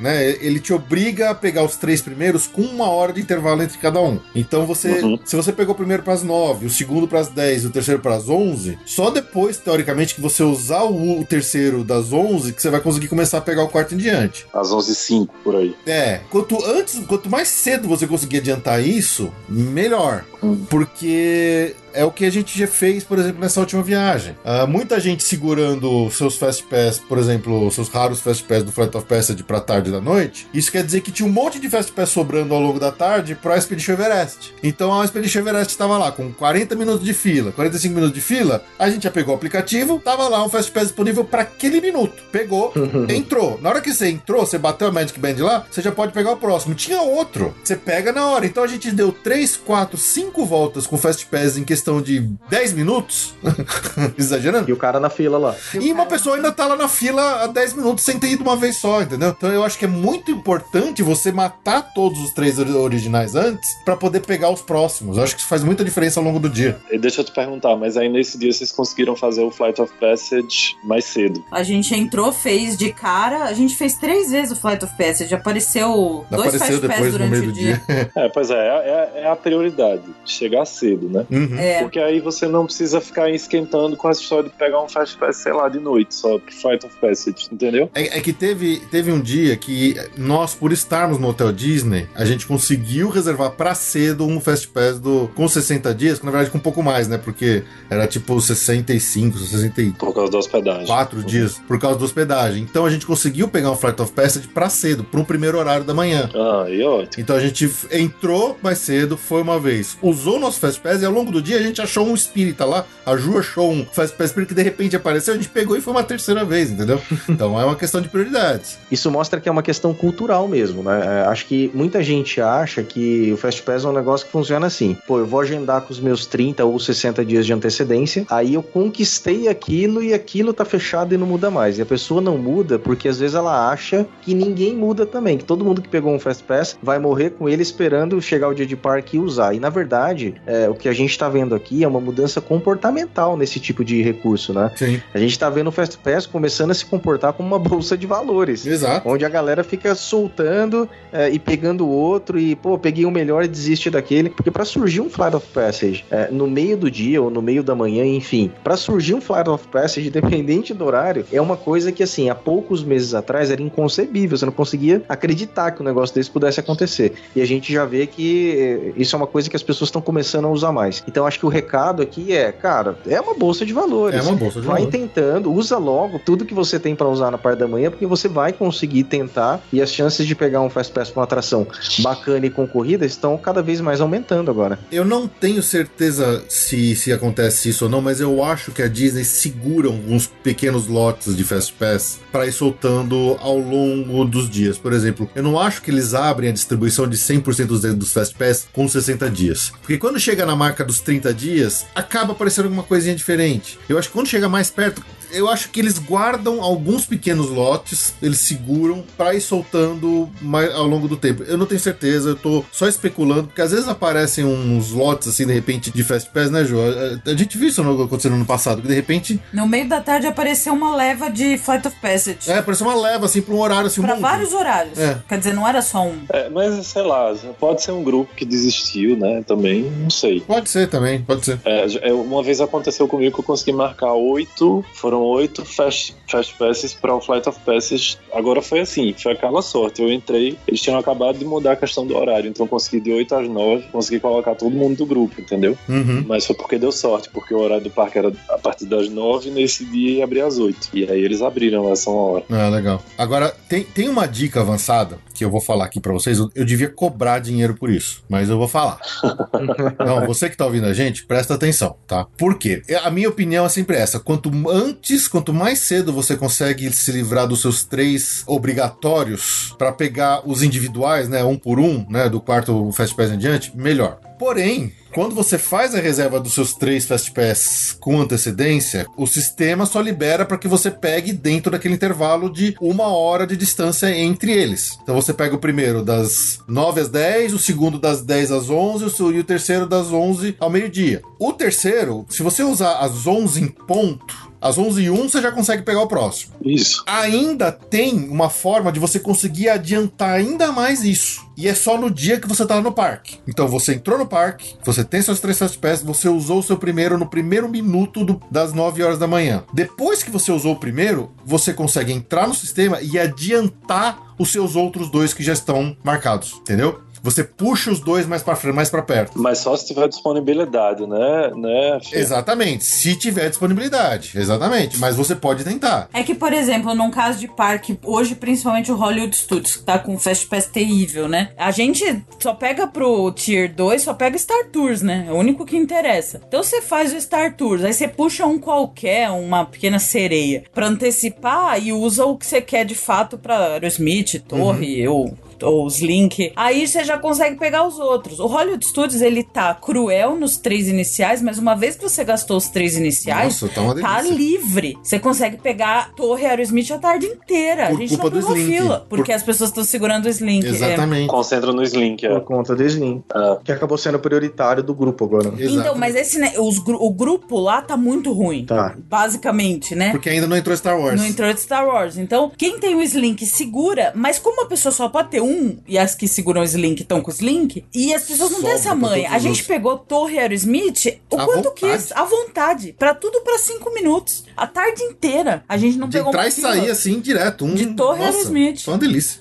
né, ele te obriga a pegar os três primeiros com uma hora de intervalo entre cada um. Então você, Uhum. se você pegou o primeiro para as nove, o segundo para as dez e o terceiro para as onze, só depois, teoricamente, que você usar o, o terceiro das onze, que você vai conseguir começar a pegar o quarto em diante. Às 11h05 por aí. É, quanto antes, quanto mais cedo você conseguir adiantar isso, melhor. Hum. Porque é o que a gente já fez, por exemplo, nessa última viagem. Ah, muita gente segurando seus Fast Pass, por exemplo, seus raros Fast Pass do Flight of Passage pra tarde da noite. Isso quer dizer que tinha um monte de Fast Pass sobrando ao longo da tarde pra Expedition Everest. Então a Expedition Everest estava lá com 40 minutos de fila, 45 minutos de fila. A gente já pegou o aplicativo, tava lá um Fast Pass disponível pra aquele minuto. Pegou, [laughs] entrou. Na hora que você entrou, você bateu a Magic Band lá, você já pode pegar o próximo. Tinha outro. Você pega na hora. Então a gente deu 3, 4, 5 voltas com Fast Pass em questão de 10 minutos. [laughs] Exagerando. E o cara na fila lá. E uma pessoa ainda tá lá na fila há 10 minutos sem ter ido uma vez só, entendeu? Então eu acho que é muito importante você matar todos os três ori- originais antes pra poder pegar os próximos. Eu acho que isso faz muita diferença ao longo do dia. E deixa eu te perguntar, mas aí nesse dia vocês conseguiram fazer o Flight of Passage mais cedo? A gente entrou, fez de cara. A gente fez três vezes o Flight of Passage. Apareceu dois Apareceu Fast Pass depois no durante meio o do dia. dia. [laughs] É, pois é, é, é a prioridade. Chegar cedo, né? Uhum. É, É. Porque aí você não precisa ficar esquentando com essa história de pegar um Fast Pass, sei lá, de noite, só pro Flight of Passage, entendeu? É, é que teve, teve um dia que nós, por estarmos no Hotel Disney, a gente conseguiu reservar pra cedo um Fast Pass do, com 60 dias, que na verdade com um pouco mais, né? Porque era tipo 65, 64 Por causa da hospedagem. dias por causa da hospedagem. Então a gente conseguiu pegar um Flight of Passage pra cedo, pro primeiro horário da manhã. Ah, e ótimo. Então a gente entrou mais cedo, foi uma vez, usou o nosso Fast Pass e ao longo do dia a gente achou um espírita lá, a Ju achou um Fast Pass Spirit que de repente apareceu, a gente pegou e foi uma terceira vez, entendeu? [laughs] Então é uma questão de prioridades. Isso mostra que é uma questão cultural mesmo, né? É, acho que muita gente acha que o Fast Pass é um negócio que funciona assim. Pô, eu vou agendar com os meus 30 ou 60 dias de antecedência, aí eu conquistei aquilo e aquilo tá fechado e não muda mais. E a pessoa não muda porque às vezes ela acha que ninguém muda também, que todo mundo que pegou um Fast Pass vai morrer com ele esperando chegar o dia de parque e usar. E na verdade, é, o que a gente tá vendo aqui é uma mudança comportamental nesse tipo de recurso, né? Sim. A gente tá vendo o Fast Pass começando a se comportar como uma bolsa de valores Exato. onde a galera fica soltando é, e pegando o outro e, pô, peguei o melhor e desiste daquele. Porque pra surgir um Flight of Passage é, no meio do dia ou no meio da manhã, enfim, pra surgir um Flight of Passage, [laughs] independente do horário, é uma coisa que, assim, há poucos meses atrás era inconcebível. Você não conseguia acreditar que um negócio desse pudesse acontecer. E a gente já vê que é, isso é uma coisa que as pessoas estão começando a usar mais. Então, acho que o recado aqui é, cara, é uma bolsa de valores. É uma bolsa de Vai valor. tentando, usa logo tudo que você tem pra usar na parte da manhã, porque você vai conseguir tentar e as chances de pegar um Fast Pass pra uma atração bacana e concorrida estão cada vez mais aumentando agora. Eu não tenho certeza se, se acontece isso ou não, mas eu acho que a Disney segura alguns pequenos lotes de Fast Pass para ir soltando ao longo dos dias. Por exemplo, eu não acho que eles abrem a distribuição de 100% dos, dos Fast Pass com 60 dias. Porque quando chega na marca dos 30 dias, acaba aparecendo alguma coisinha diferente. Eu acho que quando chega mais perto, eu acho que eles guardam alguns pequenos lotes, eles seguram para ir soltando mais ao longo do tempo. Eu não tenho certeza, eu tô só especulando, porque às vezes aparecem uns lotes assim, de repente, de Fast Pass, né, Ju? A, a gente viu isso no- acontecendo no passado, que de repente, No meio da tarde apareceu uma leva de Flight of Passage. é, apareceu uma leva assim pra um horário assim, Pra vários horários. É. Quer dizer, não era só um. É, mas sei lá, pode ser um grupo que desistiu, né? Também, não sei. Pode ser também, pode ser. É, é, uma vez aconteceu comigo que eu consegui marcar oito, foram oito fast, fast passes para o Flight of Passage. Agora foi assim, foi aquela sorte. Eu entrei, eles tinham acabado de mudar a questão do horário, então eu consegui de 8 às 9, consegui colocar todo mundo do grupo, entendeu? Uhum. Mas foi porque deu sorte, porque o horário do parque era a partir das 9 e nesse dia ia abrir às 8. E aí eles abriram essa uma hora. Ah, legal. Agora, tem, tem uma dica avançada que eu vou falar aqui pra vocês. Eu, eu devia cobrar dinheiro por isso, mas eu vou falar. [laughs] Não, você que tá ouvindo a gente, presta atenção, tá? Por quê? A minha opinião é sempre essa. Quanto antes, quanto mais cedo você consegue se livrar dos seus três obrigatórios pra pegar os individuais, né, um por um, né, do quarto Fast Pass em diante, melhor. Porém, quando você faz a reserva dos seus três Fast Pass com antecedência, o sistema só libera para que você pegue dentro daquele intervalo de uma hora de distância entre eles. Então você pega o primeiro das 9 às 10, o segundo das 10 às 11 o seu- e o terceiro das 11 ao meio-dia. O terceiro, se você usar as 11 em ponto, às 11 e 1 você já consegue pegar o próximo Isso. ainda tem uma forma de você conseguir adiantar ainda mais isso. E é só no dia que você tá no parque. Então você entrou no parque, você tem seus três pass, você usou o seu primeiro no primeiro minuto do- das 9 horas da manhã. Depois que você usou o primeiro, você consegue entrar no sistema e adiantar os seus outros dois que já estão marcados, entendeu? Você puxa os dois mais para frente, mais para perto. Mas só se tiver disponibilidade, né? né? Exatamente, se tiver disponibilidade. Exatamente, mas você pode tentar. É que, por exemplo, num caso de parque, hoje principalmente o Hollywood Studios, que tá com um Fast Pass terrível, né? A gente só pega pro Tier 2, só pega Star Tours, né? É o único que interessa. Então você faz o Star Tours, aí você puxa um qualquer, uma pequena sereia, pra antecipar e usa o que você quer de fato pra Aerosmith, Torre, ou ou os link, aí você já consegue pegar os outros. O Hollywood Studios, ele tá cruel nos três iniciais, mas uma vez que você gastou os três iniciais, Nossa, tá uma tá livre. Você consegue pegar Torre Aerosmith a tarde inteira. Por a gente culpa não pegou Slink. fila, porque Por- as pessoas estão segurando o Slink. É. Exatamente. Concentra no Slink, Por é. conta do Slim, Ah, que acabou sendo prioritário do grupo agora. Exato. Então, mas esse, né, os o grupo lá tá muito ruim. Tá. Basicamente, né? Porque ainda não entrou Star Wars. Não entrou de Star Wars. Então, quem tem o Slink segura, mas como a pessoa só pode ter um 1 e as que seguram o Slink estão com o Slink. E as pessoas não têm essa manha. todos A gente pegou Torre Aerosmith o À quanto vontade. quis, à vontade. Pra tudo pra 5 minutos. A tarde inteira. A gente não De pegou entrar e sair assim direto. Um, De Torre nossa, Aerosmith. Foi uma delícia.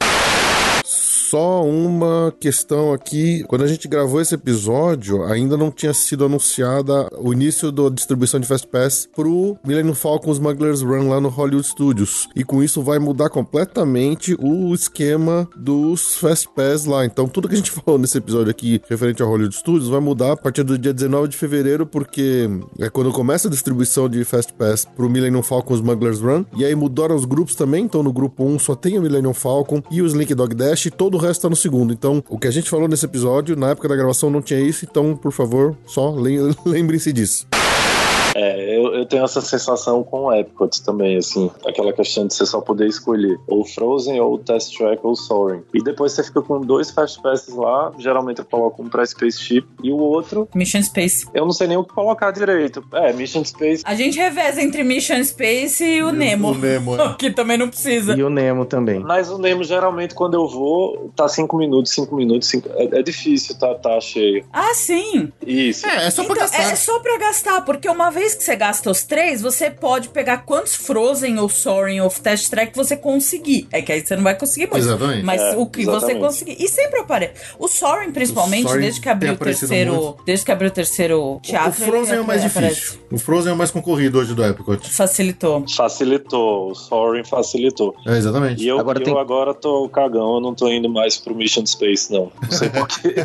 Só uma questão aqui. Quando a gente gravou esse episódio, ainda não tinha sido anunciada o início da distribuição de Fast Pass pro Millennium Falcon Smugglers Run lá no Hollywood Studios. E com isso vai mudar completamente o esquema dos Fast Pass lá. Então tudo que a gente [laughs] falou nesse episódio aqui referente ao Hollywood Studios vai mudar a partir do dia 19 de fevereiro, porque é quando começa a distribuição de Fast Pass pro Millennium Falcon Smugglers Run. E aí mudaram os grupos também. Então no grupo 1 só tem o Millennium Falcon e o Slink Dog Dash. E todo resto tá no segundo. Então o que a gente falou nesse episódio, na época da gravação não tinha isso. Então, por favor, só lem- [laughs] lembrem-se disso. É, eu, eu tenho essa sensação com o Epcot também, assim. Aquela questão de você só poder escolher ou Frozen, ou Test Track, ou Soaring. E depois você fica com dois Fast Passes lá. Geralmente eu coloco um pra Spaceship e o outro, Mission Space. eu não sei nem o que colocar direito. É, Mission Space. A gente reveza entre Mission Space e o Nemo. O Nemo, é. [laughs] que também não precisa. E o Nemo também. Mas o Nemo, geralmente, quando eu vou, tá 5 minutos, 5 minutos, cinco... É, é difícil, tá, tá cheio. Ah, sim. Isso. É, é só pra Então, gastar. é só pra gastar, porque uma vez que você gasta os três, você pode pegar quantos Frozen ou Soaring ou Test Track você conseguir. É que aí você não vai conseguir muito. Exatamente. Mas É, o que você exatamente. conseguir. E sempre aparece. O Soaring, principalmente, O Soaring desde que abriu o terceiro. muito. Desde que abriu o terceiro O teatro. Frozen ele é o mais aparece. difícil. O Frozen é o mais concorrido hoje do Epcot. Facilitou. Facilitou, o Soaring facilitou. É, exatamente. E eu Agora agora, tem- eu agora tô cagão, eu não tô indo mais pro Mission Space, não. Não sei porquê.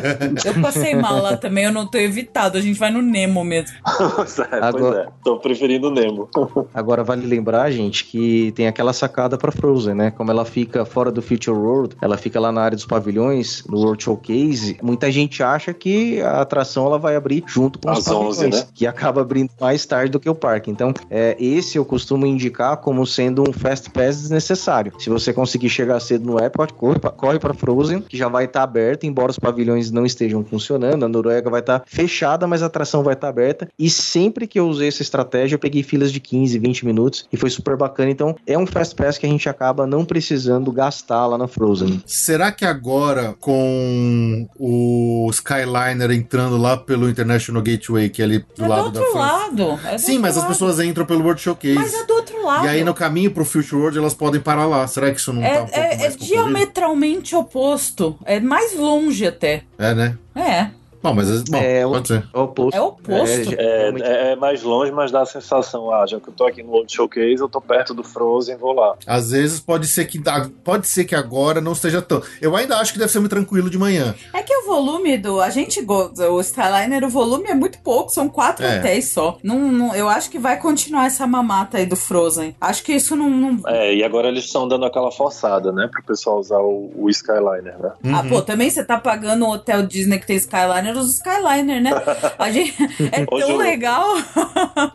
Eu passei mal lá também, eu não tô evitado. A gente vai no Nemo mesmo. [laughs] é, Agora- é. Tô preferindo o Nemo. [laughs] Agora vale lembrar, gente, que tem aquela sacada pra Frozen, né? Como ela fica fora do Future World, ela fica lá na área dos pavilhões, no World Showcase. Muita gente acha que a atração ela vai abrir junto com os Às pavilhões, 11, né? que acaba abrindo mais tarde do que o parque. Então, é, esse eu costumo indicar como sendo um Fast Pass desnecessário. Se você conseguir chegar cedo no Epcot, corre pra Frozen, que já vai estar aberta, embora os pavilhões não estejam funcionando. A Noruega vai estar fechada, mas a atração vai estar aberta. E sempre que eu usei essa estratégia, eu peguei filas de 15, 20 minutos e foi super bacana. Então, é um Fast Pass que a gente acaba não precisando gastar lá na Frozen. Será que agora, com o Skyliner entrando lá pelo International Gateway, que é ali do é do lado da outro França? lado. é do Sim, outro mas as lado. pessoas entram pelo World Showcase. Mas é do outro lado. E aí no caminho pro Future World elas podem parar lá. Será que isso não É, tá um pouco é, é diametralmente oposto. É mais longe até. É, né? É. Bom, mas bom, É, o- pode ser. É o oposto. É o oposto. É, realmente- é- é mais longe, mas dá a sensação, ah, já que eu tô aqui no World Showcase, eu tô perto do Frozen, vou lá. Às vezes pode ser que pode ser que agora não esteja tão. Eu ainda acho que deve ser muito tranquilo de manhã. É que o volume do. A gente gosta. O Skyliner, o volume é muito pouco, são quatro É. hotéis só. Não, não- eu acho que vai continuar essa mamata aí do Frozen. Acho que isso não. não- É, e agora eles estão dando aquela forçada, né, pro pessoal usar o, o Skyliner, né? Ah, Uhum. pô, também você tá pagando um hotel Disney que tem Skyliner, usa Skyliner, né? A gente, é [laughs] Ô, tão Ju. legal.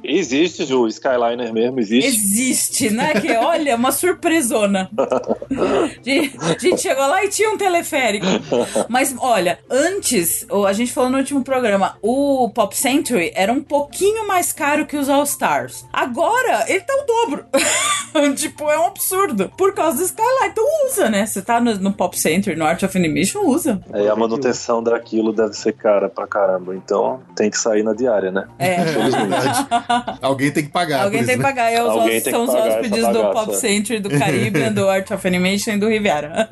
Existe, Ju, o Skyliner mesmo, existe. Existe, né? Que olha, uma surpresona. [laughs] A gente chegou lá e tinha um teleférico. Mas olha, antes, a gente falou no último programa, o Pop Century era um pouquinho mais caro que os All Stars. Agora, ele tá o dobro. [laughs] tipo, é um absurdo. Por causa do Skyline. Então usa, né? Você tá no, no Pop Century, no Art of Animation, usa. É, a manutenção daquilo deve ser cara pra caramba, então tem que sair na diária, né? É. Verdade. [laughs] Alguém tem que pagar. Alguém tem isso, que né? pagar. É, os tem são que os hóspedes do. Pop Century, do Caribbean, [laughs] do Art of Animation e do Riviera.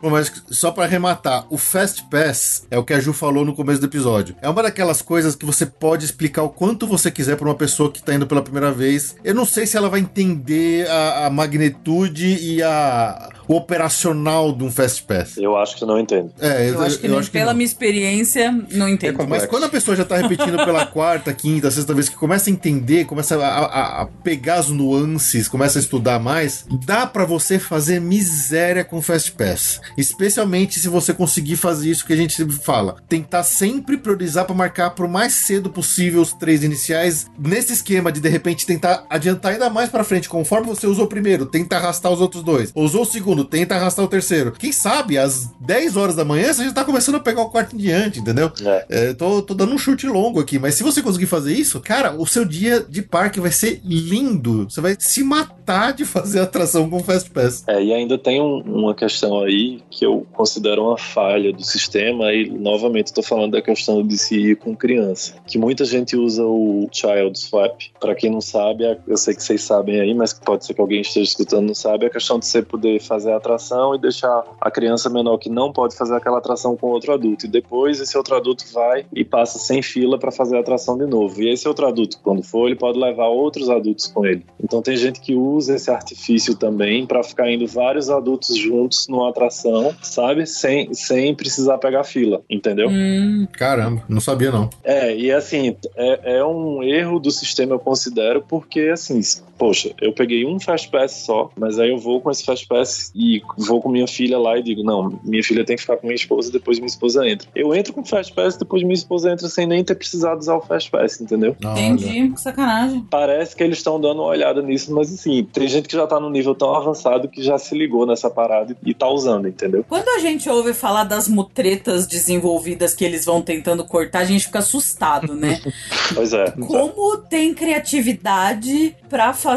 Bom, mas só pra arrematar, o Fast Pass é o que a Ju falou no começo do episódio. É uma daquelas coisas que você pode explicar o quanto você quiser pra uma pessoa que tá indo pela primeira vez. Eu não sei se ela vai entender a, a magnitude e a, operacional de um Fast Pass. Eu acho que não entendo. É, Eu acho que, nem- pela não. minha experiência, não entendo. Mas complexo. quando a pessoa já tá repetindo pela [laughs] quarta, quinta, sexta vez que começa a entender, começa a, a- a pegar as nuances, começa a estudar mais, dá pra você fazer miséria com Fast Pass. Especialmente se você conseguir fazer isso que a gente sempre fala. Tentar sempre priorizar pra marcar pro mais cedo possível os três iniciais. Nesse esquema de de repente tentar adiantar ainda mais pra frente, conforme você usou o primeiro, tenta arrastar os outros dois. Usou o segundo, segundo, tenta arrastar o terceiro. Quem sabe, às 10 horas da manhã, você já tá começando a pegar o quarto em diante, entendeu? É. É, tô, tô dando um chute longo aqui, mas se você conseguir fazer isso, cara, o seu dia de parque vai ser lindo. Você vai se matar de fazer atração com Fast Pass. É, e ainda tem um- uma questão aí que eu considero uma falha do sistema, e novamente estou falando da questão de se ir com criança. Que muita gente usa o Child Swap. Para quem não sabe, é- eu sei que vocês sabem aí, mas pode ser que alguém esteja escutando e não sabe, é a questão de você poder fazer a atração e deixar a criança menor que não pode fazer aquela atração com outro adulto. E depois esse outro adulto vai e passa sem fila para fazer a atração de novo. E esse outro adulto, quando for, ele pode levar outros adultos com ele. Então tem gente que usa esse artifício também para ficar indo vários adultos juntos numa atração, sabe? Sem, sem precisar pegar fila, entendeu? Hum, Caramba, não sabia não. É, e assim, é, é um erro do sistema, eu considero, porque assim, poxa, eu peguei um Fast Pass só, mas aí eu vou com esse Fast Pass e vou com minha filha lá e digo, não, minha filha tem que ficar com minha esposa, depois minha esposa entra. Eu entro com o Fast Pass, depois minha esposa entra sem nem ter precisado usar o Fast Pass, entendeu? Olha. entendi. Que sacanagem. Parece que eles estão dando uma olhada nisso, mas assim, tem gente que já tá num nível tão avançado que já se ligou nessa parada e tá usando, entendeu? Quando a gente ouve falar das mutretas desenvolvidas que eles vão tentando cortar, a gente fica assustado, né? [laughs] Pois é. Como tem criatividade pra fazer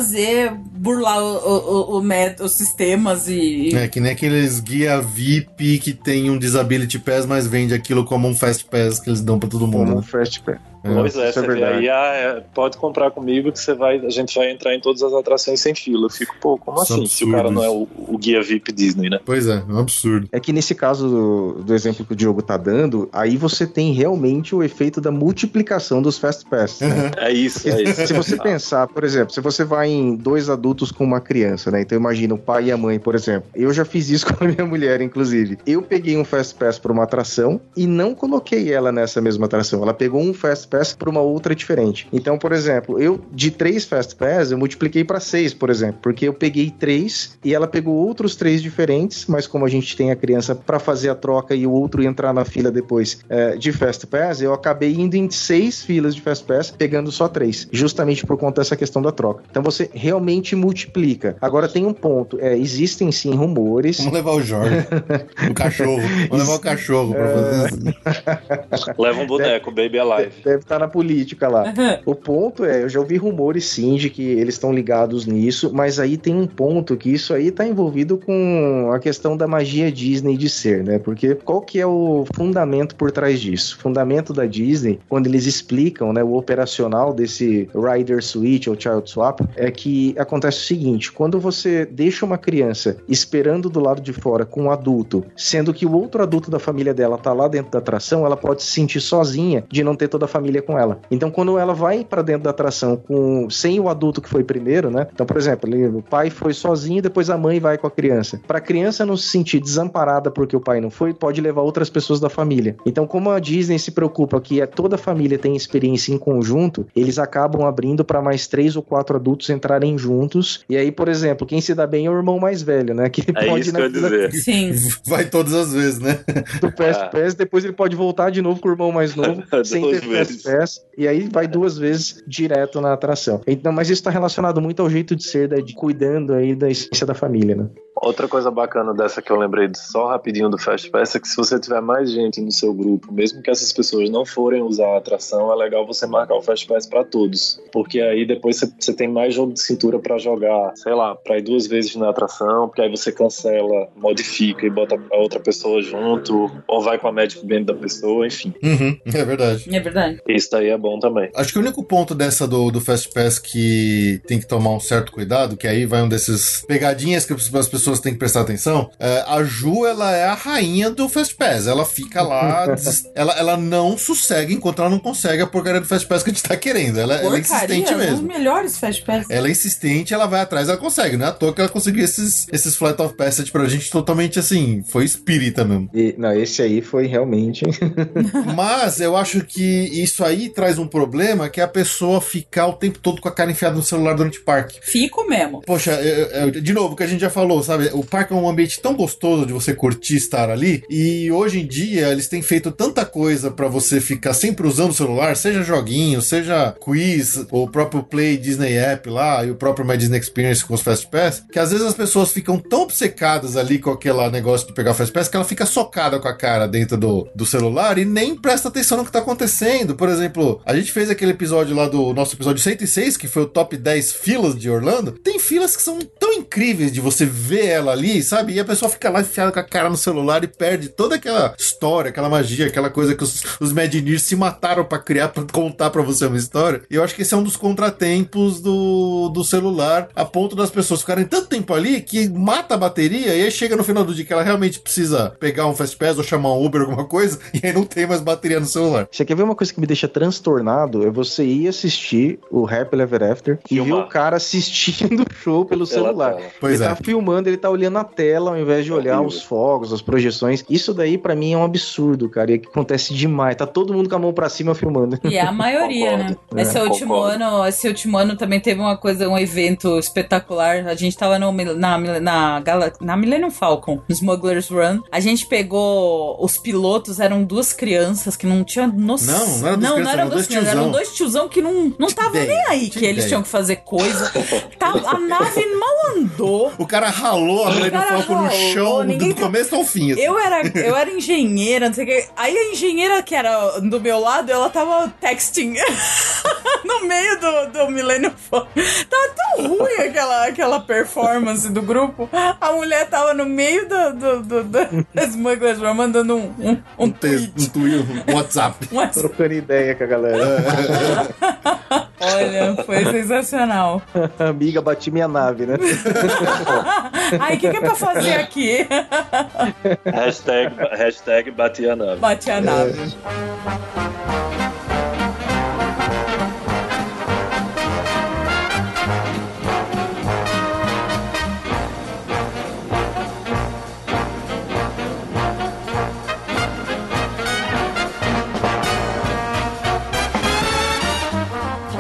burlar o, o- o- o met- os sistemas e. É que nem aqueles guia VIP que tem um Disability Pass, mas vende aquilo como um Fast Pass que eles dão pra todo Como mundo. um né? Fast Pass. Pois é, é você vê aí, ah, é, pode comprar comigo que você vai, a gente vai entrar em todas as atrações sem fila. Eu fico, pô, como é assim? Se o cara não é o, o guia VIP Disney, né? Pois é, é um absurdo. É que nesse caso do, do exemplo que o Diogo tá dando, aí você tem realmente o efeito da multiplicação dos Fast Pass. né? [laughs] É isso, é isso. Se você pensar, por exemplo, se você vai em dois adultos com uma criança, né? Então imagina o pai e a mãe, por exemplo. Eu já fiz isso [laughs] com a minha mulher, inclusive. Eu peguei um Fast Pass para uma atração e não coloquei ela nessa mesma atração. Ela pegou um Fast Pass para uma outra diferente. Então, por exemplo, eu de três Fast Pass eu multipliquei para seis, por exemplo, porque eu peguei três e ela pegou outros três diferentes, mas como a gente tem a criança para fazer a troca e o outro entrar na fila depois é, de Fast Pass, eu acabei indo em seis filas de Fast Pass, pegando só três, justamente por conta dessa questão da troca. Então você realmente multiplica. Agora tem um ponto, é, existem sim rumores. Vamos levar o Jorge. o cachorro. Vamos levar o cachorro pra fazer isso. Leva um boneco, Baby Alive. Deve estar na política lá. O ponto é, eu já ouvi rumores sim de que eles estão ligados nisso, mas aí tem um ponto que isso aí tá envolvido com a questão da magia Disney de ser, né? Porque qual que é o fundamento por trás disso? O fundamento da Disney, quando eles explicam, né, o operacional desse Rider Switch ou Child Swap, é que acontece o seguinte, quando você deixa uma criança esperando do lado de fora com um adulto, sendo que o outro adulto da família dela tá lá dentro da atração, ela pode se sentir sozinha de não ter toda a família com ela. Então, quando ela vai para dentro da atração com sem o adulto que foi primeiro, né? Então, por exemplo, ali, o pai foi sozinho, depois a mãe vai com a criança. Para a criança não se sentir desamparada porque o pai não foi, pode levar outras pessoas da família. Então, como a Disney se preocupa que é toda a família tem experiência em conjunto, eles acabam abrindo para mais três ou quatro adultos entrarem juntos. E aí, por exemplo, quem se dá bem é o irmão mais velho, né? Que É pode isso ir que eu ia dizer. Sim. [laughs] Vai todas as vezes, né? do Fast Ah. Pass, depois ele pode voltar de novo com o irmão mais novo, [laughs] sem ter vezes. Pass, e aí vai duas vezes direto na atração. Então, mas isso está relacionado muito ao jeito de ser, da, de cuidando aí da essência da família, né? Outra coisa bacana dessa que eu lembrei só rapidinho do Fast Pass é que se você tiver mais gente no seu grupo, mesmo que essas pessoas não forem usar a atração, é legal você marcar o Fast Pass pra todos. Porque aí depois você, tem mais jogo de cintura pra jogar, sei lá, pra ir duas vezes na atração, porque aí você cancela, modifica e bota a outra pessoa junto, ou vai com a Magic Band da pessoa, enfim. Uhum, é verdade. É verdade. Isso daí é bom também. Acho que o único ponto dessa do, do Fast Pass que tem que tomar um certo cuidado, que aí vai um desses pegadinhas que as pessoas têm que prestar atenção. é, a Ju, ela é a rainha do Fast Pass. Ela fica lá, [laughs] ela, ela não sossega enquanto ela não consegue a porcaria do Fast Pass que a gente tá querendo. Ela, ela é insistente são os mesmo. melhores Fast Pass. Ela é insistente, ela vai atrás, ela consegue, não é à toa que ela conseguiu esses, esses Flight of Passage pra gente totalmente assim, foi espírita mesmo. E, não, esse aí foi realmente. [laughs] Mas eu acho que isso aí traz um problema que é a pessoa ficar o tempo todo com a cara enfiada no celular durante o parque. Fico mesmo. Poxa, eu- eu- de novo, o que a gente já falou, sabe? Sabe? O parque é um ambiente tão gostoso de você curtir estar ali. E hoje em dia eles têm feito tanta coisa para você ficar sempre usando o celular, seja joguinho, seja quiz, o próprio Play Disney App lá e o próprio My Disney Experience com os Fast Pass, que às vezes as pessoas ficam tão obcecadas ali com aquele negócio de pegar o Fast Pass que ela fica socada com a cara dentro do, do celular e nem presta atenção no que tá acontecendo. Por exemplo, a gente fez aquele episódio lá do nosso episódio 106, que foi o top 10 filas de Orlando. Tem filas que são tão incríveis de você ver ela ali, sabe? E a pessoa fica lá enfiada com a cara no celular e perde toda aquela história, aquela magia, aquela coisa que os, os Imagineers se mataram para criar, para contar para você uma história. E eu acho que esse é um dos contratempos do, do celular, a ponto das pessoas ficarem tanto tempo ali que mata a bateria e aí chega no final do dia que ela realmente precisa pegar um Fast Pass ou chamar um Uber, alguma coisa, [laughs] e aí não tem mais bateria no celular. Você quer ver uma coisa que me deixa transtornado? É você ir assistir o Happy Ever After e ver o cara assistindo o show pelo celular. Pois ele é. tá filmando, ele tá olhando a tela ao invés de olhar Horrível. os fogos, as projeções. Isso daí pra mim é um absurdo, cara. E é que acontece demais. Tá todo mundo com a mão pra cima filmando. E é a maioria, né? Concordo. Esse É, último concordo. ano, esse último ano também teve uma coisa, um evento espetacular. A gente tava no, na, na, Gala- na Millennium Falcon, no Smuggler's Run. A gente pegou os pilotos, eram duas crianças que não tinham noção. Não, não era duas crianças, eram dois crianças, eram dois tiozão que não não estavam ideia, nem aí tinha que eles tinham que fazer coisa. Tá- a nave mal andou. [laughs] O cara ralou a Millennium cara Falcon no chão do tá- começo ao fim. assim. Eu era, eu era engenheira, não sei o que. Aí a engenheira que era do meu lado, ela tava texting [laughs] no meio do, do Millennium Falcon. Tava tão ruim aquela, aquela performance do grupo. A mulher tava no meio do, do, do, do [laughs] Smugglers Run mandando um, um, um Um, tweet. um tweet, um WhatsApp. Mas, Trocando ideia com a galera. [laughs] olha, foi sensacional. [laughs] Amiga, bati minha nave, né? Ai, o que, que é pra fazer aqui? Hashtag, hashtag bati a nave. Bate a nave. É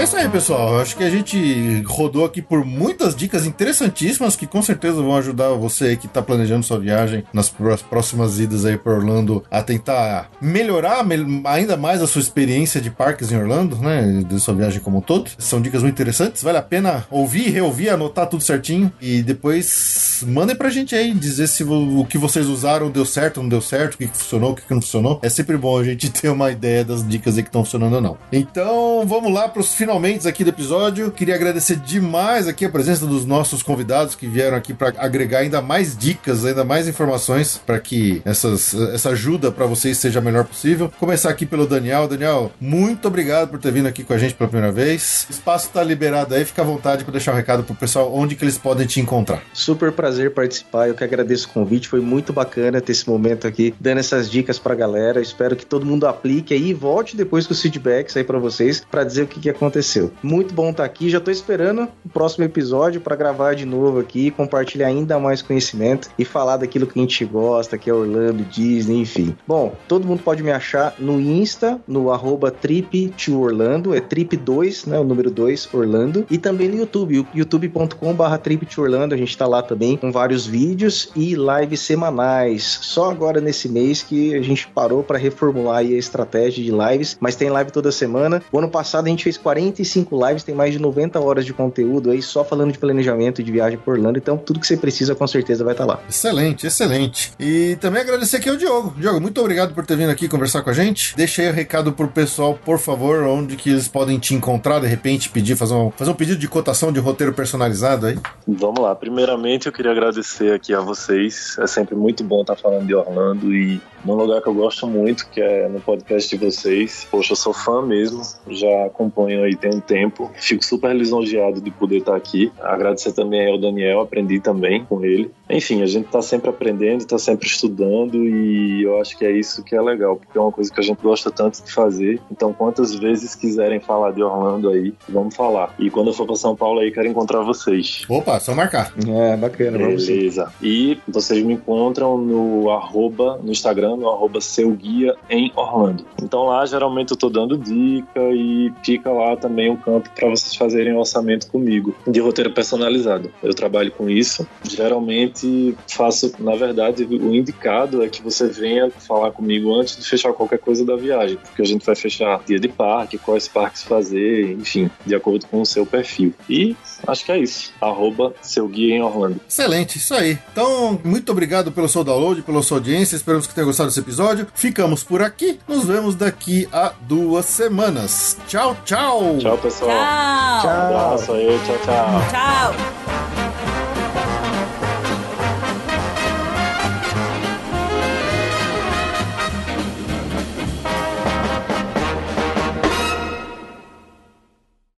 isso aí, pessoal. Acho que a gente rodou aqui por muitas dicas interessantíssimas que com certeza vão ajudar você que tá planejando sua viagem nas pró- próximas idas aí para Orlando a tentar melhorar mel- ainda mais a sua experiência de parques em Orlando, né? De sua viagem como um todo. São dicas muito interessantes. Vale a pena ouvir, reouvir, anotar tudo certinho e depois mandem pra gente aí dizer se o que vocês usaram deu certo, não deu certo, o que funcionou, o que não funcionou. É sempre bom a gente [laughs] ter uma ideia das dicas aí que estão funcionando ou não. Então, vamos lá pros finalmente aqui do episódio. Queria agradecer demais aqui a presença dos nossos convidados que vieram aqui para agregar ainda mais dicas, ainda mais informações para que essas, essa ajuda para vocês seja a melhor possível. Começar aqui pelo Daniel. Daniel, muito obrigado por ter vindo aqui com a gente pela primeira vez. O espaço tá liberado aí, fica à vontade para deixar um recado pro pessoal onde que eles podem te encontrar. Super prazer participar, eu que agradeço o convite, foi muito bacana ter esse momento aqui, dando essas dicas pra galera. Espero que todo mundo aplique aí e volte depois com os feedbacks aí pra vocês, pra dizer o que, que aconteceu. Muito bom estar aqui, já tô esperando o próximo episódio pra gravar de novo aqui, compartilhar ainda mais conhecimento e falar daquilo que a gente gosta, que é Orlando, Disney, enfim. Bom, todo mundo pode me achar no Insta, no arroba trip2orlando, é trip2, né, o número 2, Orlando, e também no YouTube, youtube.com.br trip2orlando, a gente tá lá também com vários vídeos e lives semanais. Só agora nesse mês que a gente parou para reformular a estratégia de lives, mas tem live toda semana. O ano passado a gente fez 45 lives, tem mais de 90 horas de conteúdo aí só falando de planejamento de viagem por Orlando, então tudo que você precisa com certeza vai estar lá. Excelente, excelente. E também agradecer aqui ao Diogo. Diogo, muito obrigado por ter vindo aqui conversar com a gente. Deixa aí o recado pro pessoal, por favor, onde que eles podem te encontrar, de repente, pedir, fazer um, fazer um pedido de cotação de roteiro personalizado aí. Vamos lá. Primeiramente, eu queria agradecer aqui a vocês. É sempre muito bom estar falando de Orlando e num lugar que eu gosto muito, que é no podcast de vocês. Poxa, eu sou fã mesmo, já acompanho aí tem um tempo. Fico super lisonjeado de poder estar aqui. Agradecer também ao Daniel, aprendi também com ele. Enfim, a gente está sempre aprendendo, está sempre estudando e eu acho que é isso que é legal, porque é uma coisa que a gente gosta tanto de fazer. Então, quantas vezes quiserem falar de Orlando aí, vamos falar. E quando eu for para São Paulo aí, quero encontrar vocês. Opa, só marcar. É, bacana, vamos sim. Beleza. E vocês me encontram no arroba, no Instagram, no arroba seu guia em Orlando. Então lá geralmente eu tô dando dica e fica lá também um campo para vocês fazerem um orçamento comigo de roteiro personalizado. Eu trabalho com isso. Geralmente faço, na verdade, o indicado é que você venha falar comigo antes de fechar qualquer coisa da viagem, porque a gente vai fechar dia de parque, quais parques fazer, enfim, de acordo com o seu perfil. E acho que é isso. Arroba seu guia em Orlando. Excelente, isso aí. Então, muito obrigado pelo seu download, pela sua audiência. Esperamos que tenha gostado desse episódio. Ficamos por aqui. Nos vemos daqui a duas semanas. Tchau, tchau. Tchau, pessoal. Tchau. Um abraço aí, tchau, tchau. Tchau.